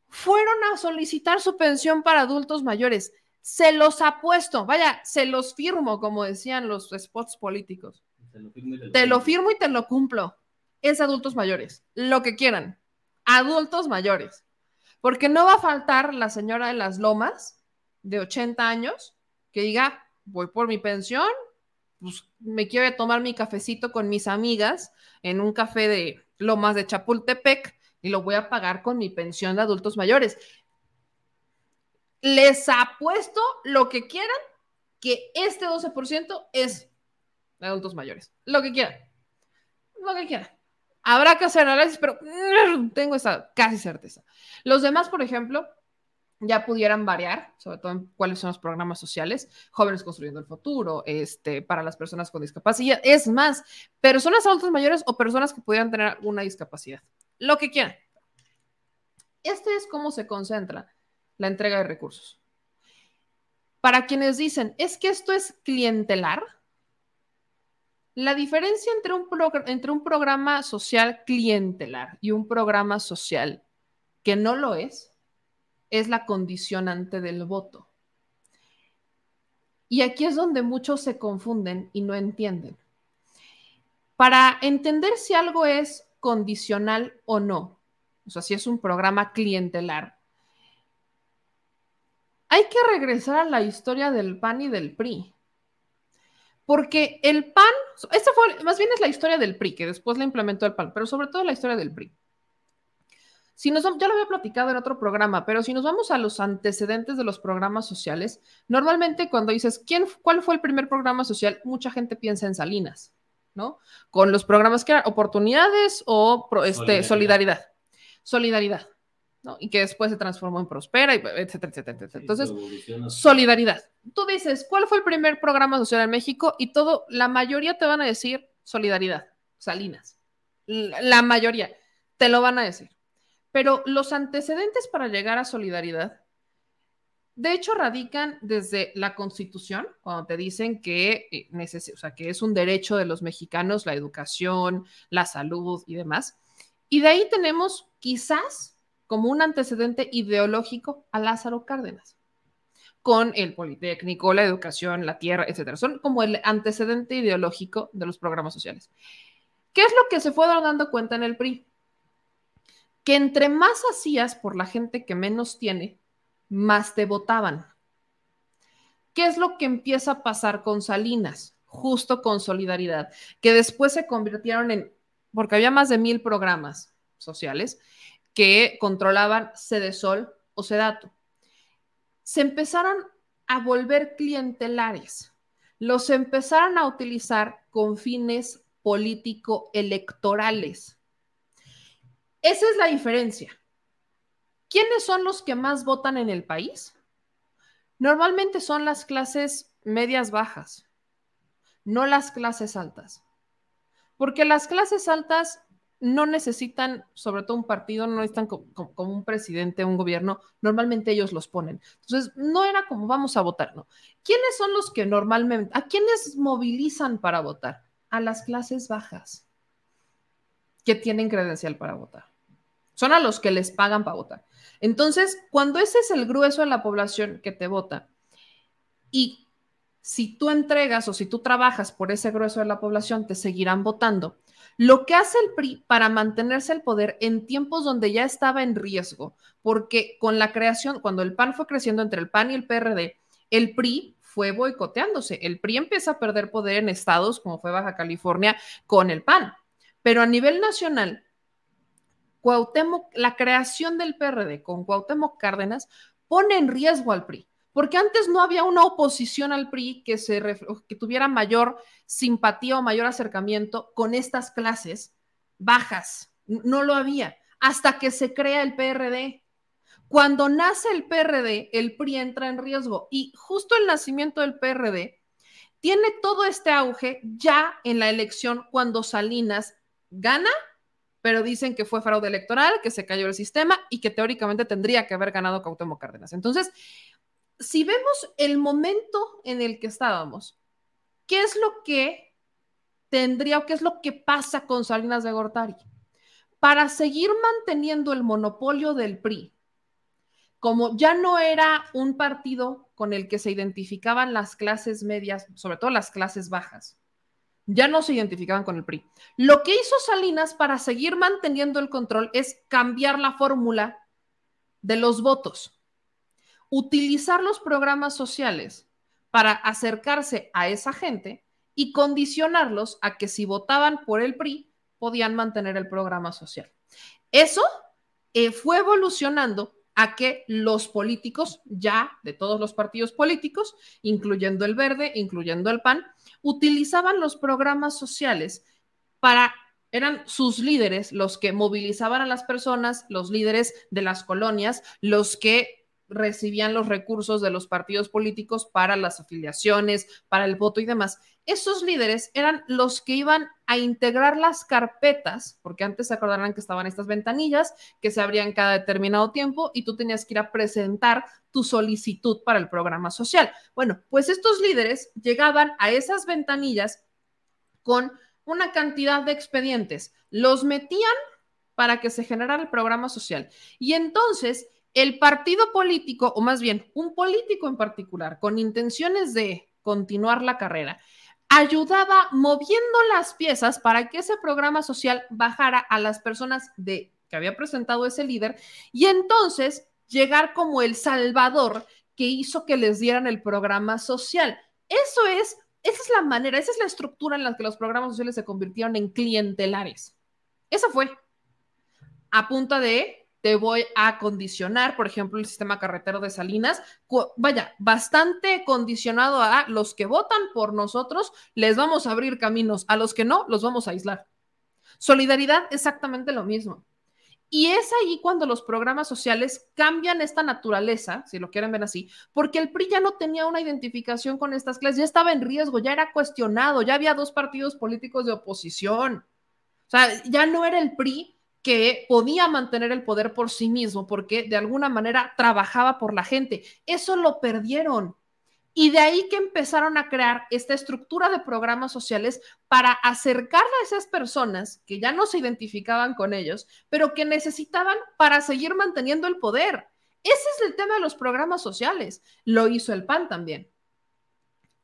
fueron a solicitar su pensión para adultos mayores. Se los apuesto, vaya, se los firmo, como decían los spots políticos. te lo firmo y te lo cumplo. Es adultos mayores, lo que quieran. Adultos mayores. Porque no va a faltar la señora de las lomas de 80 años que diga, voy por mi pensión, pues me quiero tomar mi cafecito con mis amigas en un café de Lomas de Chapultepec y lo voy a pagar con mi pensión de adultos mayores. Les apuesto lo que quieran que este 12% es de adultos mayores. Lo que quieran. Lo que quieran. Habrá que hacer análisis, pero tengo esa casi certeza. Los demás, por ejemplo, ya pudieran variar, sobre todo en cuáles son los programas sociales, jóvenes construyendo el futuro, este, para las personas con discapacidad. Es más, personas adultas mayores o personas que pudieran tener alguna discapacidad, lo que quieran. Este es cómo se concentra la entrega de recursos. Para quienes dicen, es que esto es clientelar, la diferencia entre un, entre un programa social clientelar y un programa social que no lo es, es la condicionante del voto. Y aquí es donde muchos se confunden y no entienden. Para entender si algo es condicional o no, o sea, si es un programa clientelar, hay que regresar a la historia del PAN y del PRI. Porque el PAN, esta fue, más bien es la historia del PRI, que después la implementó el PAN, pero sobre todo la historia del PRI. Si nos, ya lo había platicado en otro programa, pero si nos vamos a los antecedentes de los programas sociales, normalmente cuando dices, ¿quién, ¿cuál fue el primer programa social? Mucha gente piensa en Salinas, ¿no? Con los programas que eran oportunidades o este, solidaridad. Solidaridad. ¿no? Y que después se transformó en Prospera, etcétera, etcétera, etcétera. Entonces, solidaridad. Tú dices, ¿cuál fue el primer programa social en México? Y todo, la mayoría te van a decir solidaridad, Salinas. La mayoría te lo van a decir. Pero los antecedentes para llegar a solidaridad, de hecho, radican desde la Constitución, cuando te dicen que, eh, o sea, que es un derecho de los mexicanos la educación, la salud y demás. Y de ahí tenemos quizás como un antecedente ideológico a Lázaro Cárdenas, con el Politécnico, la educación, la tierra, etcétera. Son como el antecedente ideológico de los programas sociales. ¿Qué es lo que se fue dando cuenta en el PRI? Que entre más hacías por la gente que menos tiene, más te votaban. ¿Qué es lo que empieza a pasar con Salinas? Justo con Solidaridad, que después se convirtieron en, porque había más de mil programas sociales que controlaban Sol o Sedato. Se empezaron a volver clientelares, los empezaron a utilizar con fines político-electorales. Esa es la diferencia. ¿Quiénes son los que más votan en el país? Normalmente son las clases medias bajas, no las clases altas. Porque las clases altas no necesitan, sobre todo un partido, no necesitan como, un presidente, un gobierno, normalmente ellos los ponen. Entonces, no era como vamos a votar, ¿no? ¿Quiénes son los que normalmente, a quiénes movilizan para votar? A las clases bajas, que tienen credencial para votar. Son a los que les pagan para votar. Entonces, cuando ese es el grueso de la población que te vota, y si tú entregas o si tú trabajas por ese grueso de la población, te seguirán votando. Lo que hace el PRI para mantenerse el poder en tiempos donde ya estaba en riesgo, porque con la creación, cuando el PAN fue creciendo entre el PAN y el PRD, el PRI fue boicoteándose. El PRI empieza a perder poder en estados como fue Baja California con el PAN. Pero a nivel nacional, Cuauhtémoc, la creación del PRD con Cuauhtémoc Cárdenas pone en riesgo al PRI, porque antes no había una oposición al PRI que, que tuviera mayor simpatía o mayor acercamiento con estas clases bajas. No lo había, hasta que se crea el PRD. Cuando nace el PRD, el PRI entra en riesgo y justo el nacimiento del PRD tiene todo este auge ya en la elección cuando Salinas gana pero dicen que fue fraude electoral, que se cayó el sistema y que teóricamente tendría que haber ganado Cuauhtémoc Cárdenas. Entonces, si vemos el momento en el que estábamos, ¿qué es lo que tendría o qué es lo que pasa con Salinas de Gortari? Para seguir manteniendo el monopolio del PRI, como ya no era un partido con el que se identificaban las clases medias, sobre todo las clases bajas, ya no se identificaban con el PRI. Lo que hizo Salinas para seguir manteniendo el control es cambiar la fórmula de los votos, utilizar los programas sociales para acercarse a esa gente y condicionarlos a que si votaban por el PRI podían mantener el programa social. Eso eh, fue evolucionando a que los políticos, ya de todos los partidos políticos, incluyendo el Verde, incluyendo el PAN, utilizaban los programas sociales para, eran sus líderes los que movilizaban a las personas, los líderes de las colonias, los que recibían los recursos de los partidos políticos para las afiliaciones, para el voto y demás. Esos líderes eran los que iban a integrar las carpetas, porque antes se acordarán que estaban estas ventanillas que se abrían cada determinado tiempo y tú tenías que ir a presentar tu solicitud para el programa social. Bueno, pues estos líderes llegaban a esas ventanillas con una cantidad de expedientes, los metían para que se generara el programa social. Y entonces el partido político, o más bien un político en particular, con intenciones de continuar la carrera, ayudaba moviendo las piezas para que ese programa social bajara a las personas de que había presentado ese líder y entonces llegar como el salvador que hizo que les dieran el programa social. Eso es, esa es la manera, esa es la estructura en la que los programas sociales se convirtieron en clientelares. Esa fue. A punta de te voy a condicionar, por ejemplo, el sistema carretero de Salinas, vaya, bastante condicionado a los que votan por nosotros, les vamos a abrir caminos, a los que no, los vamos a aislar. Solidaridad, exactamente lo mismo. Y es ahí cuando los programas sociales cambian esta naturaleza, si lo quieren ver así, porque el PRI ya no tenía una identificación con estas clases, ya estaba en riesgo, ya era cuestionado, ya había dos partidos políticos de oposición. O sea, ya no era el PRI que podía mantener el poder por sí mismo porque de alguna manera trabajaba por la gente. Eso lo perdieron. Y de ahí que empezaron a crear esta estructura de programas sociales para acercar a esas personas que ya no se identificaban con ellos, pero que necesitaban para seguir manteniendo el poder. Ese es el tema de los programas sociales. Lo hizo el PAN también.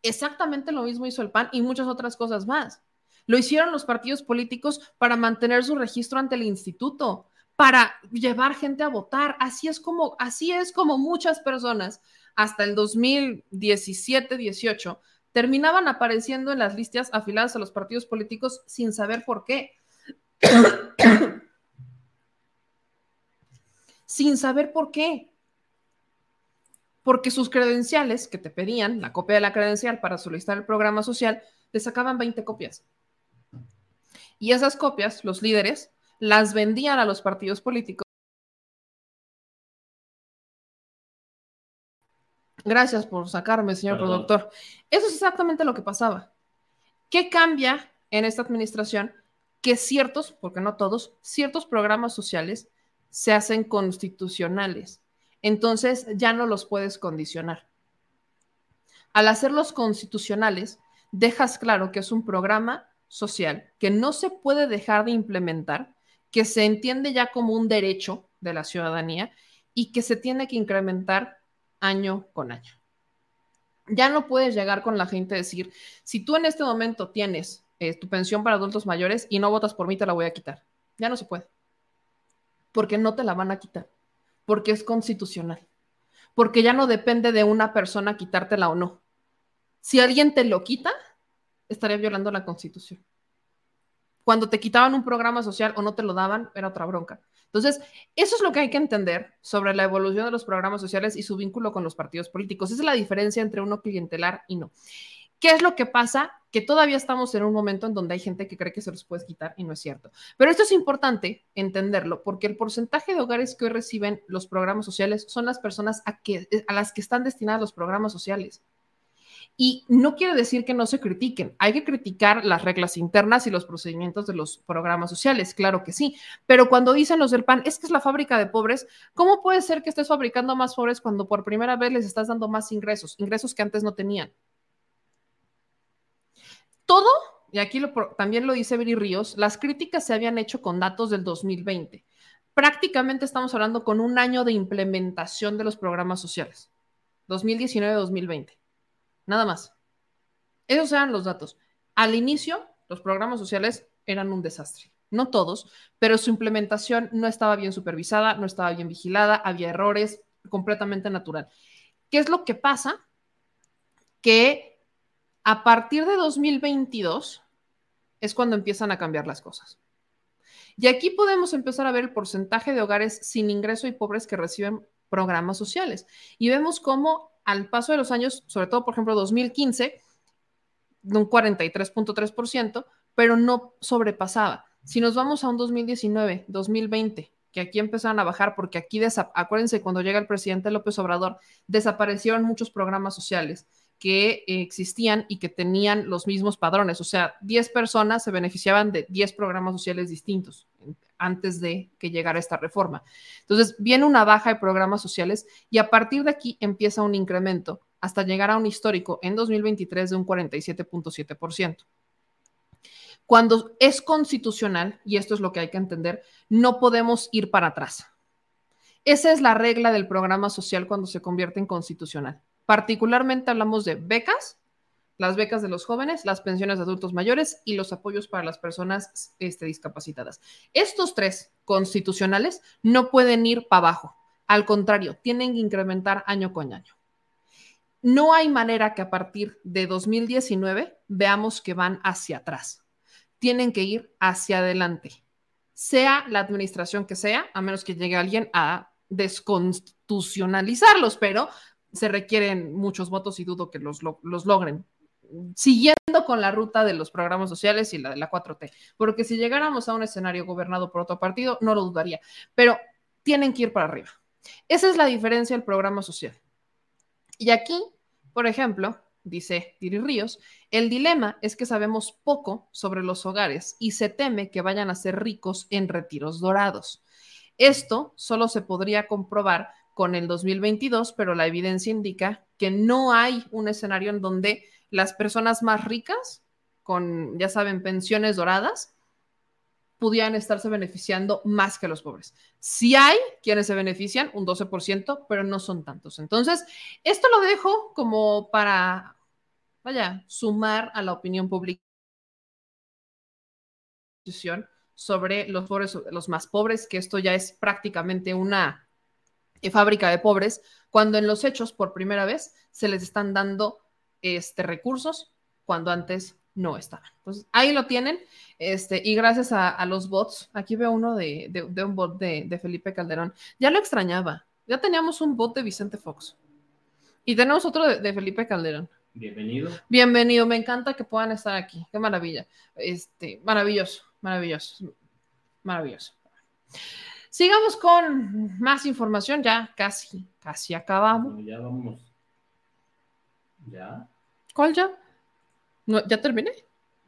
Exactamente lo mismo hizo el PAN y muchas otras cosas más. Lo hicieron los partidos políticos para mantener su registro ante el instituto, para llevar gente a votar. Así es como, así es como muchas personas hasta el 2017-18 terminaban apareciendo en las listas afiladas a los partidos políticos sin saber por qué. sin saber por qué. Porque sus credenciales que te pedían, la copia de la credencial para solicitar el programa social, te sacaban 20 copias. Y esas copias, los líderes, las vendían a los partidos políticos. Gracias por sacarme, señor productor. Eso es exactamente lo que pasaba. ¿Qué cambia en esta administración? Que ciertos, porque no todos, ciertos programas sociales se hacen constitucionales. Entonces ya no los puedes condicionar. Al hacerlos constitucionales, dejas claro que es un programa social que no se puede dejar de implementar, que se entiende ya como un derecho de la ciudadanía y que se tiene que incrementar año con año. Ya no puedes llegar con la gente a decir, si tú en este momento tienes eh, tu pensión para adultos mayores y no votas por mí, te la voy a quitar. Ya no se puede. Porque no te la van a quitar. Porque es constitucional. Porque ya no depende de una persona quitártela o no. Si alguien te lo quita, estaría violando la constitución. Cuando te quitaban un programa social o no te lo daban, era otra bronca. Entonces, eso es lo que hay que entender sobre la evolución de los programas sociales y su vínculo con los partidos políticos. Esa es la diferencia entre uno clientelar y no. ¿Qué es lo que pasa? Que todavía estamos en un momento en donde hay gente que cree que se los puede quitar y no es cierto. Pero esto es importante entenderlo porque el porcentaje de hogares que hoy reciben los programas sociales son las personas a, a las que están destinados los programas sociales. Y no quiere decir que no se critiquen, hay que criticar las reglas internas y los procedimientos de los programas sociales, claro que sí, pero cuando dicen los del PAN, es que es la fábrica de pobres, ¿cómo puede ser que estés fabricando más pobres cuando por primera vez les estás dando más ingresos, ingresos que antes no tenían? Todo, y aquí también lo dice Viri Ríos, las críticas se habían hecho con datos del 2020. Prácticamente estamos hablando con un año de implementación de los programas sociales, 2019-2020 nada más. Esos eran los datos. Al inicio, los programas sociales eran un desastre. No todos, pero su implementación no estaba bien supervisada, no estaba bien vigilada, había errores, completamente natural. ¿Qué es lo que pasa? Que a partir de 2022 es cuando empiezan a cambiar las cosas. Y aquí podemos empezar a ver el porcentaje de hogares sin ingreso y pobres que reciben programas sociales. Y vemos cómo al paso de los años, sobre todo, por ejemplo, 2015, de un 43.3%, pero no sobrepasaba. Si nos vamos a un 2019, 2020, que aquí empezaron a bajar, porque aquí, acuérdense, cuando llega el presidente López Obrador, desaparecieron muchos programas sociales que existían y que tenían los mismos padrones. O sea, 10 personas se beneficiaban de 10 programas sociales distintos antes de que llegara esta reforma. Entonces, viene una baja de programas sociales y a partir de aquí empieza un incremento hasta llegar a un histórico en 2023 de un 47.7%. cuando es constitucional, y esto es lo que hay que entender, no podemos ir para atrás. Esa es la regla del programa social cuando se convierte en constitucional. Particularmente hablamos de becas, las becas de los jóvenes, las pensiones de adultos mayores y los apoyos para las personas este, discapacitadas. Estos tres constitucionales no pueden ir para abajo. Al contrario, tienen que incrementar año con año. No hay manera que a partir de 2019 veamos que van hacia atrás. Tienen que ir hacia adelante, sea la administración que sea, a menos que llegue alguien a desconstitucionalizarlos, pero se requieren muchos votos y dudo que los, los logren siguiendo con la ruta de los programas sociales y la de la 4T, porque si llegáramos a un escenario gobernado por otro partido, no lo dudaría, pero tienen que ir para arriba. Esa es la diferencia del programa social. Y aquí, por ejemplo, dice Tiri Ríos, el dilema es que sabemos poco sobre los hogares y se teme que vayan a ser ricos en retiros dorados. Esto solo se podría comprobar con el 2022, pero la evidencia indica que no hay un escenario en donde las personas más ricas, con, ya saben, pensiones doradas, pudieran estarse beneficiando más que los pobres. Sí hay quienes se benefician, un 12%, pero no son tantos. Entonces, esto lo dejo como para, vaya, sumar a la opinión pública sobre los pobres, los más pobres, que esto ya es prácticamente una fábrica de pobres, cuando en los hechos, por primera vez, se les están dando este, recursos cuando antes no estaban. Entonces, ahí lo tienen. Este, y gracias a, los bots, aquí veo uno de, un bot de, Felipe Calderón. Ya lo extrañaba. Ya teníamos un bot de Vicente Fox. Y tenemos otro de, Felipe Calderón. Bienvenido. Bienvenido. Me encanta que puedan estar aquí. Qué maravilla. Este, maravilloso, maravilloso, maravilloso. Sigamos con más información. Ya casi, casi acabamos. ya vamos. ¿Ya? ¿Cuál ya? ¿Ya terminé?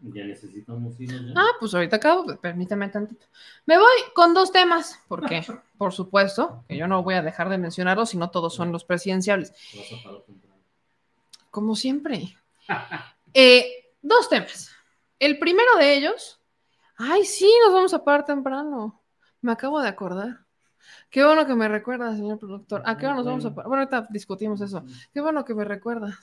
Ya necesitamos ir. Ah, pues ahorita acabo, permítame tantito. Me voy con dos temas, porque, por supuesto, que yo no voy a dejar de mencionarlos, sino todos son los presidenciales. Como siempre. Eh, dos temas. El primero de ellos, ay, sí, nos vamos a parar temprano. Me acabo de acordar. Qué bueno que me recuerda, señor productor. ¿A qué hora nos vamos a parar? Bueno, ahorita discutimos eso. Qué bueno que me recuerda.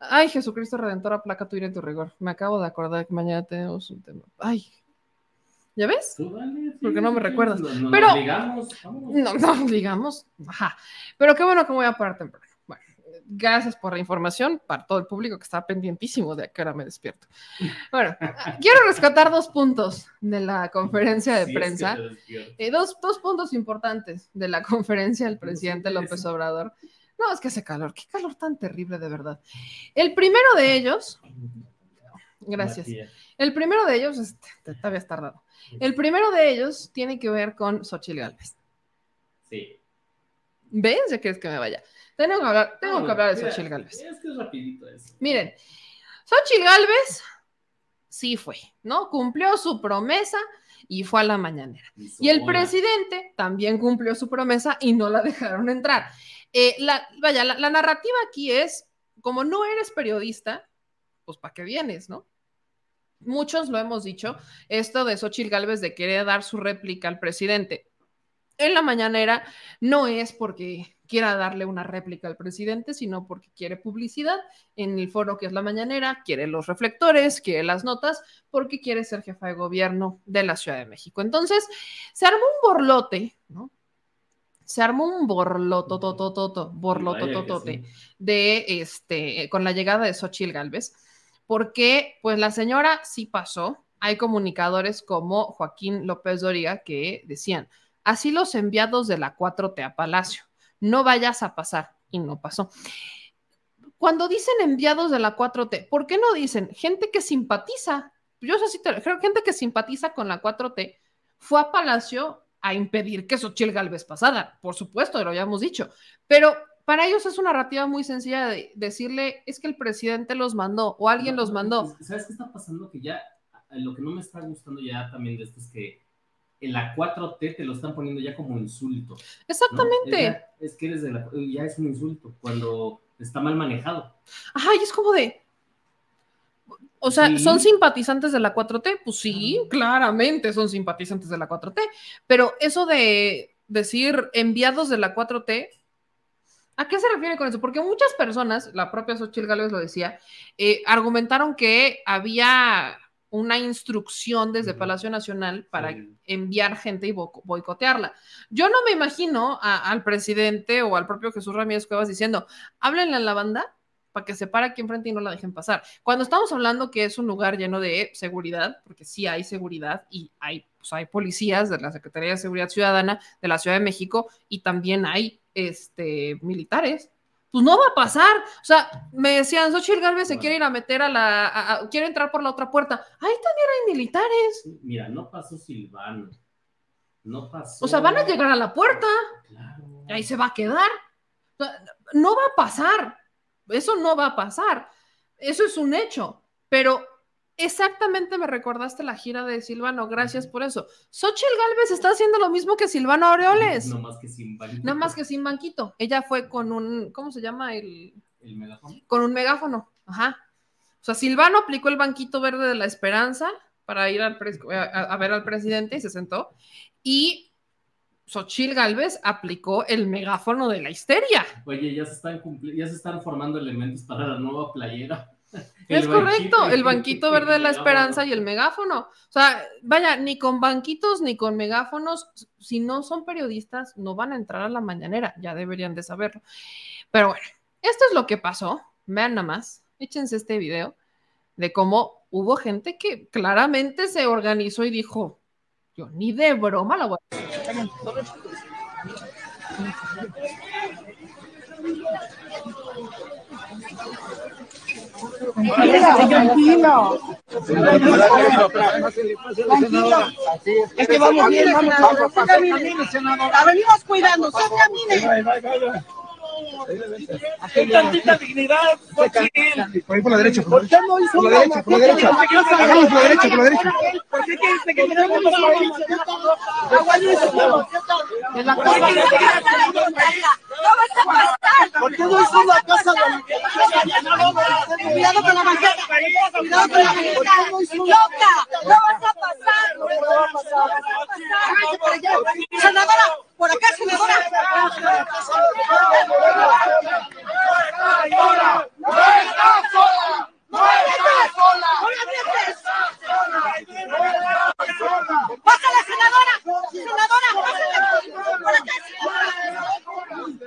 Ay, Jesucristo Redentor, placa tu ira en tu rigor. Me acabo de acordar que mañana tenemos un tema. Ay. ¿Ya ves? Porque no me recuerdas. Pero. No, no, digamos. Ajá. Pero qué bueno que voy a parar temprano. Gracias por la información para todo el público que está pendientísimo de a qué hora me despierto. Bueno, quiero rescatar dos puntos de la conferencia de prensa. Eh, dos, dos puntos importantes de la conferencia del presidente López Obrador. No, es que hace calor. Qué calor tan terrible, de verdad. El primero de ellos. Gracias. El primero de ellos, este, te, habías tardado. El primero de ellos tiene que ver con Xochitl Galvez. Sí. ¿Ves? Ya quieres que me vaya. Tengo que hablar, tengo que hablar de Xochitl Galvez. Es que es rapidito eso. Miren, Xochitl Galvez sí fue, ¿no? Cumplió su promesa y fue a la mañanera. Y el presidente también cumplió su promesa y no la dejaron entrar. Eh, la, vaya, la, narrativa aquí es, como no eres periodista, pues ¿para qué vienes, no? Muchos lo hemos dicho, esto de Xochitl Gálvez de querer dar su réplica al presidente en la mañanera no es porque quiera darle una réplica al presidente, sino porque quiere publicidad en el foro que es la mañanera, quiere los reflectores, quiere las notas, porque quiere ser jefa de gobierno de la Ciudad de México. Entonces, se armó un borlote, ¿no? se armó un borlototototote, borlotototote de este, con la llegada de Xochitl Galvez, porque pues la señora sí pasó. Hay comunicadores como Joaquín López Doriga que decían, así los enviados de la 4T a Palacio, no vayas a pasar, y no pasó. Cuando dicen enviados de la 4T, ¿por qué no dicen gente que simpatiza? Yo sé si creo gente que simpatiza con la 4T fue a Palacio a impedir que Xochitl Galvez pasara, por supuesto, lo habíamos dicho, pero para ellos es una narrativa muy sencilla de decirle, es que el presidente los mandó o alguien los mandó. ¿Sabes qué está pasando? Que ya, lo que no me está gustando ya también de esto es que en la 4T te lo están poniendo ya como insulto. Exactamente. Es, que eres de la, ya es un insulto cuando está mal manejado. Ajá, y es como de, O sea, ¿son simpatizantes de la 4T? Pues sí, claramente son simpatizantes de la 4T, pero eso de decir enviados de la 4T, ¿a qué se refiere con eso? Porque muchas personas, la propia Xochitl Gálvez lo decía, eh, argumentaron que había una instrucción desde Palacio Nacional para enviar gente y boicotearla. Yo no me imagino al presidente o al propio Jesús Ramírez Cuevas diciendo, háblenle a la banda para que se pare aquí enfrente y no la dejen pasar. Cuando estamos hablando que es un lugar lleno de seguridad, porque sí hay seguridad y hay, pues hay policías de la Secretaría de Seguridad Ciudadana de la Ciudad de México y también hay este, militares pues no va a pasar. O sea, me decían, Xochitl Galvez se quiere ir a meter a la, quiere entrar por la otra puerta. Ahí también hay militares. Mira, no pasó Silvano. No pasó. O sea, van a llegar a la puerta. Claro. Ahí se va a quedar. No va a pasar. Eso no va a pasar. Eso es un hecho. Pero Exactamente me recordaste la gira de Silvano, gracias por eso. Xochitl Galvez está haciendo lo mismo que Silvano Aureoles. No más que sin banquito. No más que sin banquito. Ella fue con un, ¿cómo se llama? El, ¿El megáfono. Con un megáfono, ajá. O sea, Silvano aplicó el banquito verde de la esperanza para ir al a, ver al presidente y se sentó. Y Xochil Galvez aplicó el megáfono de la histeria. Oye, ya se están, ya se están formando elementos para la nueva playera. Es correcto, el banquito verde de la esperanza y el megáfono. O sea, vaya, ni con banquitos ni con megáfonos, si no son periodistas, no van a entrar a la mañanera, ya deberían de saberlo. Pero bueno, esto es lo que pasó. Vean nada más, échense este video de cómo hubo gente que claramente se organizó y dijo, yo ni de broma la voy a... Tranquilo. Es vamos bien, vamos. Venimos cuidando, caminen. Hay tantita dignidad, por ahí por la derecha, por la derecha. Por la derecha, por la derecha. Hagamos por la derecha, por la derecha. ¿Por qué quieres que. ¿Por qué no hizo la casa Cuidado con la banqueta. Cuidado con la banqueta. Loca, no vas a pasar. No va a pasar. Senadora, por acá, senadora. ¡No está sola! ¡No está sola! ¡Pásale, senadora! ¡Senadora, pásale! ¡Por acá, ¿Dónde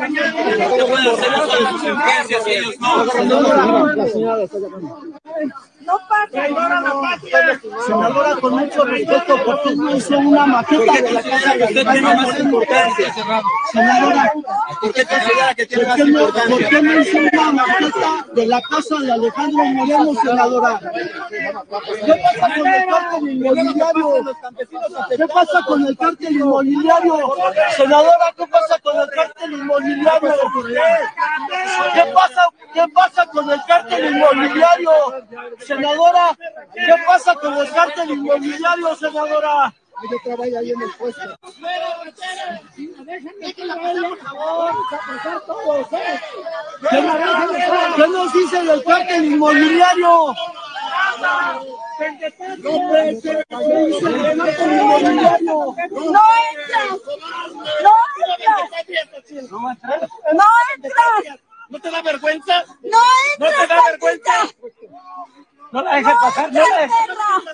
Usted puede hacer sus influencias y ellos no. No pasa. Senadora, con mucho respeto, ¿por qué no hizo una maqueta de la casa de usted tiene más importancia? Senadora, ¿por qué considera que tiene más importancia? ¿Por qué no hizo una maqueta de la casa de Alejandro Moreno, senadora? ¿Qué pasa con el cártel inmobiliario? ¿Qué pasa con el cártel inmobiliario? Senadora, ¿qué pasa con el cártel inmobiliario? ¿Qué pasa, qué pasa con el cártel inmobiliario? Senadora, ¿qué pasa con el cártel inmobiliario, senadora? Yo trabajo ahí en el puesto. ¿Qué nos dice del cártel inmobiliario? No entras, no entras, no entras. ¿No te da vergüenza? No ¿No te da vergüenza? No la dejes pasar, no la,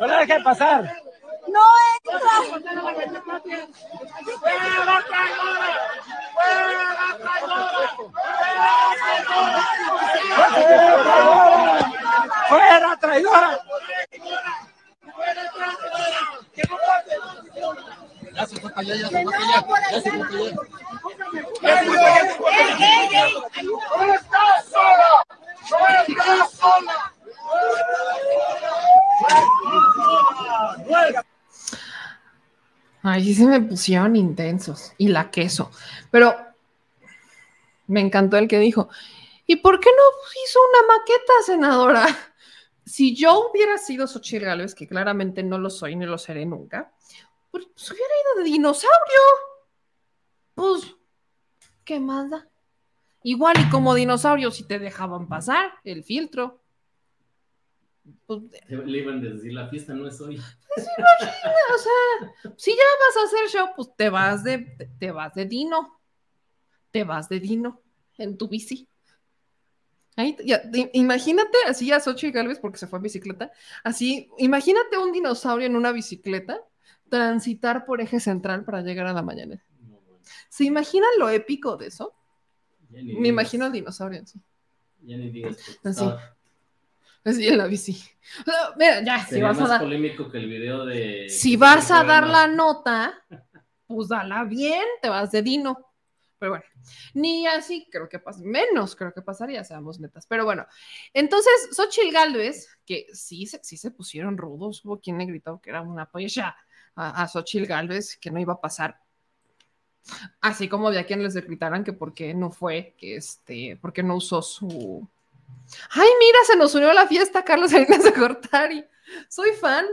no la dejes pasar. No entra. ¡Fuera traidora! ¡Fuera traidora! ¡Fuera traidora! ¡Fuera traidora! Ya se fue para allá, ya se fue para allá, ya se fue para allá. ¡No estás sola! ¡No estás sola! Ahí se me pusieron intensos y la queso. Pero me encantó el que dijo, ¿y por qué no hizo una maqueta, senadora? Si yo hubiera sido Xochitl Gálvez, que claramente no lo soy ni lo seré nunca, pues, pues hubiera ido de dinosaurio. Pues, ¿qué más da? Igual y como dinosaurio si te dejaban pasar el filtro. Pues, Le iban a decir, la fiesta no es hoy. Pues imagina, o sea, si ya vas a hacer show, pues te vas de, te vas de Dino. Te vas de Dino en tu bici. Ahí, ya, imagínate así a Xochitl Galvez porque se fue en bicicleta. Así, imagínate un dinosaurio en una bicicleta transitar por eje central para llegar a la mañana. ¿Se imaginan lo épico de eso? Me imagino al dinosaurio así. Ya ni digas. Así. Así en la bici. mira, ya, si vas a dar. polémico que el video de. Si vas a dar la nota, pues dala bien, te vas de Dino. Pero bueno, ni así creo que pasa, menos creo que pasaría, seamos netas. Pero bueno, entonces Xochitl Galvez, que sí, sí se pusieron rudos, hubo quien le gritó que era una polla a, a Xochitl Galvez, que no iba a pasar. Así como había quienes les gritaran que por qué no fue, que este, porque no usó su. Ay, mira, se nos unió a la fiesta Carlos Salinas de Cortari. Soy fan.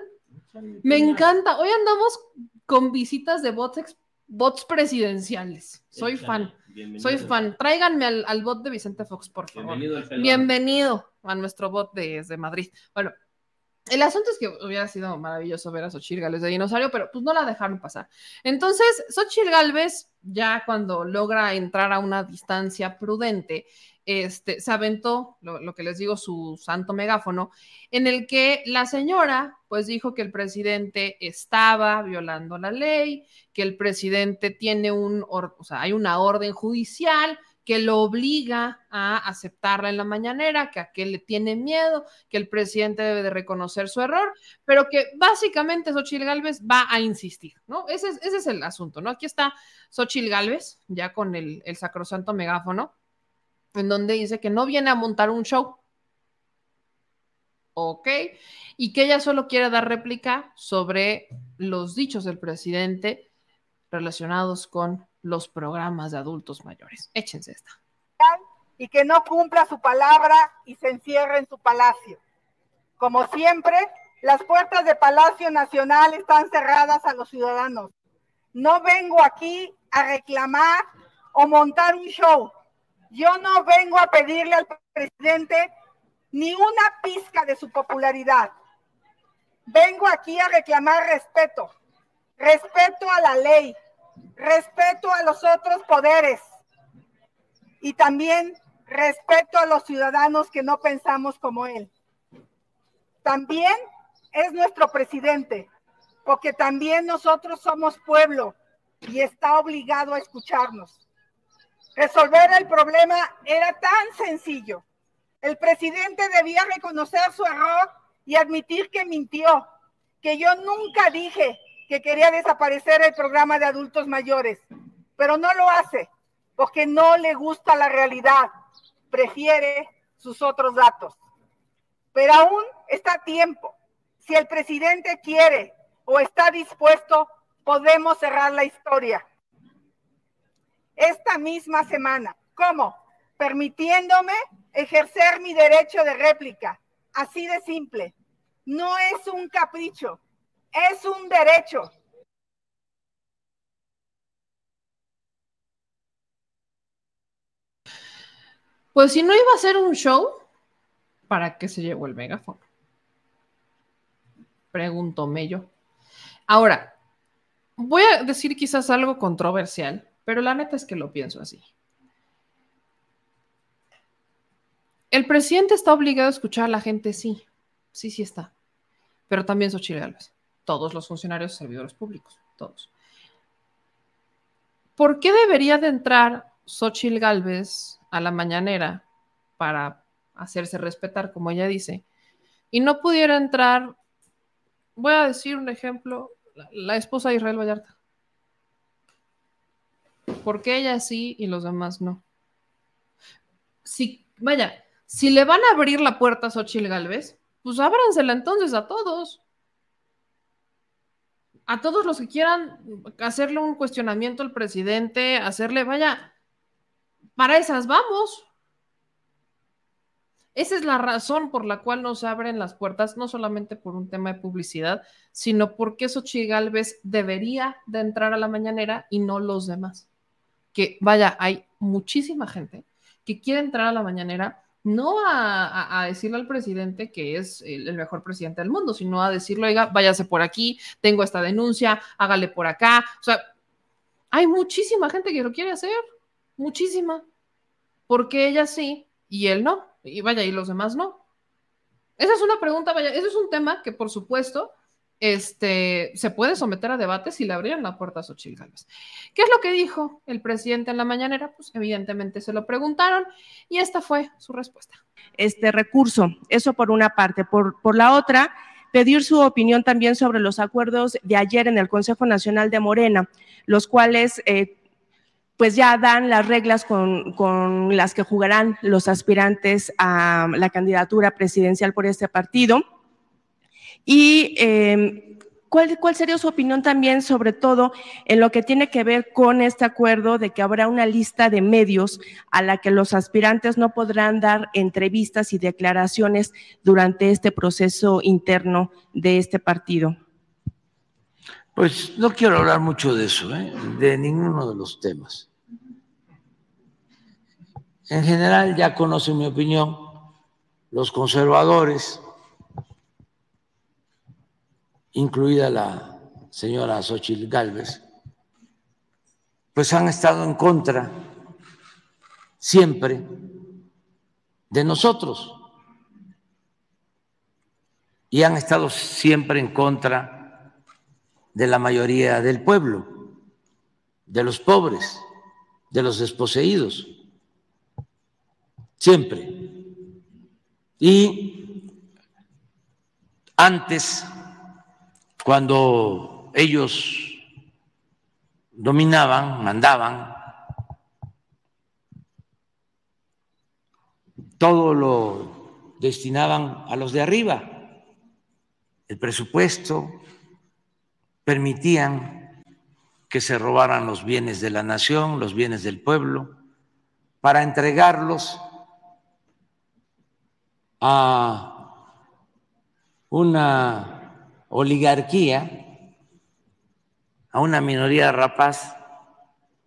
Me encanta. Hoy andamos con visitas de bots, bots presidenciales. Soy fan. Soy fan. Tráiganme al, bot de Vicente Fox, por favor. Bienvenido, Bienvenido a nuestro bot desde Madrid. Bueno, el asunto es que hubiera sido maravilloso ver a Xochitl Galvez de dinosaurio, pero pues no la dejaron pasar. Entonces, Xochitl Galvez, ya cuando logra entrar a una distancia prudente, este, se aventó, lo, que les digo, su santo megáfono, en el que la señora, pues dijo que el presidente estaba violando la ley, que el presidente tiene un, o sea, hay una orden judicial que lo obliga a aceptarla en la mañanera, que a le tiene miedo, que el presidente debe de reconocer su error, pero que básicamente Xochil Gálvez va a insistir, ¿no? Ese es, ese es el asunto, ¿no? Aquí está Xochil Gálvez, ya con el, el sacrosanto megáfono, en donde dice que no viene a montar un show, ¿ok? Y que ella solo quiere dar réplica sobre los dichos del presidente relacionados con los programas de adultos mayores. Échense esta. Y que no cumpla su palabra y se encierre en su palacio. Como siempre, las puertas de Palacio Nacional están cerradas a los ciudadanos. No vengo aquí a reclamar o montar un show. Yo no vengo a pedirle al presidente ni una pizca de su popularidad. Vengo aquí a reclamar respeto, respeto a la ley, respeto a los otros poderes y también respeto a los ciudadanos que no pensamos como él. También es nuestro presidente, porque también nosotros somos pueblo y está obligado a escucharnos. Resolver el problema era tan sencillo. El presidente debía reconocer su error y admitir que mintió, que yo nunca dije que quería desaparecer el programa de adultos mayores, pero no lo hace porque no le gusta la realidad, prefiere sus otros datos. Pero aún está tiempo. Si el presidente quiere o está dispuesto, podemos cerrar la historia. Esta misma semana. ¿Cómo? Permitiéndome ejercer mi derecho de réplica. Así de simple. No es un capricho, es un derecho. Pues si no iba a ser un show, ¿para qué se llevó el megáfono? Preguntóme yo. Ahora, voy a decir quizás algo controversial, pero la neta es que lo pienso así. El presidente está obligado a escuchar a la gente, sí, sí, sí está, pero también son chilenos todos los funcionarios servidores públicos, todos. ¿Por qué debería de entrar Xochil Gálvez a la mañanera para hacerse respetar, como ella dice, y no pudiera entrar, voy a decir un ejemplo, la, esposa de Israel Vallarta? ¿Por qué ella sí y los demás no? Si, vaya, si le van a abrir la puerta a Xochil Gálvez, pues ábransela entonces a todos. a todos los que quieran hacerle un cuestionamiento al presidente, hacerle, vaya, para esas vamos. Esa es la razón por la cual nos abren las puertas, no solamente por un tema de publicidad, sino porque Xochitl Galvez debería de entrar a la mañanera y no los demás. Que vaya, hay muchísima gente que quiere entrar a la mañanera no a, decirle al presidente que es el, mejor presidente del mundo, sino a decirle, oiga, váyase por aquí, tengo esta denuncia, hágale por acá. O sea, hay muchísima gente que lo quiere hacer, muchísima. Porque ella sí y él no. Y vaya, y los demás no. Esa es una pregunta, vaya, ese es un tema que por supuesto este, se puede someter a debate si le abrieran la puerta a Xochitl. ¿Qué es lo que dijo el presidente en la mañanera? Pues evidentemente se lo preguntaron y esta fue su respuesta. Este recurso, eso por una parte. Por, por la otra, pedir su opinión también sobre los acuerdos de ayer en el Consejo Nacional de Morena, los cuales eh, pues ya dan las reglas con, las que jugarán los aspirantes a la candidatura presidencial por este partido. Y em, ¿cuál, ¿cuál, sería su opinión también, sobre todo en lo que tiene que ver con este acuerdo de que habrá una lista de medios a la que los aspirantes no podrán dar entrevistas y declaraciones durante este proceso interno de este partido? Pues no quiero hablar mucho de eso, ¿eh? de ninguno de los temas. En general ya conocen mi opinión, los conservadores, incluida la señora Xochitl Galvez, pues han estado en contra siempre de nosotros y han estado siempre en contra de la mayoría del pueblo, de los pobres, de los desposeídos, siempre. Y antes, cuando ellos dominaban, mandaban, todo lo destinaban a los de arriba, el presupuesto, permitían que se robaran los bienes de la nación, los bienes del pueblo, para entregarlos a una oligarquía, a una minoría rapaz,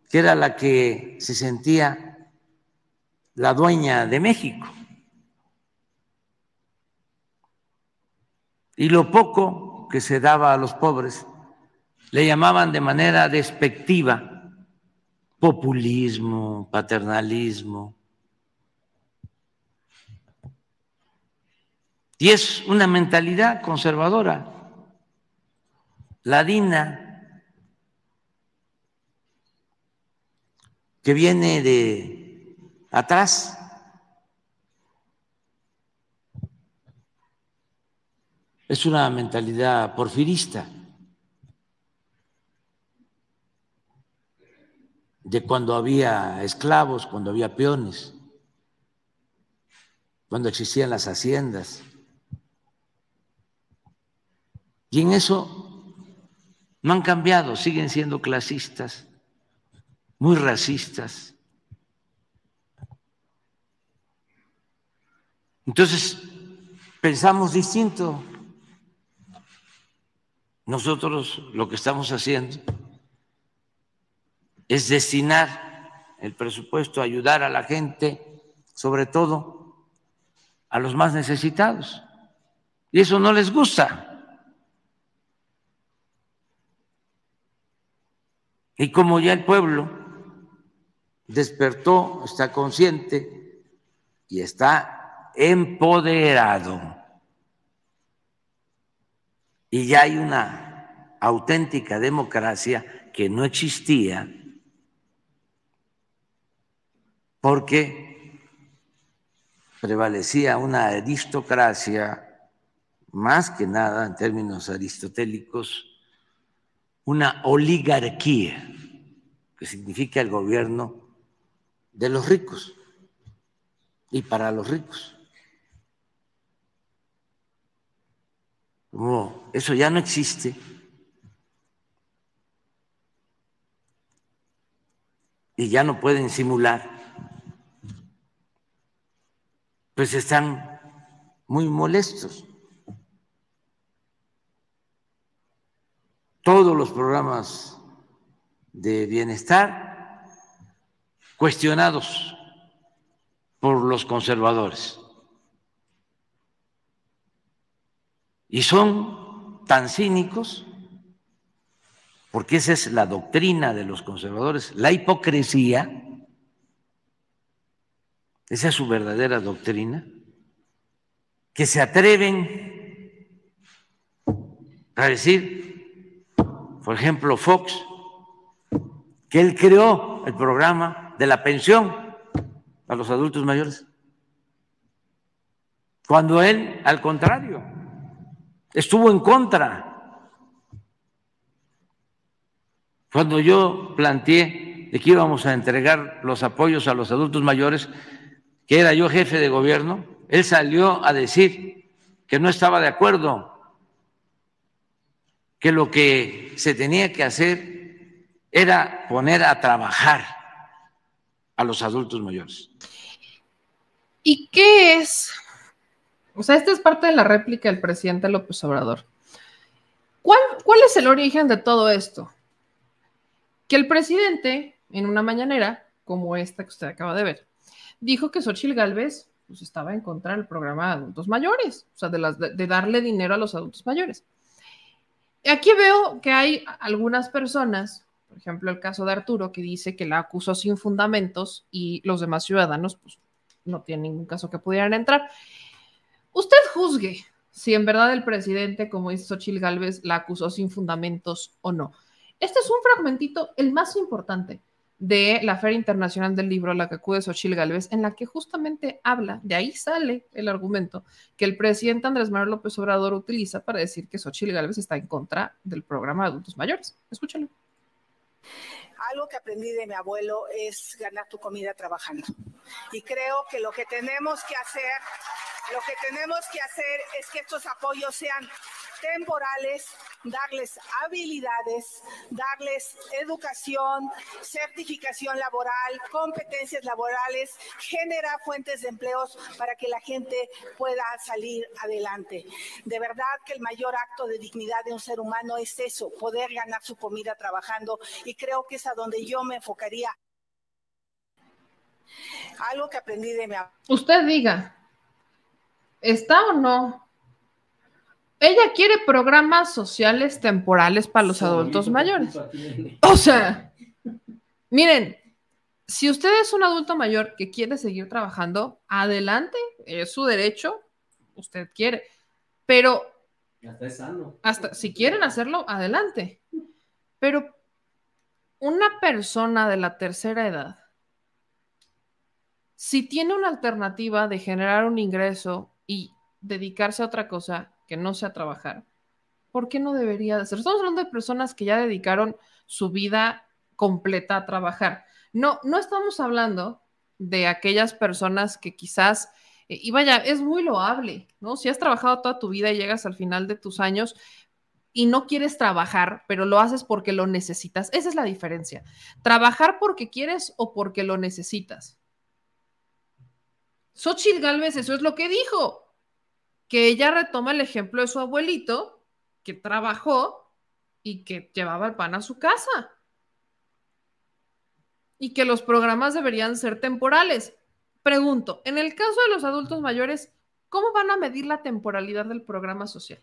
que era la que se sentía la dueña de México. Y lo poco que se daba a los pobres le llamaban de manera despectiva populismo, paternalismo. Y es una mentalidad conservadora, ladina, que viene de atrás. Es una mentalidad porfirista. de cuando había esclavos, cuando había peones, cuando existían las haciendas. Y en eso no han cambiado, siguen siendo clasistas, muy racistas. Entonces, pensamos distinto. Nosotros lo que estamos haciendo es destinar el presupuesto a ayudar a la gente, sobre todo a los más necesitados. Y eso no les gusta. Y como ya el pueblo despertó, está consciente y está empoderado, y ya hay una auténtica democracia que no existía porque prevalecía una aristocracia, más que nada en términos aristotélicos, una oligarquía, que significa el gobierno de los ricos y para los ricos. Como eso ya no existe. Y ya no pueden simular. Pues están muy molestos. Todos los programas de bienestar cuestionados por los conservadores. Y son tan cínicos, porque esa es la doctrina de los conservadores, la hipocresía, esa es su verdadera doctrina, que se atreven a decir, por ejemplo, Fox, que él creó el programa de la pensión a los adultos mayores, cuando él, al contrario, estuvo en contra. Cuando yo planteé de que íbamos a entregar los apoyos a los adultos mayores, que era yo jefe de gobierno, él salió a decir que no estaba de acuerdo, que lo que se tenía que hacer era poner a trabajar a los adultos mayores. ¿Y qué es? O sea, esta es parte de la réplica del presidente López Obrador. ¿Cuál, ¿Cuál es el origen de todo esto? Que el presidente, en una mañanera, como esta que usted acaba de ver, dijo que Xochitl Gálvez pues, estaba en contra del programa de adultos mayores, o sea, de, las, de darle dinero a los adultos mayores. Aquí veo que hay algunas personas por ejemplo, el caso de Arturo, que dice que la acusó sin fundamentos y los demás ciudadanos, pues, no tienen ningún caso que pudieran entrar. Usted juzgue si en verdad el presidente, como dice Xochil Gálvez, la acusó sin fundamentos o no. Este es un fragmentito, el más importante, de la Feria Internacional del Libro a la que acude Xochil Gálvez, en la que justamente habla, de ahí sale el argumento que el presidente Andrés Manuel López Obrador utiliza para decir que Xochil Gálvez está en contra del programa de adultos mayores. Escúchalo. Algo que aprendí de mi abuelo es ganar tu comida trabajando. Y creo que lo que tenemos que hacer, lo que tenemos que hacer es que estos apoyos sean temporales, darles habilidades, darles educación, certificación laboral, competencias laborales, generar fuentes de empleos para que la gente pueda salir adelante. De verdad que el mayor acto de dignidad de un ser humano es eso, poder ganar su comida trabajando y creo que es a donde yo me enfocaría. Algo que aprendí de mi Usted diga, ¿está o no ella quiere programas sociales temporales para los adultos mayores. O sea, miren, si usted es un adulto mayor que quiere seguir trabajando, adelante, es su derecho, usted quiere, pero hasta es sano. Hasta si quieren hacerlo, adelante. Pero una persona de la tercera edad, si tiene una alternativa de generar un ingreso y dedicarse a otra cosa, que no sea trabajar, ¿por qué no debería de ser? Estamos hablando de personas que ya dedicaron su vida completa a trabajar. No, no estamos hablando de aquellas personas que quizás, eh, y vaya, es muy loable, ¿no? Si has trabajado toda tu vida y llegas al final de tus años y no quieres trabajar, pero lo haces porque lo necesitas, esa es la diferencia. Trabajar porque quieres o porque lo necesitas. Xochitl Galvez, eso es lo que dijo que ella retoma el ejemplo de su abuelito, que trabajó y que llevaba el pan a su casa. Y que los programas deberían ser temporales. Pregunto, en el caso de los adultos mayores, ¿cómo van a medir la temporalidad del programa social?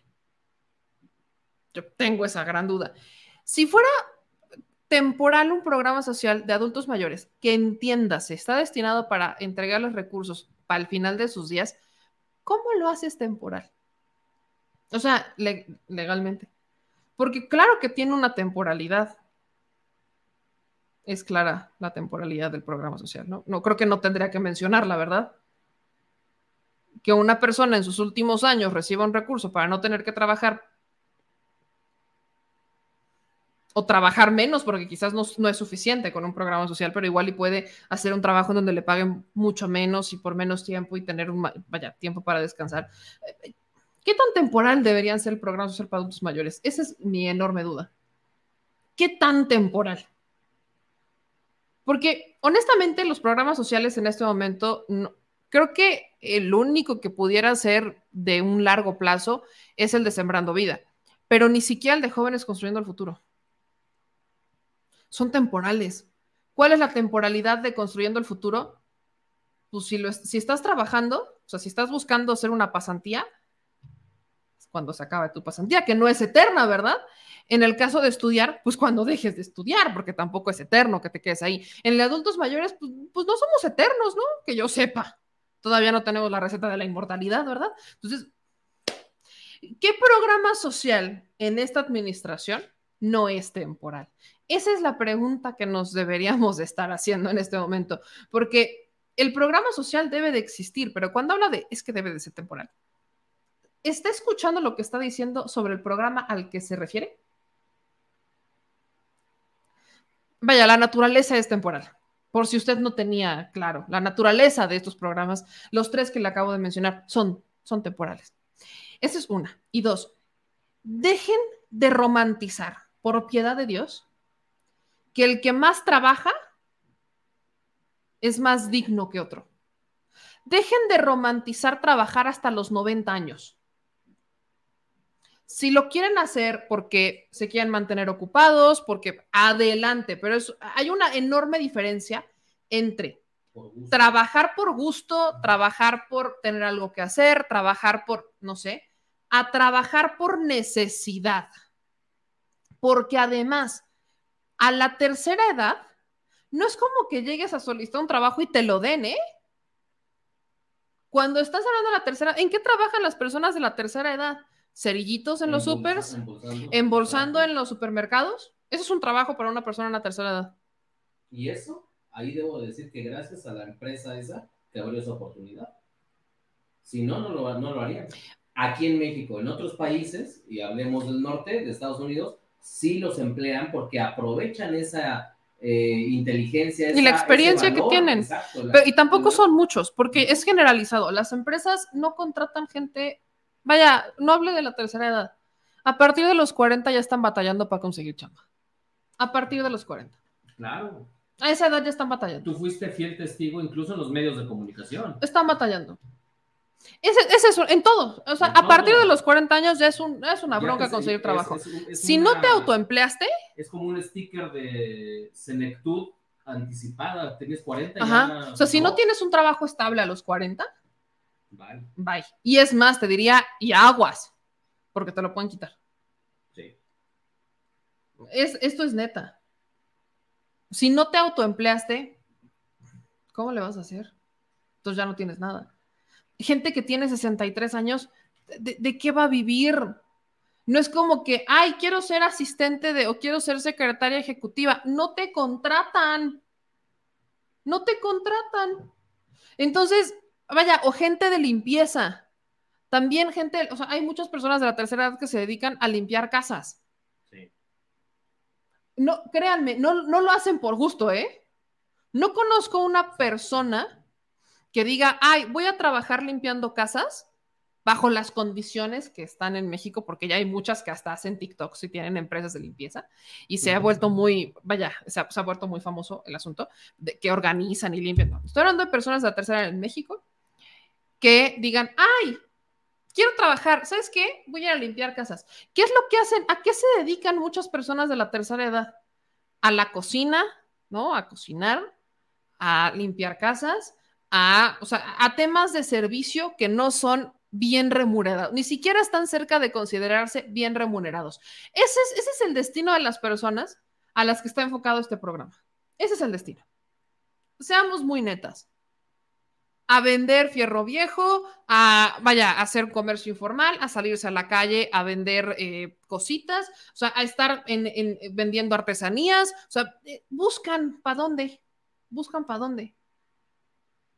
Yo tengo esa gran duda. Si fuera temporal un programa social de adultos mayores que entiéndase, está destinado para entregar los recursos el final de sus días, ¿cómo lo haces temporal? O sea, legalmente. Porque claro que tiene una temporalidad. Es clara la temporalidad del programa social, ¿no? No creo que no tendría que mencionarla, ¿verdad? Que una persona en sus últimos años reciba un recurso para no tener que trabajar o trabajar menos, porque quizás no, es suficiente con un programa social, pero igual y puede hacer un trabajo en donde le paguen mucho menos y por menos tiempo y tener un vaya, tiempo para descansar. ¿Qué tan temporal deberían ser el programa social para adultos mayores? Esa es mi enorme duda. ¿Qué tan temporal? Porque honestamente los programas sociales en este momento, creo que el único que pudiera ser de un largo plazo es el de Sembrando Vida, pero ni siquiera el de Jóvenes Construyendo el Futuro. Son temporales. ¿Cuál es la temporalidad de Construyendo el Futuro? Pues si, estás trabajando, o sea, si estás buscando hacer una pasantía, cuando se acaba tu pasantía, que no es eterna, ¿verdad? En el caso de estudiar, pues cuando dejes de estudiar, porque tampoco es eterno que te quedes ahí. En los adultos mayores, pues, pues, no somos eternos, ¿no? Que yo sepa. Todavía no tenemos la receta de la inmortalidad, ¿verdad? Entonces, ¿qué programa social en esta administración no es temporal? Esa es la pregunta que nos deberíamos de estar haciendo en este momento, porque el programa social debe de existir, pero cuando habla de es que debe de ser temporal, ¿Está escuchando lo que está diciendo sobre el programa al que se refiere? Vaya, la naturaleza es temporal. Por si usted no tenía claro, la naturaleza de estos programas, los tres que le acabo de mencionar, son, son temporales. Esa es una. Y dos, dejen de romantizar, por piedad de Dios, que el que más trabaja es más digno que otro. Dejen de romantizar trabajar hasta los 90 años. Si lo quieren hacer porque se quieren mantener ocupados, porque adelante, pero hay una enorme diferencia entre trabajar por gusto, trabajar por tener algo que hacer, trabajar por, no sé, a trabajar por necesidad. Porque además, a la tercera edad, no es como que llegues a solicitar un trabajo y te lo den, ¿eh? Cuando estás hablando de la tercera, ¿en qué trabajan las personas de la tercera edad? cerillitos en los supers, embolsando, en los supermercados. Eso es un trabajo para una persona en la tercera edad. Y eso, ahí debo decir que gracias a la empresa esa que abrió esa oportunidad. Si no, no lo, no lo harían. Aquí en México, en otros países, y hablemos del norte, de Estados Unidos, sí los emplean porque aprovechan esa eh, inteligencia. y la experiencia que tienen. y tampoco son muchos, porque es generalizado. Las empresas no contratan gente Vaya, no hable de la tercera edad. A partir de los 40 ya están batallando para conseguir chamba. A partir de los 40. Claro. A esa edad ya están batallando. Tú fuiste fiel testigo incluso en los medios de comunicación. Están batallando. Es, es eso, en todo. O sea, a partir de los 40 años ya es, un, es una bronca conseguir trabajo. si no te autoempleaste. Es como un sticker de senectud anticipada. Tienes 40. Ajá. o sea, si no tienes un trabajo estable a los 40, Bye. Y es más, te diría, y aguas, porque te lo pueden quitar. Sí. Es, esto es neta. Si no te autoempleaste, ¿cómo le vas a hacer? Entonces ya no tienes nada. Gente que tiene 63 años, ¿de, de qué va a vivir? No es como que, ay, quiero ser asistente de o quiero ser secretaria ejecutiva. No te contratan. No te contratan. Entonces, vaya, o gente de limpieza. También gente, o sea, hay muchas personas de la tercera edad que se dedican a limpiar casas. Sí. No, créanme, no, no lo hacen por gusto, ¿eh? No conozco una persona que diga, ay, voy a trabajar limpiando casas bajo las condiciones que están en México, porque ya hay muchas que hasta hacen TikTok y tienen empresas de limpieza y se ha vuelto muy, vaya, se ha, vuelto muy famoso el asunto de que organizan y limpian. estoy hablando de personas de la tercera edad en México que digan, ay, quiero trabajar, ¿sabes qué? Voy a ir a limpiar casas. ¿Qué es lo que hacen? ¿A qué se dedican muchas personas de la tercera edad? A la cocina, ¿no? A cocinar, a limpiar casas, a, temas de servicio que no son bien remunerados, ni siquiera están cerca de considerarse bien remunerados. Ese es, el destino de las personas a las que está enfocado este programa. Ese es el destino. Seamos muy netas a vender fierro viejo, a, vaya, a hacer comercio informal, a salirse a la calle a vender eh, cositas, o sea, a estar en, vendiendo artesanías, o sea, eh, buscan para dónde, buscan para dónde.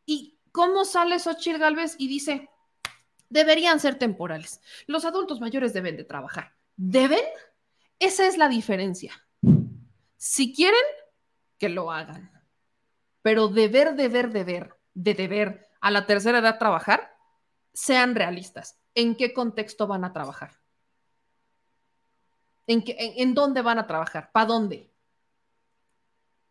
¿Y cómo sale Xochitl Galvez y dice, deberían ser temporales? Los adultos mayores deben de trabajar. ¿Deben? Esa es la diferencia. Si quieren, que lo hagan. Pero deber, deber, deber de deber a la tercera edad trabajar, sean realistas. ¿En qué contexto van a trabajar? ¿En, qué, en, dónde van a trabajar? ¿Para dónde?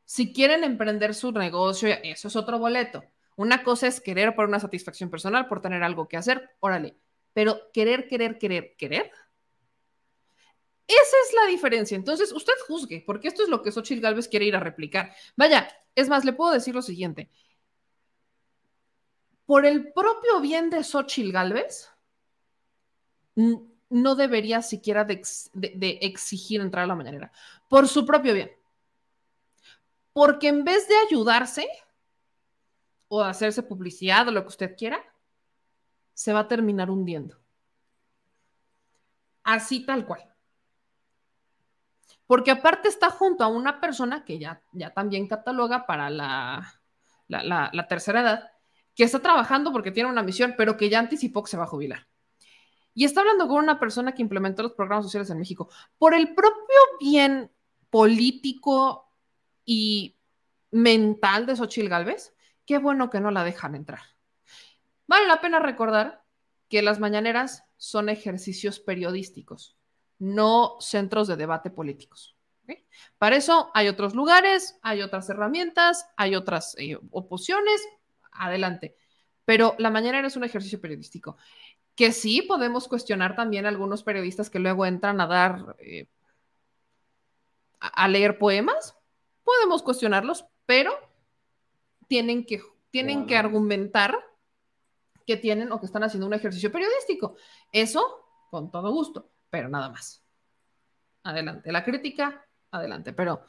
Si quieren emprender su negocio, eso es otro boleto. Una cosa es querer por una satisfacción personal, por tener algo que hacer, órale. Pero querer, querer, querer, querer. Esa es la diferencia. Entonces, usted juzgue, porque esto es lo que Xochitl Galvez quiere ir a replicar. Vaya, es más, le puedo decir lo siguiente. Por el propio bien de Xochitl Galvez, no debería siquiera de, exigir entrar a la mañanera. Por su propio bien. Porque en vez de ayudarse o hacerse publicidad o lo que usted quiera, se va a terminar hundiendo. Así tal cual. Porque aparte está junto a una persona que ya, ya también cataloga para la, la, tercera edad, que está trabajando porque tiene una misión, pero que ya anticipó que se va a jubilar. Y está hablando con una persona que implementó los programas sociales en México. Por el propio bien político y mental de Xochil Gálvez, qué bueno que no la dejan entrar. Vale la pena recordar que las mañaneras son ejercicios periodísticos, no centros de debate políticos. Para eso hay otros lugares, hay otras herramientas, hay otras eh, oposiciones, adelante. Pero la mañanera es un ejercicio periodístico. Que sí podemos cuestionar también a algunos periodistas que luego entran a dar, eh, a leer poemas, podemos cuestionarlos, pero tienen que, tienen que argumentar que tienen o que están haciendo un ejercicio periodístico. Eso, con todo gusto, pero nada más. Adelante. La crítica, adelante. Pero,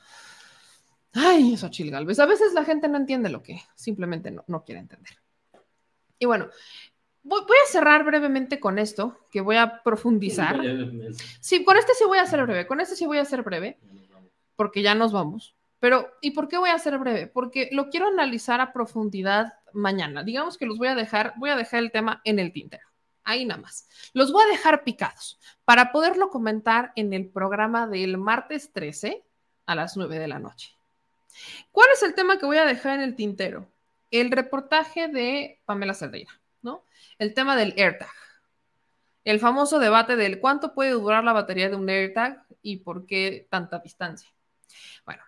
ay, eso Galvez. A veces la gente no entiende lo que simplemente no, no quiere entender. Y bueno, voy, voy, a cerrar brevemente con esto, que voy a profundizar. Sí, con este sí voy a ser breve, con este sí voy a ser breve, porque ya nos vamos. Pero, ¿y por qué voy a ser breve? Porque lo quiero analizar a profundidad mañana. Digamos que los voy a dejar, voy a dejar el tema en el tintero. Ahí nada más. Los voy a dejar picados para poderlo comentar en el programa del martes 13 a las 9 de la noche. ¿Cuál es el tema que voy a dejar en el tintero? El reportaje de Pamela Cerdeira, ¿no? El tema del AirTag. El famoso debate del cuánto puede durar la batería de un AirTag y por qué tanta distancia. Bueno,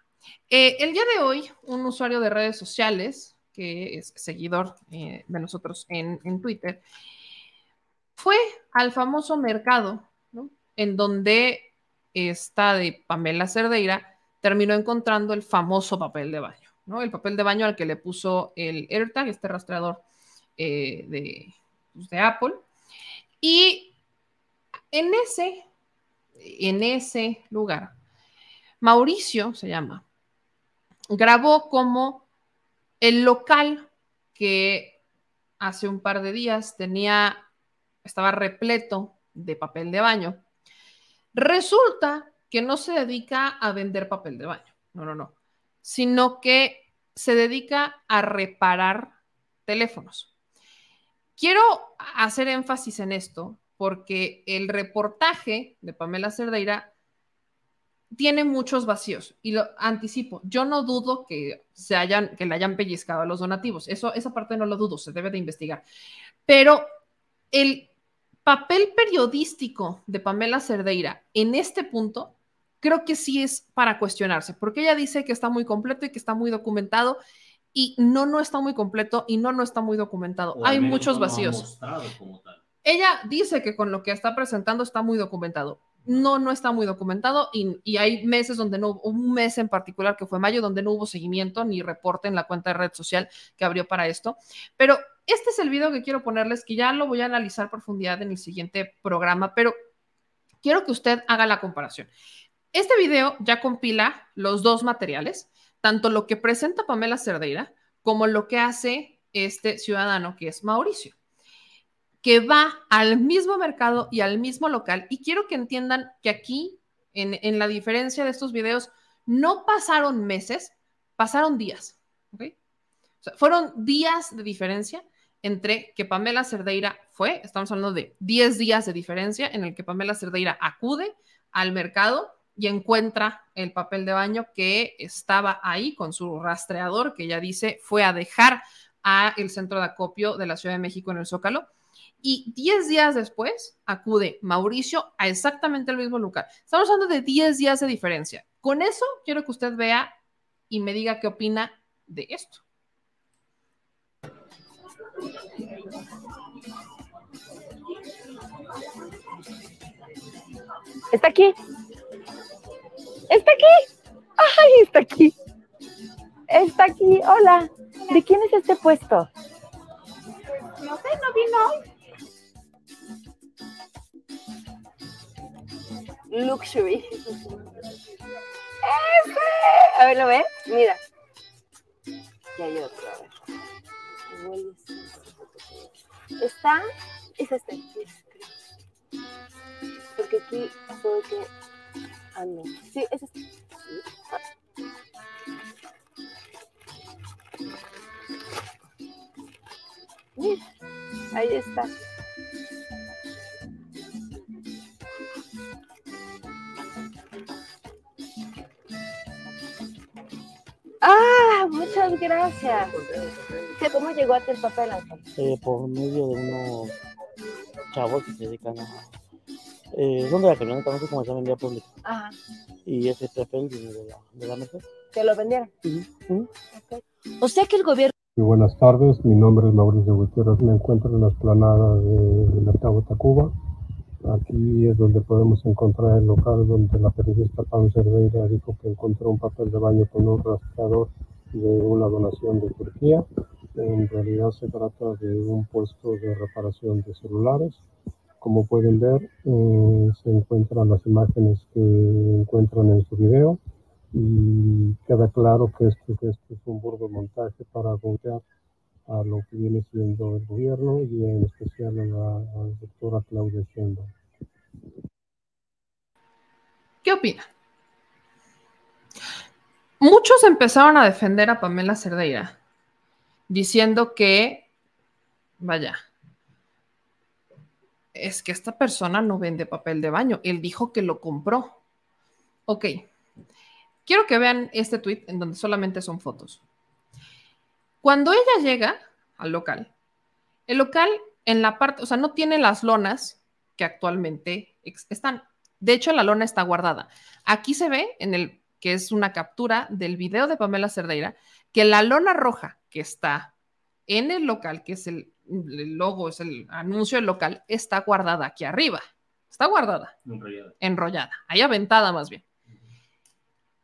eh, el día de hoy, un usuario de redes sociales, que es seguidor eh, de nosotros en, Twitter, fue al famoso mercado, en donde está de Pamela Cerdeira terminó encontrando el famoso papel de baño, ¿no? El papel de baño al que le puso el AirTag, este rastreador eh, de, pues, de Apple. Y en ese, en ese lugar, Mauricio se llama, grabó como el local que hace un par de días tenía, estaba repleto de papel de baño. Resulta que no se dedica a vender papel de baño, no, no, no, sino que se dedica a reparar teléfonos. Quiero hacer énfasis en esto porque el reportaje de Pamela Cerdeira tiene muchos vacíos y lo anticipo. Yo no dudo que se hayan, que le hayan pellizcado a los donativos. Eso, esa parte no lo dudo, se debe de investigar. Pero el papel periodístico de Pamela Cerdeira en este punto creo que sí es para cuestionarse, porque ella dice que está muy completo y que está muy documentado y no, no está muy completo y no, no está muy documentado. Hay muchos vacíos. Ella dice que con lo que está presentando está muy documentado no, no está muy documentado y, hay meses donde no, un mes en particular que fue mayo, donde no hubo seguimiento ni reporte en la cuenta de red social que abrió para esto. Pero este es el video que quiero ponerles, que ya lo voy a analizar profundidad en el siguiente programa, pero quiero que usted haga la comparación. Este video ya compila los dos materiales, tanto lo que presenta Pamela Cerdeira como lo que hace este ciudadano que es Mauricio que va al mismo mercado y al mismo local. Y quiero que entiendan que aquí, en, la diferencia de estos videos, no pasaron meses, pasaron días. fueron días de diferencia entre que Pamela Cerdeira fue, estamos hablando de 10 días de diferencia en el que Pamela Cerdeira acude al mercado y encuentra el papel de baño que estaba ahí con su rastreador, que ya dice fue a dejar a el centro de acopio de la Ciudad de México en el Zócalo y 10 días después acude Mauricio a exactamente el mismo lugar. Estamos hablando de 10 días de diferencia. Con eso quiero que usted vea y me diga qué opina de esto. Está aquí. Está aquí. Ay, está aquí. Está aquí. Hola. ¿De quién es este puesto? No sé, no vino Luxury. ¡Ese! A ver, ¿lo ve? Mira. Y hay otro, a ver. Está, es este. Porque aquí puedo que. Ah, no. Sí, es este. Ahí está. Ah, muchas gracias. ¿Cómo llegó a el papel, Ángel? Eh, por medio de unos chavos que se dedican a... Eh, son de la camioneta, no sé cómo se llama en vía pública. Ajá. Y ese papel viene de la, de la mesa. ¿Que lo vendieron? Okay. O sea que el gobierno... Muy buenas tardes, mi nombre es Mauricio Gutiérrez, me encuentro en la esplanada del Mercado Tacuba. Aquí es donde podemos encontrar el local donde la periodista Pam Cerveira dijo que encontró un papel de baño con un rastreador de una donación de Turquía. En realidad se trata de un puesto de reparación de celulares. Como pueden ver, eh, se encuentran las imágenes que encuentran en su video y queda claro que este es un burdo montaje para golpear a lo que viene siendo el gobierno y en especial a la, doctora Claudia. ¿Qué opina? Muchos empezaron a defender a Pamela Cerdeira, diciendo que, vaya, es que esta persona no vende papel de baño. Él dijo que lo compró. Ok. Quiero que vean este tweet en donde solamente son fotos. Cuando ella llega al local, el local en la parte, o sea, no tiene las lonas que actualmente están. De hecho, la lona está guardada. Aquí se ve en el que es una captura del video de Pamela Cerdeira, que la lona roja que está en el local, que es el, logo, es el anuncio del local, está guardada aquí arriba. Está guardada. Enrollada. Enrollada. Ahí aventada más bien.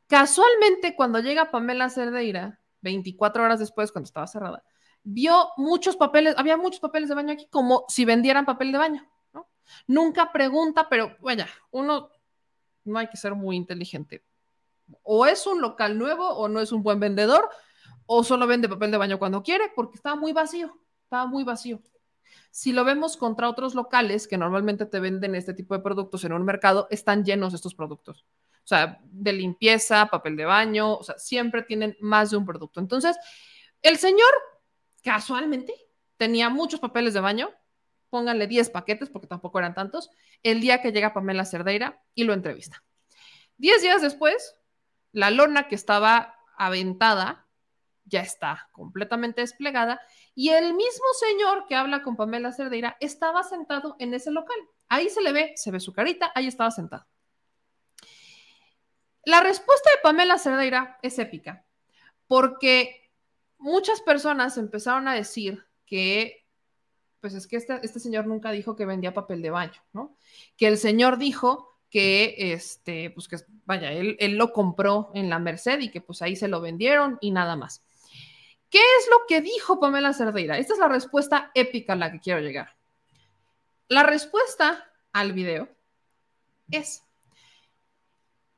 Casualmente, cuando llega Pamela Cerdeira, 24 horas después, cuando estaba cerrada, vio muchos papeles, había muchos papeles de baño aquí, como si vendieran papel de baño. Nunca pregunta, pero vaya, uno no hay que ser muy inteligente. O es un local nuevo o no es un buen vendedor, o solo vende papel de baño cuando quiere, porque estaba muy vacío, estaba muy vacío. Si lo vemos contra otros locales que normalmente te venden este tipo de productos en un mercado, están llenos estos productos. O sea, de limpieza, papel de baño, o sea, siempre tienen más de un producto. Entonces, el señor casualmente tenía muchos papeles de baño, pónganle 10 paquetes porque tampoco eran tantos, el día que llega Pamela Cerdeira y lo entrevista. Diez días después, la lona que estaba aventada ya está completamente desplegada y el mismo señor que habla con Pamela Cerdeira estaba sentado en ese local. Ahí se le ve, se ve su carita, ahí estaba sentado. La respuesta de Pamela Cerdeira es épica, porque muchas personas empezaron a decir que, pues es que este, señor nunca dijo que vendía papel de baño, ¿no? Que el señor dijo que, este, pues que, vaya, él, él lo compró en la Merced y que pues ahí se lo vendieron y nada más. ¿Qué es lo que dijo Pamela Cerdeira? Esta es la respuesta épica a la que quiero llegar. La respuesta al video es,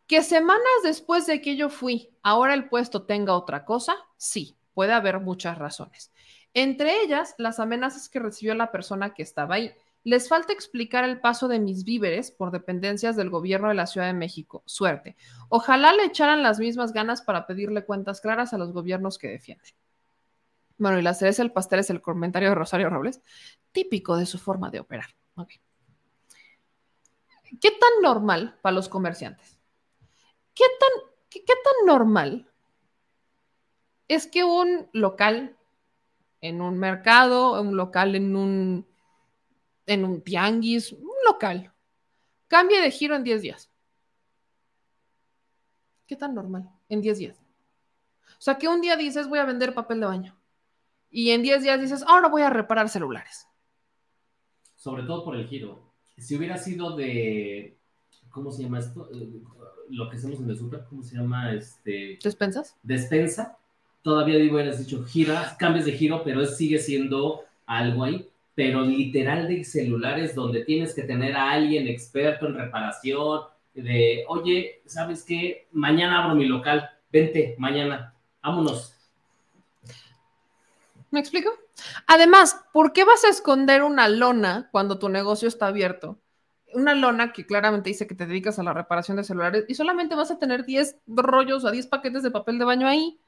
que semanas después de que yo fui, ahora el puesto tenga otra cosa, sí, puede haber muchas razones. Entre ellas, las amenazas que recibió la persona que estaba ahí. Les falta explicar el paso de mis víveres por dependencias del gobierno de la Ciudad de México. Suerte. Ojalá le echaran las mismas ganas para pedirle cuentas claras a los gobiernos que defienden. Bueno, y la cereza del pastel es el comentario de Rosario Robles, típico de su forma de operar. ¿Qué tan normal para los comerciantes? ¿Qué tan, qué, tan normal es que un local en un mercado, un local en un, en un tianguis, un local, cambie de giro en 10 días? ¿Qué tan normal? En 10 días. O sea, que un día dices, voy a vender papel de baño. Y en 10 días dices, ahora voy a reparar celulares. Sobre todo por el giro. Si hubiera sido de, ¿cómo se llama esto? Eh, Lo que hacemos en el super, ¿cómo se llama? Este, ¿Despensas? despensa, todavía digo, hubieras dicho giras, cambios de giro, pero sigue siendo algo ahí. Pero literal de celulares donde tienes que tener a alguien experto en reparación, de, oye, ¿sabes qué? Mañana abro mi local, vente, mañana, vámonos. ¿Me explico? Además, ¿por qué vas a esconder una lona cuando tu negocio está abierto? Una lona que claramente dice que te dedicas a la reparación de celulares y solamente vas a tener 10 rollos o 10 paquetes de papel de baño ahí.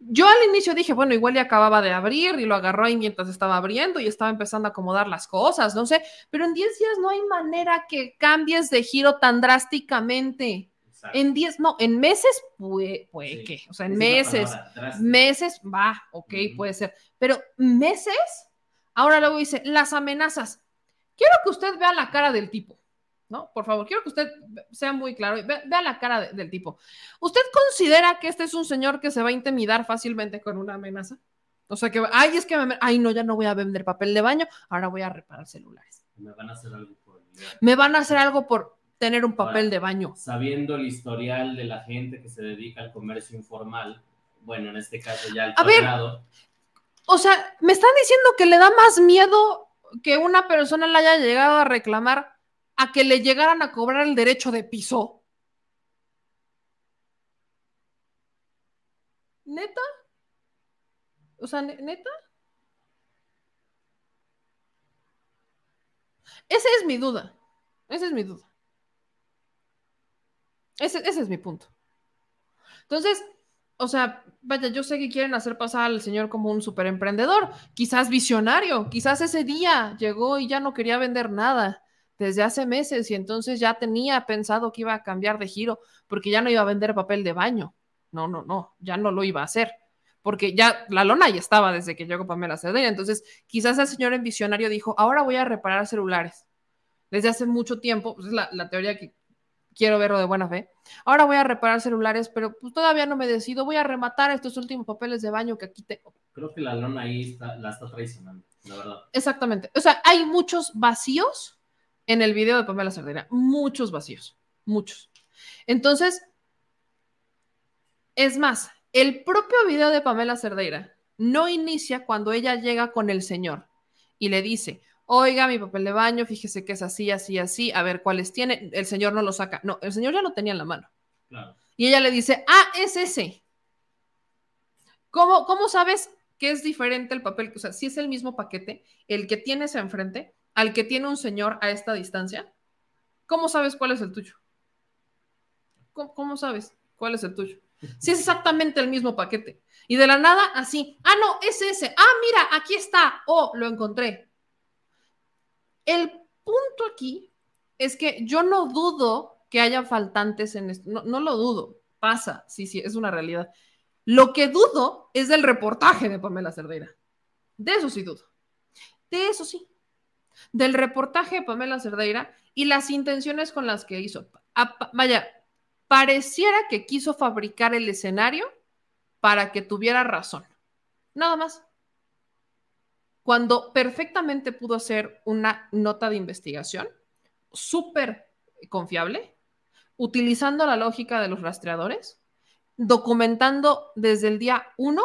Yo al inicio dije, bueno, igual ya acababa de abrir y lo agarró ahí mientras estaba abriendo y estaba empezando a acomodar las cosas, no sé, pero en 10 días no hay manera que cambies de giro tan drásticamente. En 10, no, en meses puede, puede que, o sea, en es meses, meses, va, ok, puede ser, pero meses, ahora luego dice, las amenazas. Quiero que usted vea la cara del tipo, ¿no? Por favor, quiero que usted sea muy claro, y ve- vea la cara de- del tipo. ¿Usted considera que este es un señor que se va a intimidar fácilmente con una amenaza? O sea, que, ay, es que, me- ay, no, ya no voy a vender papel de baño, ahora voy a reparar celulares. Me van a hacer algo por. Me van a hacer algo por tener un papel Ahora, de baño. Sabiendo el historial de la gente que se dedica al comercio informal, bueno, en este caso ya el A ver, O sea, me están diciendo que le da más miedo que una persona le haya llegado a reclamar a que le llegaran a cobrar el derecho de piso. ¿Neta? O sea, ¿ne- ¿neta? Esa es mi duda. Esa es mi duda. Ese, ese es mi punto. Entonces, o sea, vaya, yo sé que quieren hacer pasar al señor como un super emprendedor, quizás visionario, quizás ese día llegó y ya no quería vender nada desde hace meses y entonces ya tenía pensado que iba a cambiar de giro porque ya no iba a vender papel de baño. No, no, no, ya no lo iba a hacer porque ya la lona ya estaba desde que llegó Pamela Cerdeira. Entonces, quizás el señor visionario dijo, ahora voy a reparar celulares. Desde hace mucho tiempo, pues es la, la teoría que quiero verlo de buena fe. Ahora voy a reparar celulares, pero pues todavía no me decido. Voy a rematar estos últimos papeles de baño que aquí tengo. creo que la lona ahí está- la está traicionando, la verdad. Exactamente. O sea, hay muchos vacíos en el video de Pamela Cerdeira. Muchos vacíos. Muchos. Entonces, es más, el propio video de Pamela Cerdeira no inicia cuando ella llega con el señor y le dice, oiga, mi papel de baño, fíjese que es así, así, así, a ver cuáles tiene. El señor no lo saca. No, el señor ya lo tenía en la mano. Claro. Y ella le dice, ah, es ese. ¿Cómo, cómo sabes que es diferente el papel? O sea, si es el mismo paquete, el que tienes enfrente, al que tiene un señor a esta distancia, ¿cómo sabes cuál es el tuyo? ¿Cómo, cómo sabes cuál es el tuyo? Si es exactamente el mismo paquete. Y de la nada, así, ah, no, es ese. Ah, mira, aquí está. Oh, lo encontré. El punto aquí es que yo no dudo que haya faltantes en esto. No, lo dudo. Pasa. Sí, sí, es una realidad. Lo que dudo es del reportaje de Pamela Cerdeira. De eso sí dudo. De eso sí. Del reportaje de Pamela Cerdeira y las intenciones con las que hizo. Vaya, pareciera que quiso fabricar el escenario para que tuviera razón. Nada más. Cuando perfectamente pudo hacer una nota de investigación súper confiable, utilizando la lógica de los rastreadores, documentando desde el día uno,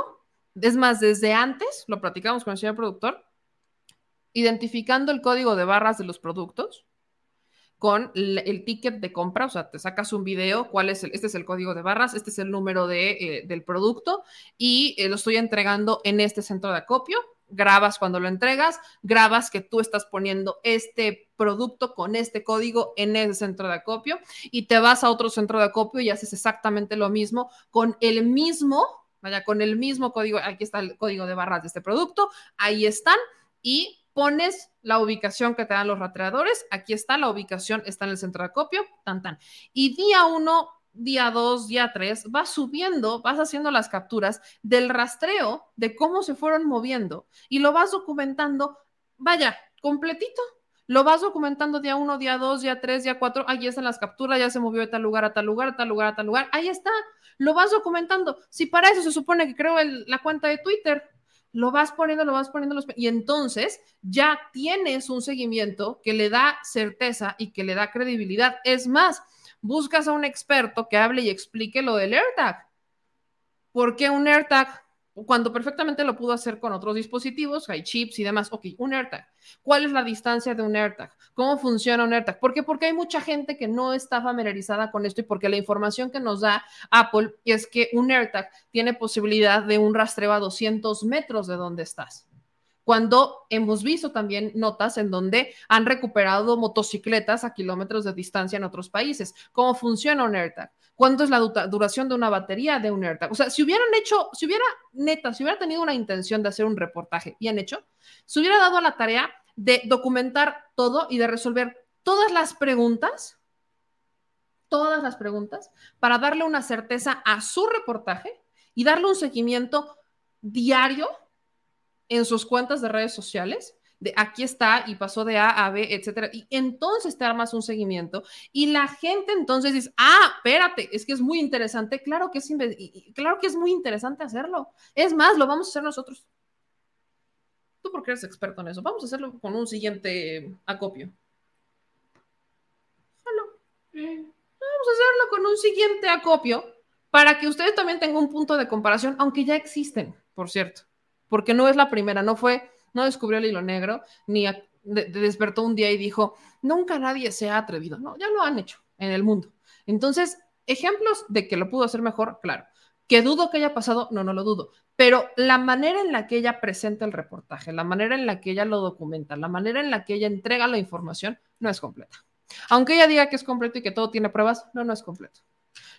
es más, desde antes, lo platicamos con el señor productor, identificando el código de barras de los productos con el, ticket de compra, o sea, te sacas un video, cuál es el, este es el código de barras, este es el número de, eh, del producto y eh, lo estoy entregando en este centro de acopio, grabas cuando lo entregas, grabas que tú estás poniendo este producto con este código en ese centro de acopio y te vas a otro centro de acopio y haces exactamente lo mismo con el mismo, vaya, con el mismo código, aquí está el código de barras de este producto, ahí están y pones la ubicación que te dan los rastreadores, aquí está la ubicación, está en el centro de acopio, tan tan. Y día uno, día dos, día tres, vas subiendo, vas haciendo las capturas del rastreo de cómo se fueron moviendo y lo vas documentando, vaya, completito. Lo vas documentando día uno, día dos, día tres, día cuatro. Ahí están las capturas, ya se movió de tal lugar a tal lugar, a tal lugar, a tal lugar. Ahí está. Lo vas documentando. Si para eso se supone que creo la cuenta de Twitter, lo vas poniendo, lo vas poniendo, y entonces ya tienes un seguimiento que le da certeza y que le da credibilidad. Es más, buscas a un experto que hable y explique lo del AirTag. ¿Por qué un AirTag? cuando perfectamente lo pudo hacer con otros dispositivos, hay chips y demás. Ok, un AirTag. ¿Cuál es la distancia de un AirTag? ¿Cómo funciona un AirTag? ¿Por qué? Porque hay mucha gente que no está familiarizada con esto y porque la información que nos da Apple es que un AirTag tiene posibilidad de un rastreo a 200 metros de donde estás cuando hemos visto también notas en donde han recuperado motocicletas a kilómetros de distancia en otros países. ¿Cómo funciona un AirTag? ¿Cuánto es la duración de una batería de un AirTag? O sea, si hubieran hecho, si hubiera, neta, si hubiera tenido una intención de hacer un reportaje han hecho, se hubiera dado la tarea de documentar todo y de resolver todas las preguntas, todas las preguntas, para darle una certeza a su reportaje y darle un seguimiento diario en sus cuentas de redes sociales, de aquí está y pasó de A a B, etcétera. Y entonces te armas un seguimiento y la gente entonces dice, ah, espérate, es que es muy interesante. Claro que es, claro que es muy interesante hacerlo. Es más, lo vamos a hacer nosotros. Tú porque eres experto en eso. Vamos a hacerlo con un siguiente acopio. Vamos a hacerlo con un siguiente acopio para que ustedes también tengan un punto de comparación, aunque ya existen, por cierto porque no es la primera, no fue, no descubrió el hilo negro, ni despertó un día y dijo, nunca nadie se ha atrevido. No, ya lo han hecho en el mundo. Entonces, ejemplos de que lo pudo hacer mejor, claro. Que dudo que haya pasado, no, no lo dudo. Pero la manera en la que ella presenta el reportaje, la manera en la que ella lo documenta, la manera en la que ella entrega la información, no es completa. Aunque ella diga que es completo y que todo tiene pruebas, no, no es completo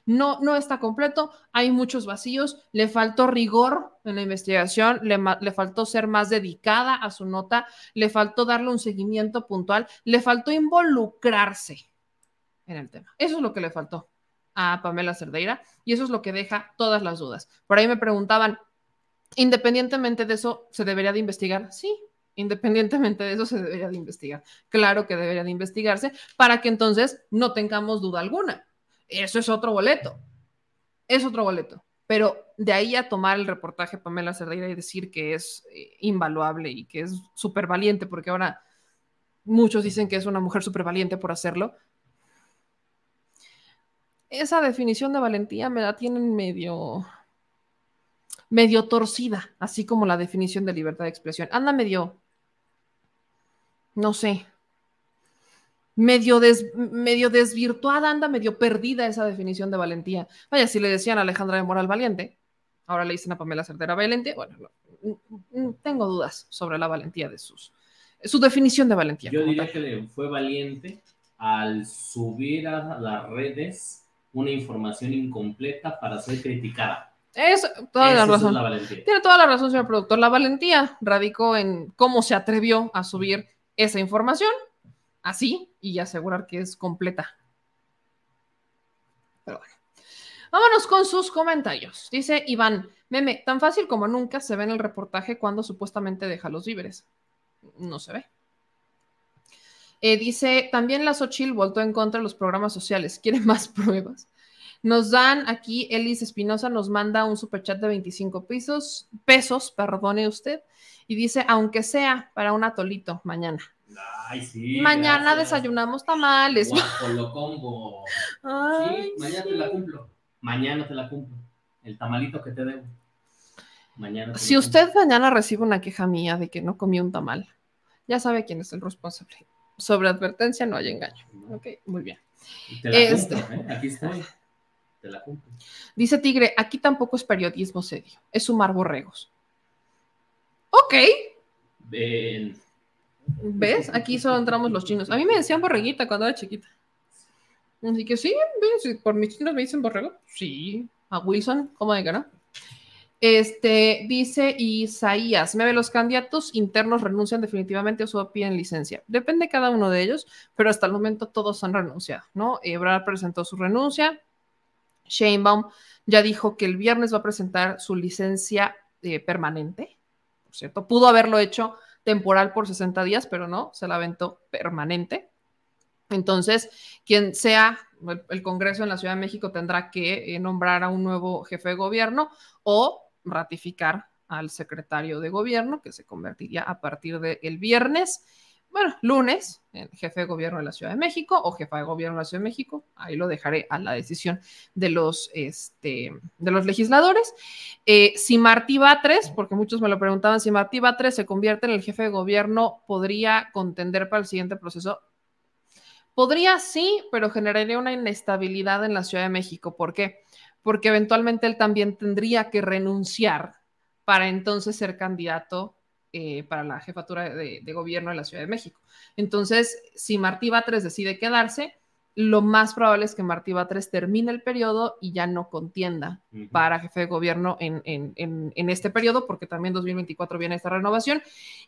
no, no está completo, hay muchos vacíos, le faltó rigor en la investigación, le, le, faltó ser más dedicada a su nota, le faltó darle un seguimiento puntual, le faltó involucrarse en el tema. Eso es lo que le faltó a Pamela Cerdeira y eso es lo que deja todas las dudas. Por ahí me preguntaban, independientemente de eso, ¿se debería de investigar? Sí, independientemente de eso se debería de investigar. Claro que debería de investigarse para que entonces no tengamos duda alguna eso es otro boleto. Es otro boleto. Pero de ahí a tomar el reportaje Pamela Cerdeira y decir que es eh, invaluable y que es súper valiente, porque ahora muchos dicen que es una mujer súper valiente por hacerlo. Esa definición de valentía me la tienen medio, medio torcida, así como la definición de libertad de expresión. Anda medio, no sé, medio, medio desvirtuada, anda medio perdida esa definición de valentía. Vaya, si le decían a Alejandra de Moral valiente, ahora le dicen a Pamela Certera valiente, bueno, tengo dudas sobre la valentía de sus, su definición de valentía. Yo diría que fue valiente al subir a las redes una información incompleta para ser criticada. Es toda la razón. Tiene toda la razón, señor productor. La valentía radicó en cómo se atrevió a subir esa información así y asegurar que es completa. Pero bueno. Vámonos con sus comentarios. Dice Iván, meme, tan fácil como nunca se ve en el reportaje cuando supuestamente deja los víveres. No se ve. Eh, dice, también la Xochitl voltó en contra de los programas sociales. ¿Quieren más pruebas? Nos dan aquí, Elis Espinosa nos manda un superchat de 25 pesos, pesos, perdone usted, y dice, aunque sea para un atolito mañana. Ay, sí. Mañana desayunamos tamales. lo combo. sí, mañana te la cumplo. Mañana te la cumplo. El tamalito que te debo. Mañana. si usted mañana recibe una queja mía de que no comí un tamal, ya sabe quién es el responsable. Sobre advertencia no hay engaño. Ok, muy bien. te la este... ¿eh? Aquí estoy. Te la cumplo. Dice Tigre, aquí tampoco es periodismo serio, es sumar borregos. Ok. Ven. ¿Ves? Aquí solo entramos los chinos. A mí me decían borreguita cuando era chiquita. Así que sí, ¿ves? por mis chinos me dicen borrego. Sí, a Wilson, ¿cómo de? Este, dice Isaías, ve los candidatos internos renuncian definitivamente a su piden licencia. Depende cada uno de ellos, pero hasta el momento todos han renunciado, ¿no? Ebrard presentó su renuncia. Sheinbaum ya dijo que el viernes va a presentar su licencia eh, permanente, por cierto. Pudo haberlo hecho temporal por 60 días, pero no, se la aventó permanente. Entonces, quien sea el, Congreso en la Ciudad de México tendrá que eh, nombrar a un nuevo jefe de gobierno o ratificar al secretario de gobierno, que se convertiría a partir del viernes bueno, lunes, el jefe de gobierno de la Ciudad de México o jefa de gobierno de la Ciudad de México, ahí lo dejaré a la decisión de los, este, de los legisladores. Eh, si Martí Batres, porque muchos me lo preguntaban, si Martí Batres se convierte en el jefe de gobierno, ¿podría contender para el siguiente proceso? Podría sí, pero generaría una inestabilidad en la Ciudad de México. ¿Por qué? Porque eventualmente él también tendría que renunciar para entonces ser candidato eh, para la jefatura de, gobierno de la Ciudad de México. Entonces, si Martí Batres decide quedarse, lo más probable es que Martí Batres termine el periodo y ya no contienda para jefe de gobierno en, en, este periodo, porque también 2024 viene esta renovación.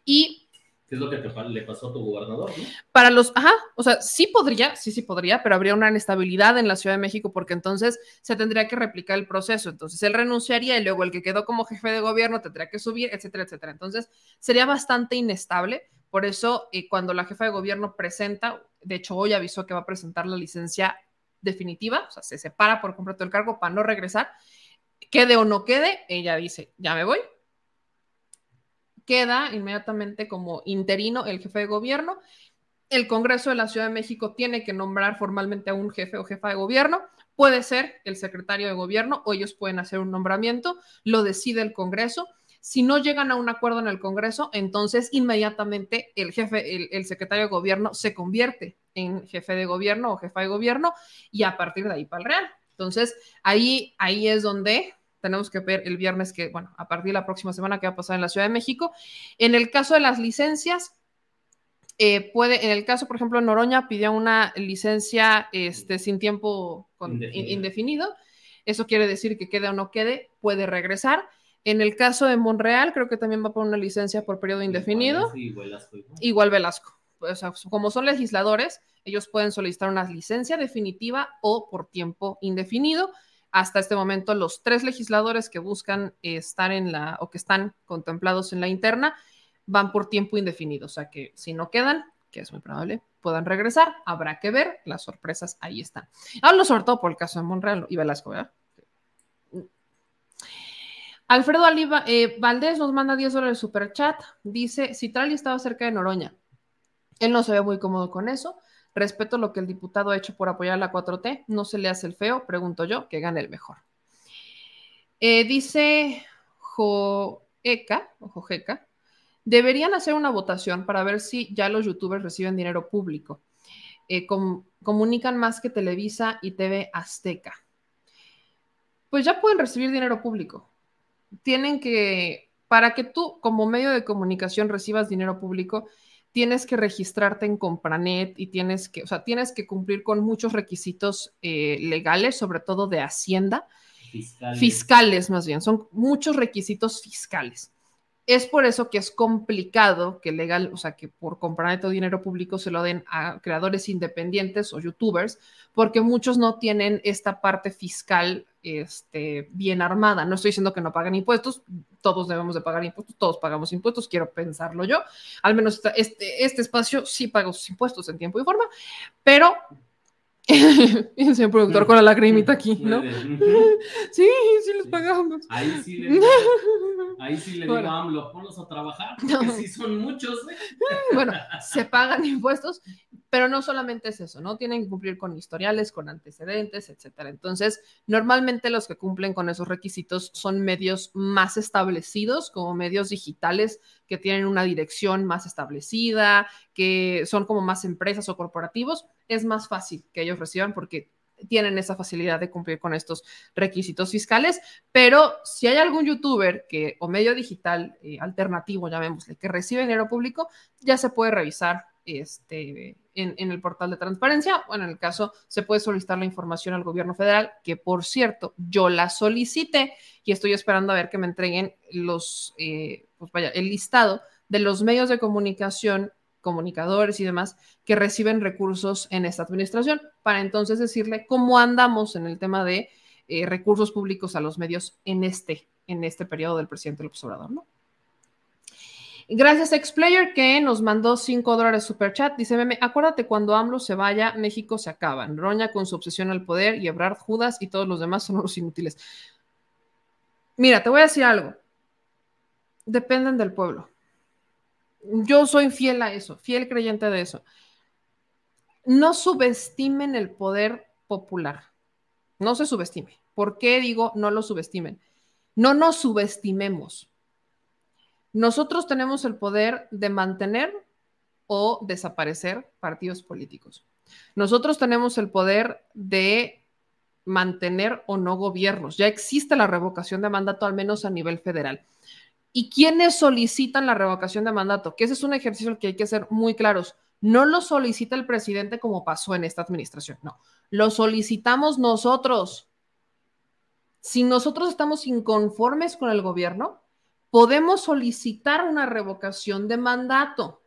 Y ¿Qué es lo que le pasó a tu gobernador? Para los, ajá, o sea, sí podría, sí, sí podría, pero habría una inestabilidad en la Ciudad de México porque entonces se tendría que replicar el proceso. Entonces él renunciaría y luego el que quedó como jefe de gobierno tendría que subir, etcétera, etcétera. Entonces sería bastante inestable. Por eso, eh, cuando la jefa de gobierno presenta, de hecho, hoy avisó que va a presentar la licencia definitiva, o sea, se separa por completo el cargo para no regresar, quede o no quede, ella dice, ya me voy, queda inmediatamente como interino el jefe de gobierno. El Congreso de la Ciudad de México tiene que nombrar formalmente a un jefe o jefa de gobierno. Puede ser el secretario de gobierno o ellos pueden hacer un nombramiento, lo decide el Congreso. Si no llegan a un acuerdo en el Congreso, entonces inmediatamente el jefe, el, secretario de gobierno se convierte en jefe de gobierno o jefa de gobierno y a partir de ahí para el Real. Entonces, ahí, ahí es donde tenemos que ver el viernes que, bueno, a partir de la próxima semana que va a pasar en la Ciudad de México. En el caso de las licencias, eh, puede, en el caso, por ejemplo, Noroña pidió una licencia este, sin tiempo indefinido. Eso quiere decir que quede o no quede, puede regresar. En el caso de Monreal, creo que también va a poner una licencia por periodo indefinido. Igual Velasco. como son legisladores, ellos pueden solicitar una licencia definitiva o por tiempo indefinido hasta este momento los tres legisladores que buscan estar en la o que están contemplados en la interna van por tiempo indefinido, o sea que si no quedan, que es muy probable, puedan regresar, habrá que ver, las sorpresas ahí están. Hablo sobre todo por el caso de Monreal y Velasco, ¿verdad? Alfredo Aliva, eh, Valdés nos manda 10 dólares super chat, dice, si Trali estaba cerca de Noroña, él no se ve muy cómodo con eso, Respeto lo que el diputado ha hecho por apoyar la 4T. No se le hace el feo, pregunto yo, que gane el mejor. Eh, dice Joeca, o deberían hacer una votación para ver si ya los youtubers reciben dinero público. Eh, comunican más que Televisa y TV Azteca. Pues ya pueden recibir dinero público. Tienen que, para que tú como medio de comunicación recibas dinero público, tienes que registrarte en Compranet y tienes que, o sea, tienes que cumplir con muchos requisitos eh, legales, sobre todo de Hacienda. Fiscales. fiscales. más bien, son muchos requisitos fiscales. Es por eso que es complicado que legal, o sea, que por comprar todo dinero público se lo den a creadores independientes o youtubers, porque muchos no tienen esta parte fiscal este, bien armada. No estoy diciendo que no paguen impuestos, todos debemos de pagar impuestos, todos pagamos impuestos, quiero pensarlo yo. Al menos este, este espacio sí paga sus impuestos en tiempo y forma, pero el productor con la lagrimita aquí, ¿no? sí, sí les pagamos. Ahí sí le digo, ahí sí le digo a AMLO, ponlos a trabajar, porque sí son muchos. ¿eh? bueno, se pagan impuestos, pero no solamente es eso, ¿no? Tienen que cumplir con historiales, con antecedentes, etcétera. Entonces, normalmente los que cumplen con esos requisitos son medios más establecidos, como medios digitales que tienen una dirección más establecida, que son como más empresas o corporativos, es más fácil que ellos reciban porque tienen esa facilidad de cumplir con estos requisitos fiscales, pero si hay algún youtuber que o medio digital eh, alternativo, llamémosle, que recibe dinero público, ya se puede revisar este, en, el portal de transparencia. Bueno, en el caso, se puede solicitar la información al gobierno federal, que por cierto, yo la solicité y estoy esperando a ver que me entreguen los, eh, pues vaya, el listado de los medios de comunicación, comunicadores y demás que reciben recursos en esta administración, para entonces decirle cómo andamos en el tema de eh, recursos públicos a los medios en este, en este periodo del presidente López Obrador, ¿no? Gracias a Xplayer que nos mandó 5 dólares super chat. Dice, meme, acuérdate cuando AMLO se vaya, México se acaba. Roña con su obsesión al poder y Ebrard, Judas y todos los demás son los inútiles. Mira, te voy a decir algo. Dependen del pueblo. Yo soy fiel a eso, fiel creyente de eso. No subestimen el poder popular. No se subestime. ¿Por qué digo no lo subestimen? No nos subestimemos. Nosotros tenemos el poder de mantener o desaparecer partidos políticos. Nosotros tenemos el poder de mantener o no gobiernos. Ya existe la revocación de mandato, al menos a nivel federal. ¿Y quiénes solicitan la revocación de mandato? Que ese es un ejercicio que hay que ser muy claros. No lo solicita el presidente como pasó en esta administración, no. Lo solicitamos nosotros. Si nosotros estamos inconformes con el gobierno, podemos solicitar una revocación de mandato.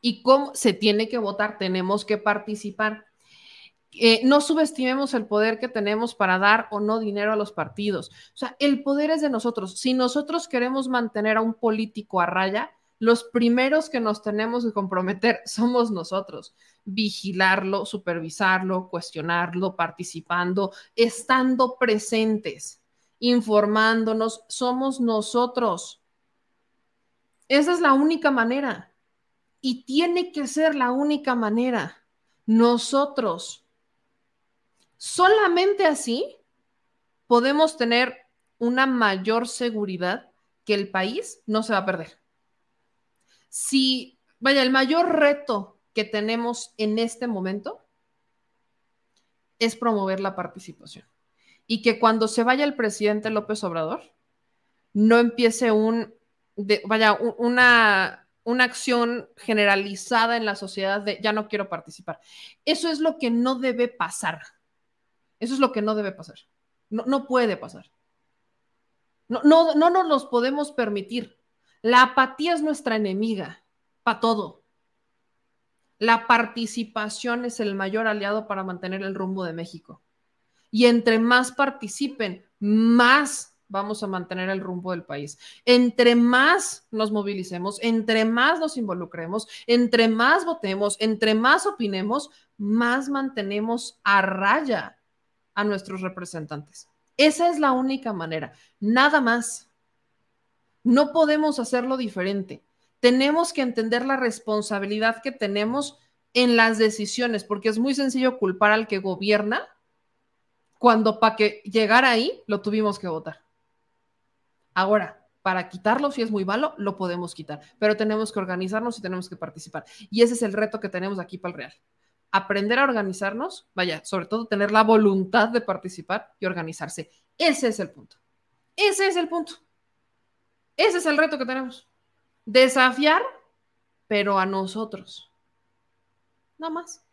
¿Y cómo se tiene que votar? Tenemos que participar. Eh, no subestimemos el poder que tenemos para dar o no dinero a los partidos. O sea, el poder es de nosotros. Si nosotros queremos mantener a un político a raya, los primeros que nos tenemos que comprometer somos nosotros. Vigilarlo, supervisarlo, cuestionarlo, participando, estando presentes informándonos, somos nosotros. Esa es la única manera. Y tiene que ser la única manera. Nosotros. Solamente así podemos tener una mayor seguridad que el país no se va a perder. Si, vaya, el mayor reto que tenemos en este momento es promover la participación y que cuando se vaya el presidente López Obrador, no empiece un, vaya, una, una acción generalizada en la sociedad de ya no quiero participar. Eso es lo que no debe pasar. Eso es lo que no debe pasar. No, no puede pasar. No, no, no nos los podemos permitir. La apatía es nuestra enemiga para todo. La participación es el mayor aliado para mantener el rumbo de México y entre más participen, más vamos a mantener el rumbo del país. Entre más nos movilicemos, entre más nos involucremos, entre más votemos, entre más opinemos, más mantenemos a raya a nuestros representantes. Esa es la única manera, nada más. No podemos hacerlo diferente. Tenemos que entender la responsabilidad que tenemos en las decisiones, porque es muy sencillo culpar al que gobierna cuando para que llegara ahí lo tuvimos que votar. Ahora, para quitarlo, si es muy malo, lo podemos quitar, pero tenemos que organizarnos y tenemos que participar. Y ese es el reto que tenemos aquí para el Real. Aprender a organizarnos, vaya, sobre todo tener la voluntad de participar y organizarse. Ese es el punto. Ese es el punto. Ese es el reto que tenemos. Desafiar, pero a nosotros. Nada más.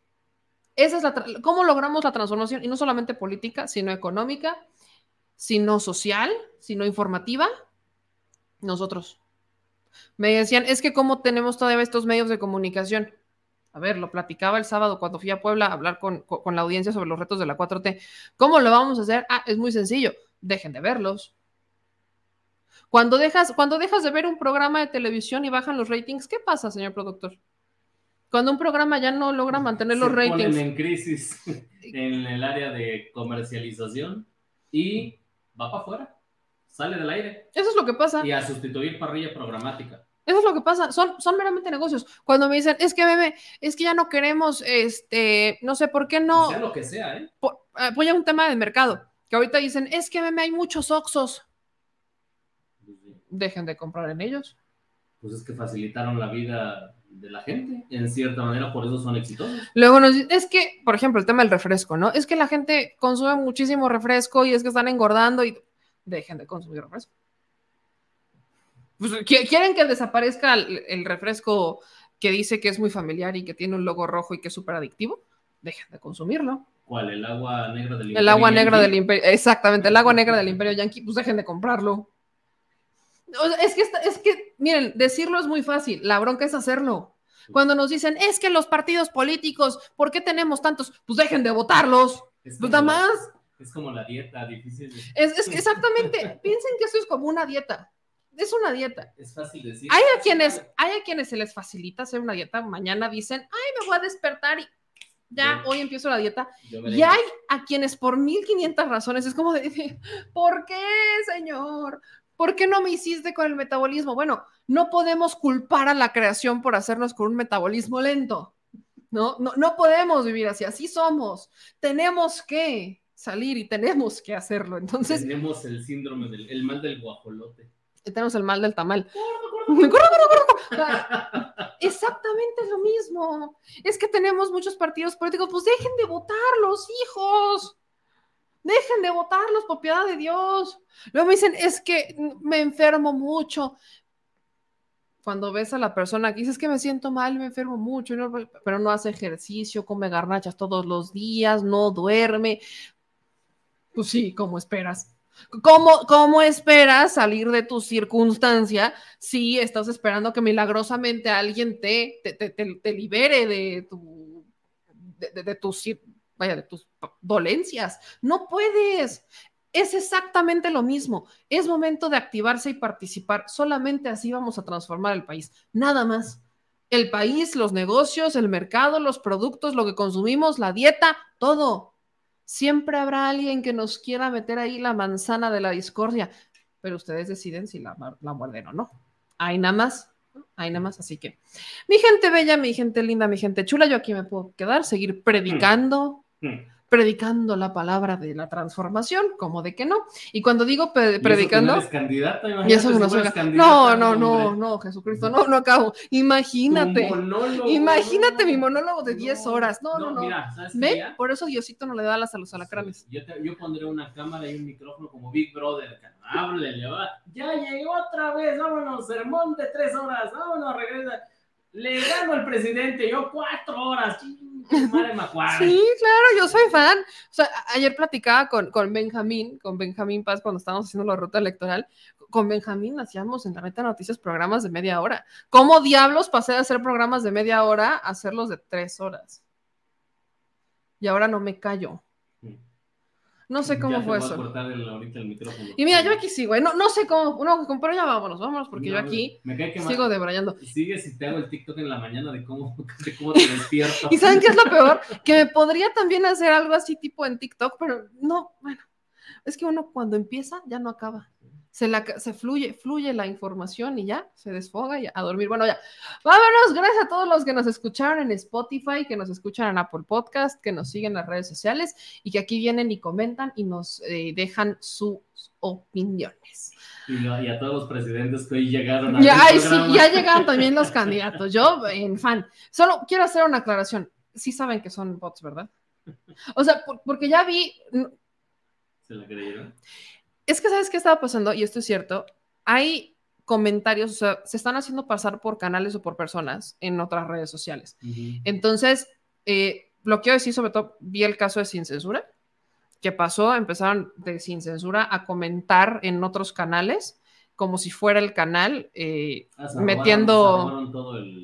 Esa es la ¿Cómo logramos la transformación? Y no solamente política, sino económica, sino social, sino informativa. Nosotros. Me decían, es que cómo tenemos todavía estos medios de comunicación. A ver, lo platicaba el sábado cuando fui a Puebla a hablar con, con la audiencia sobre los retos de la 4T. ¿Cómo lo vamos a hacer? Ah, es muy sencillo. Dejen de verlos. Cuando dejas, cuando dejas de ver un programa de televisión y bajan los ratings, ¿qué pasa, señor productor? Cuando un programa ya no logra mantener los ratings. Ponen en crisis en el área de comercialización y va para afuera, sale del aire. Eso es lo que pasa. Y a sustituir parrilla programática. Eso es lo que pasa, son, son meramente negocios. Cuando me dicen, es que bebé, es que ya no queremos, este, no sé por qué no. Sea lo que sea, ¿eh? Apoya un tema de mercado. Que ahorita dicen, es que bebé, hay muchos oxos. Dejen de comprar en ellos. Pues es que facilitaron la vida de la gente, en cierta manera, por eso son exitosos. Luego nos es que, por ejemplo, el tema del refresco, ¿no? Es que la gente consume muchísimo refresco y es que están engordando y dejen de consumir refresco. Pues, ¿Quieren que desaparezca el, refresco que dice que es muy familiar y que tiene un logo rojo y que es súper adictivo? Dejen de consumirlo. ¿Cuál? ¿El agua negra del imperio? El agua negra del imperio, exactamente, el agua negra del imperio yankee, pues dejen de comprarlo. Es que, es que, miren, decirlo es muy fácil, la bronca es hacerlo. Cuando nos dicen, es que los partidos políticos, ¿por qué tenemos tantos? Pues dejen de votarlos. pues nada más. Es como la dieta difícil. Es, exactamente, piensen que eso es como una dieta. Es una dieta. Es fácil decir. Hay a quienes, hay a quienes se les facilita hacer una dieta. Mañana dicen, ay, me voy a despertar y ya hoy empiezo la dieta. Y hay a quienes por 1500 razones es como de, ¿por qué, señor? ¿Por qué no me hiciste con el metabolismo? Bueno, no podemos culpar a la creación por hacernos con un metabolismo lento. No, no, no podemos vivir así, así somos. Tenemos que salir y tenemos que hacerlo. Entonces. Tenemos el síndrome del el mal del guajolote. Tenemos el mal del tamal. Exactamente lo mismo. Es que tenemos muchos partidos políticos. Pues dejen de votar los hijos. Dejen de votarlos por piedad de Dios. Luego me dicen, es que me enfermo mucho. Cuando ves a la persona que dices que me siento mal, me enfermo mucho, pero no hace ejercicio, come garnachas todos los días, no duerme. Pues sí, como esperas. ¿Cómo, ¿Cómo, esperas salir de tu circunstancia si estás esperando que milagrosamente alguien te, te, te, libere de, tu, de, vaya, de tus dolencias? No puedes. Es exactamente lo mismo. Es momento de activarse y participar. Solamente así vamos a transformar el país. Nada más. El país, los negocios, el mercado, los productos, lo que consumimos, la dieta, todo Siempre habrá alguien que nos quiera meter ahí la manzana de la discordia, pero ustedes deciden si la, la muerden o no. Hay nada más, hay nada más. Así que, mi gente bella, mi gente linda, mi gente chula, yo aquí me puedo quedar, seguir predicando. Mm. Mm predicando la palabra de la transformación, como de que no. Y cuando digo predicando... Y eso no, no, no, no, no, Jesucristo, no, no acabo. Imagínate. Imagínate mi monólogo de 10 horas. No, no, no. Mira, Por eso Diosito no le da las a los alacranes. yo, yo pondré una cámara y un micrófono como Big Brother. Háblele, ya llegó otra vez, vámonos, sermón de tres horas, vámonos, regresa. Le gano al presidente, yo cuatro horas. Sí, claro, yo soy fan. O sea, ayer platicaba con, con Benjamín, con Benjamín Paz, cuando estábamos haciendo la ruta electoral. Con Benjamín hacíamos en la neta noticias programas de media hora. ¿Cómo diablos pasé de hacer programas de media hora a hacerlos de tres horas? Y ahora no me callo. No sé cómo fue eso. y mira, yo aquí sigo, ¿eh? no, no sé cómo, no, pero ya vámonos, vámonos, porque yo aquí sigo debrayando. Sigue si te hago el TikTok en la mañana de cómo, de cómo te despierto. ¿Y saben qué es lo peor? Que me podría también hacer algo así tipo en TikTok, pero no, bueno, es que uno cuando empieza ya no acaba se, la, se fluye, fluye la información y ya se desfoga y a dormir. Bueno, ya, vámonos. Gracias a todos los que nos escucharon en Spotify, que nos escuchan en Apple Podcast, que nos siguen en las redes sociales y que aquí vienen y comentan y nos eh, dejan sus opiniones. Y, a todos los presidentes que hoy llegaron a ya, sí, ya llegaron también los candidatos. Yo, en fan, solo quiero hacer una aclaración. Sí saben que son bots, ¿verdad? O sea, porque ya vi. ¿Se la creyeron? Es que, ¿sabes qué estaba pasando? Y esto es cierto. Hay comentarios, o sea, se están haciendo pasar por canales o por personas en otras redes sociales. Entonces, eh, lo quiero decir, sobre todo, vi el caso de Sin Censura, que pasó, empezaron de Sin Censura a comentar en otros canales como si fuera el canal, eh, ah, metiendo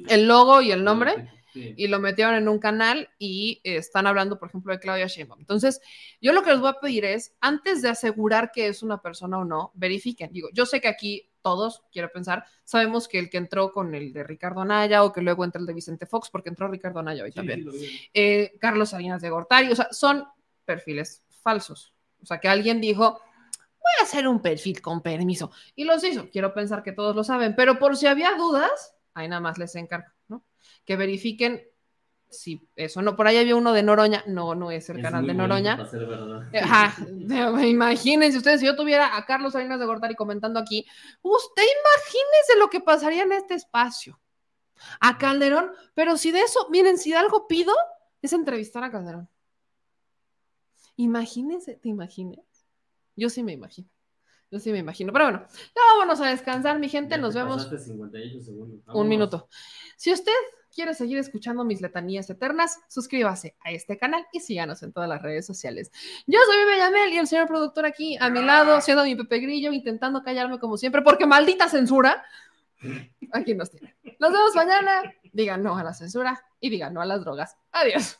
el... logo y el nombre y lo metieron en un canal y están hablando, por ejemplo, de Claudia Sheinbaum. Entonces, yo lo que les voy a pedir es, antes de asegurar que es una persona o no, verifiquen. Digo, yo sé que aquí todos, quiero pensar, sabemos que el que entró con el de Ricardo Anaya o que luego entra el de Vicente Fox, porque entró Ricardo Anaya hoy también. Eh, Carlos Salinas de Gortari, o sea, son perfiles falsos. O sea, que alguien dijo, voy a hacer un perfil con permiso. Y los hizo. Quiero pensar que todos lo saben, pero por si había dudas, ahí nada más les encargo que verifiquen si eso no, por ahí había uno de Noroña, no, no es el canal de Noroña. Ajá, imagínense ustedes, si yo tuviera a Carlos Salinas de Gortari comentando aquí, usted imagínense lo que pasaría en este espacio. A Calderón, pero si de eso, miren, si de algo pido, es entrevistar a Calderón. Imagínense, ¿te imaginas? Yo sí me imagino. Yo sí me imagino. Pero bueno, ya vámonos a descansar, mi gente. Nos vemos. Un minuto. Si usted quiere seguir escuchando mis letanías eternas, suscríbase a este canal y síganos en todas las redes sociales. Yo soy Bellamel y el señor productor aquí a mi lado, siendo mi Pepe Grillo, intentando callarme como siempre, porque maldita censura. Aquí nos tiene. Nos vemos mañana. Digan no a la censura y digan no a las drogas. Adiós.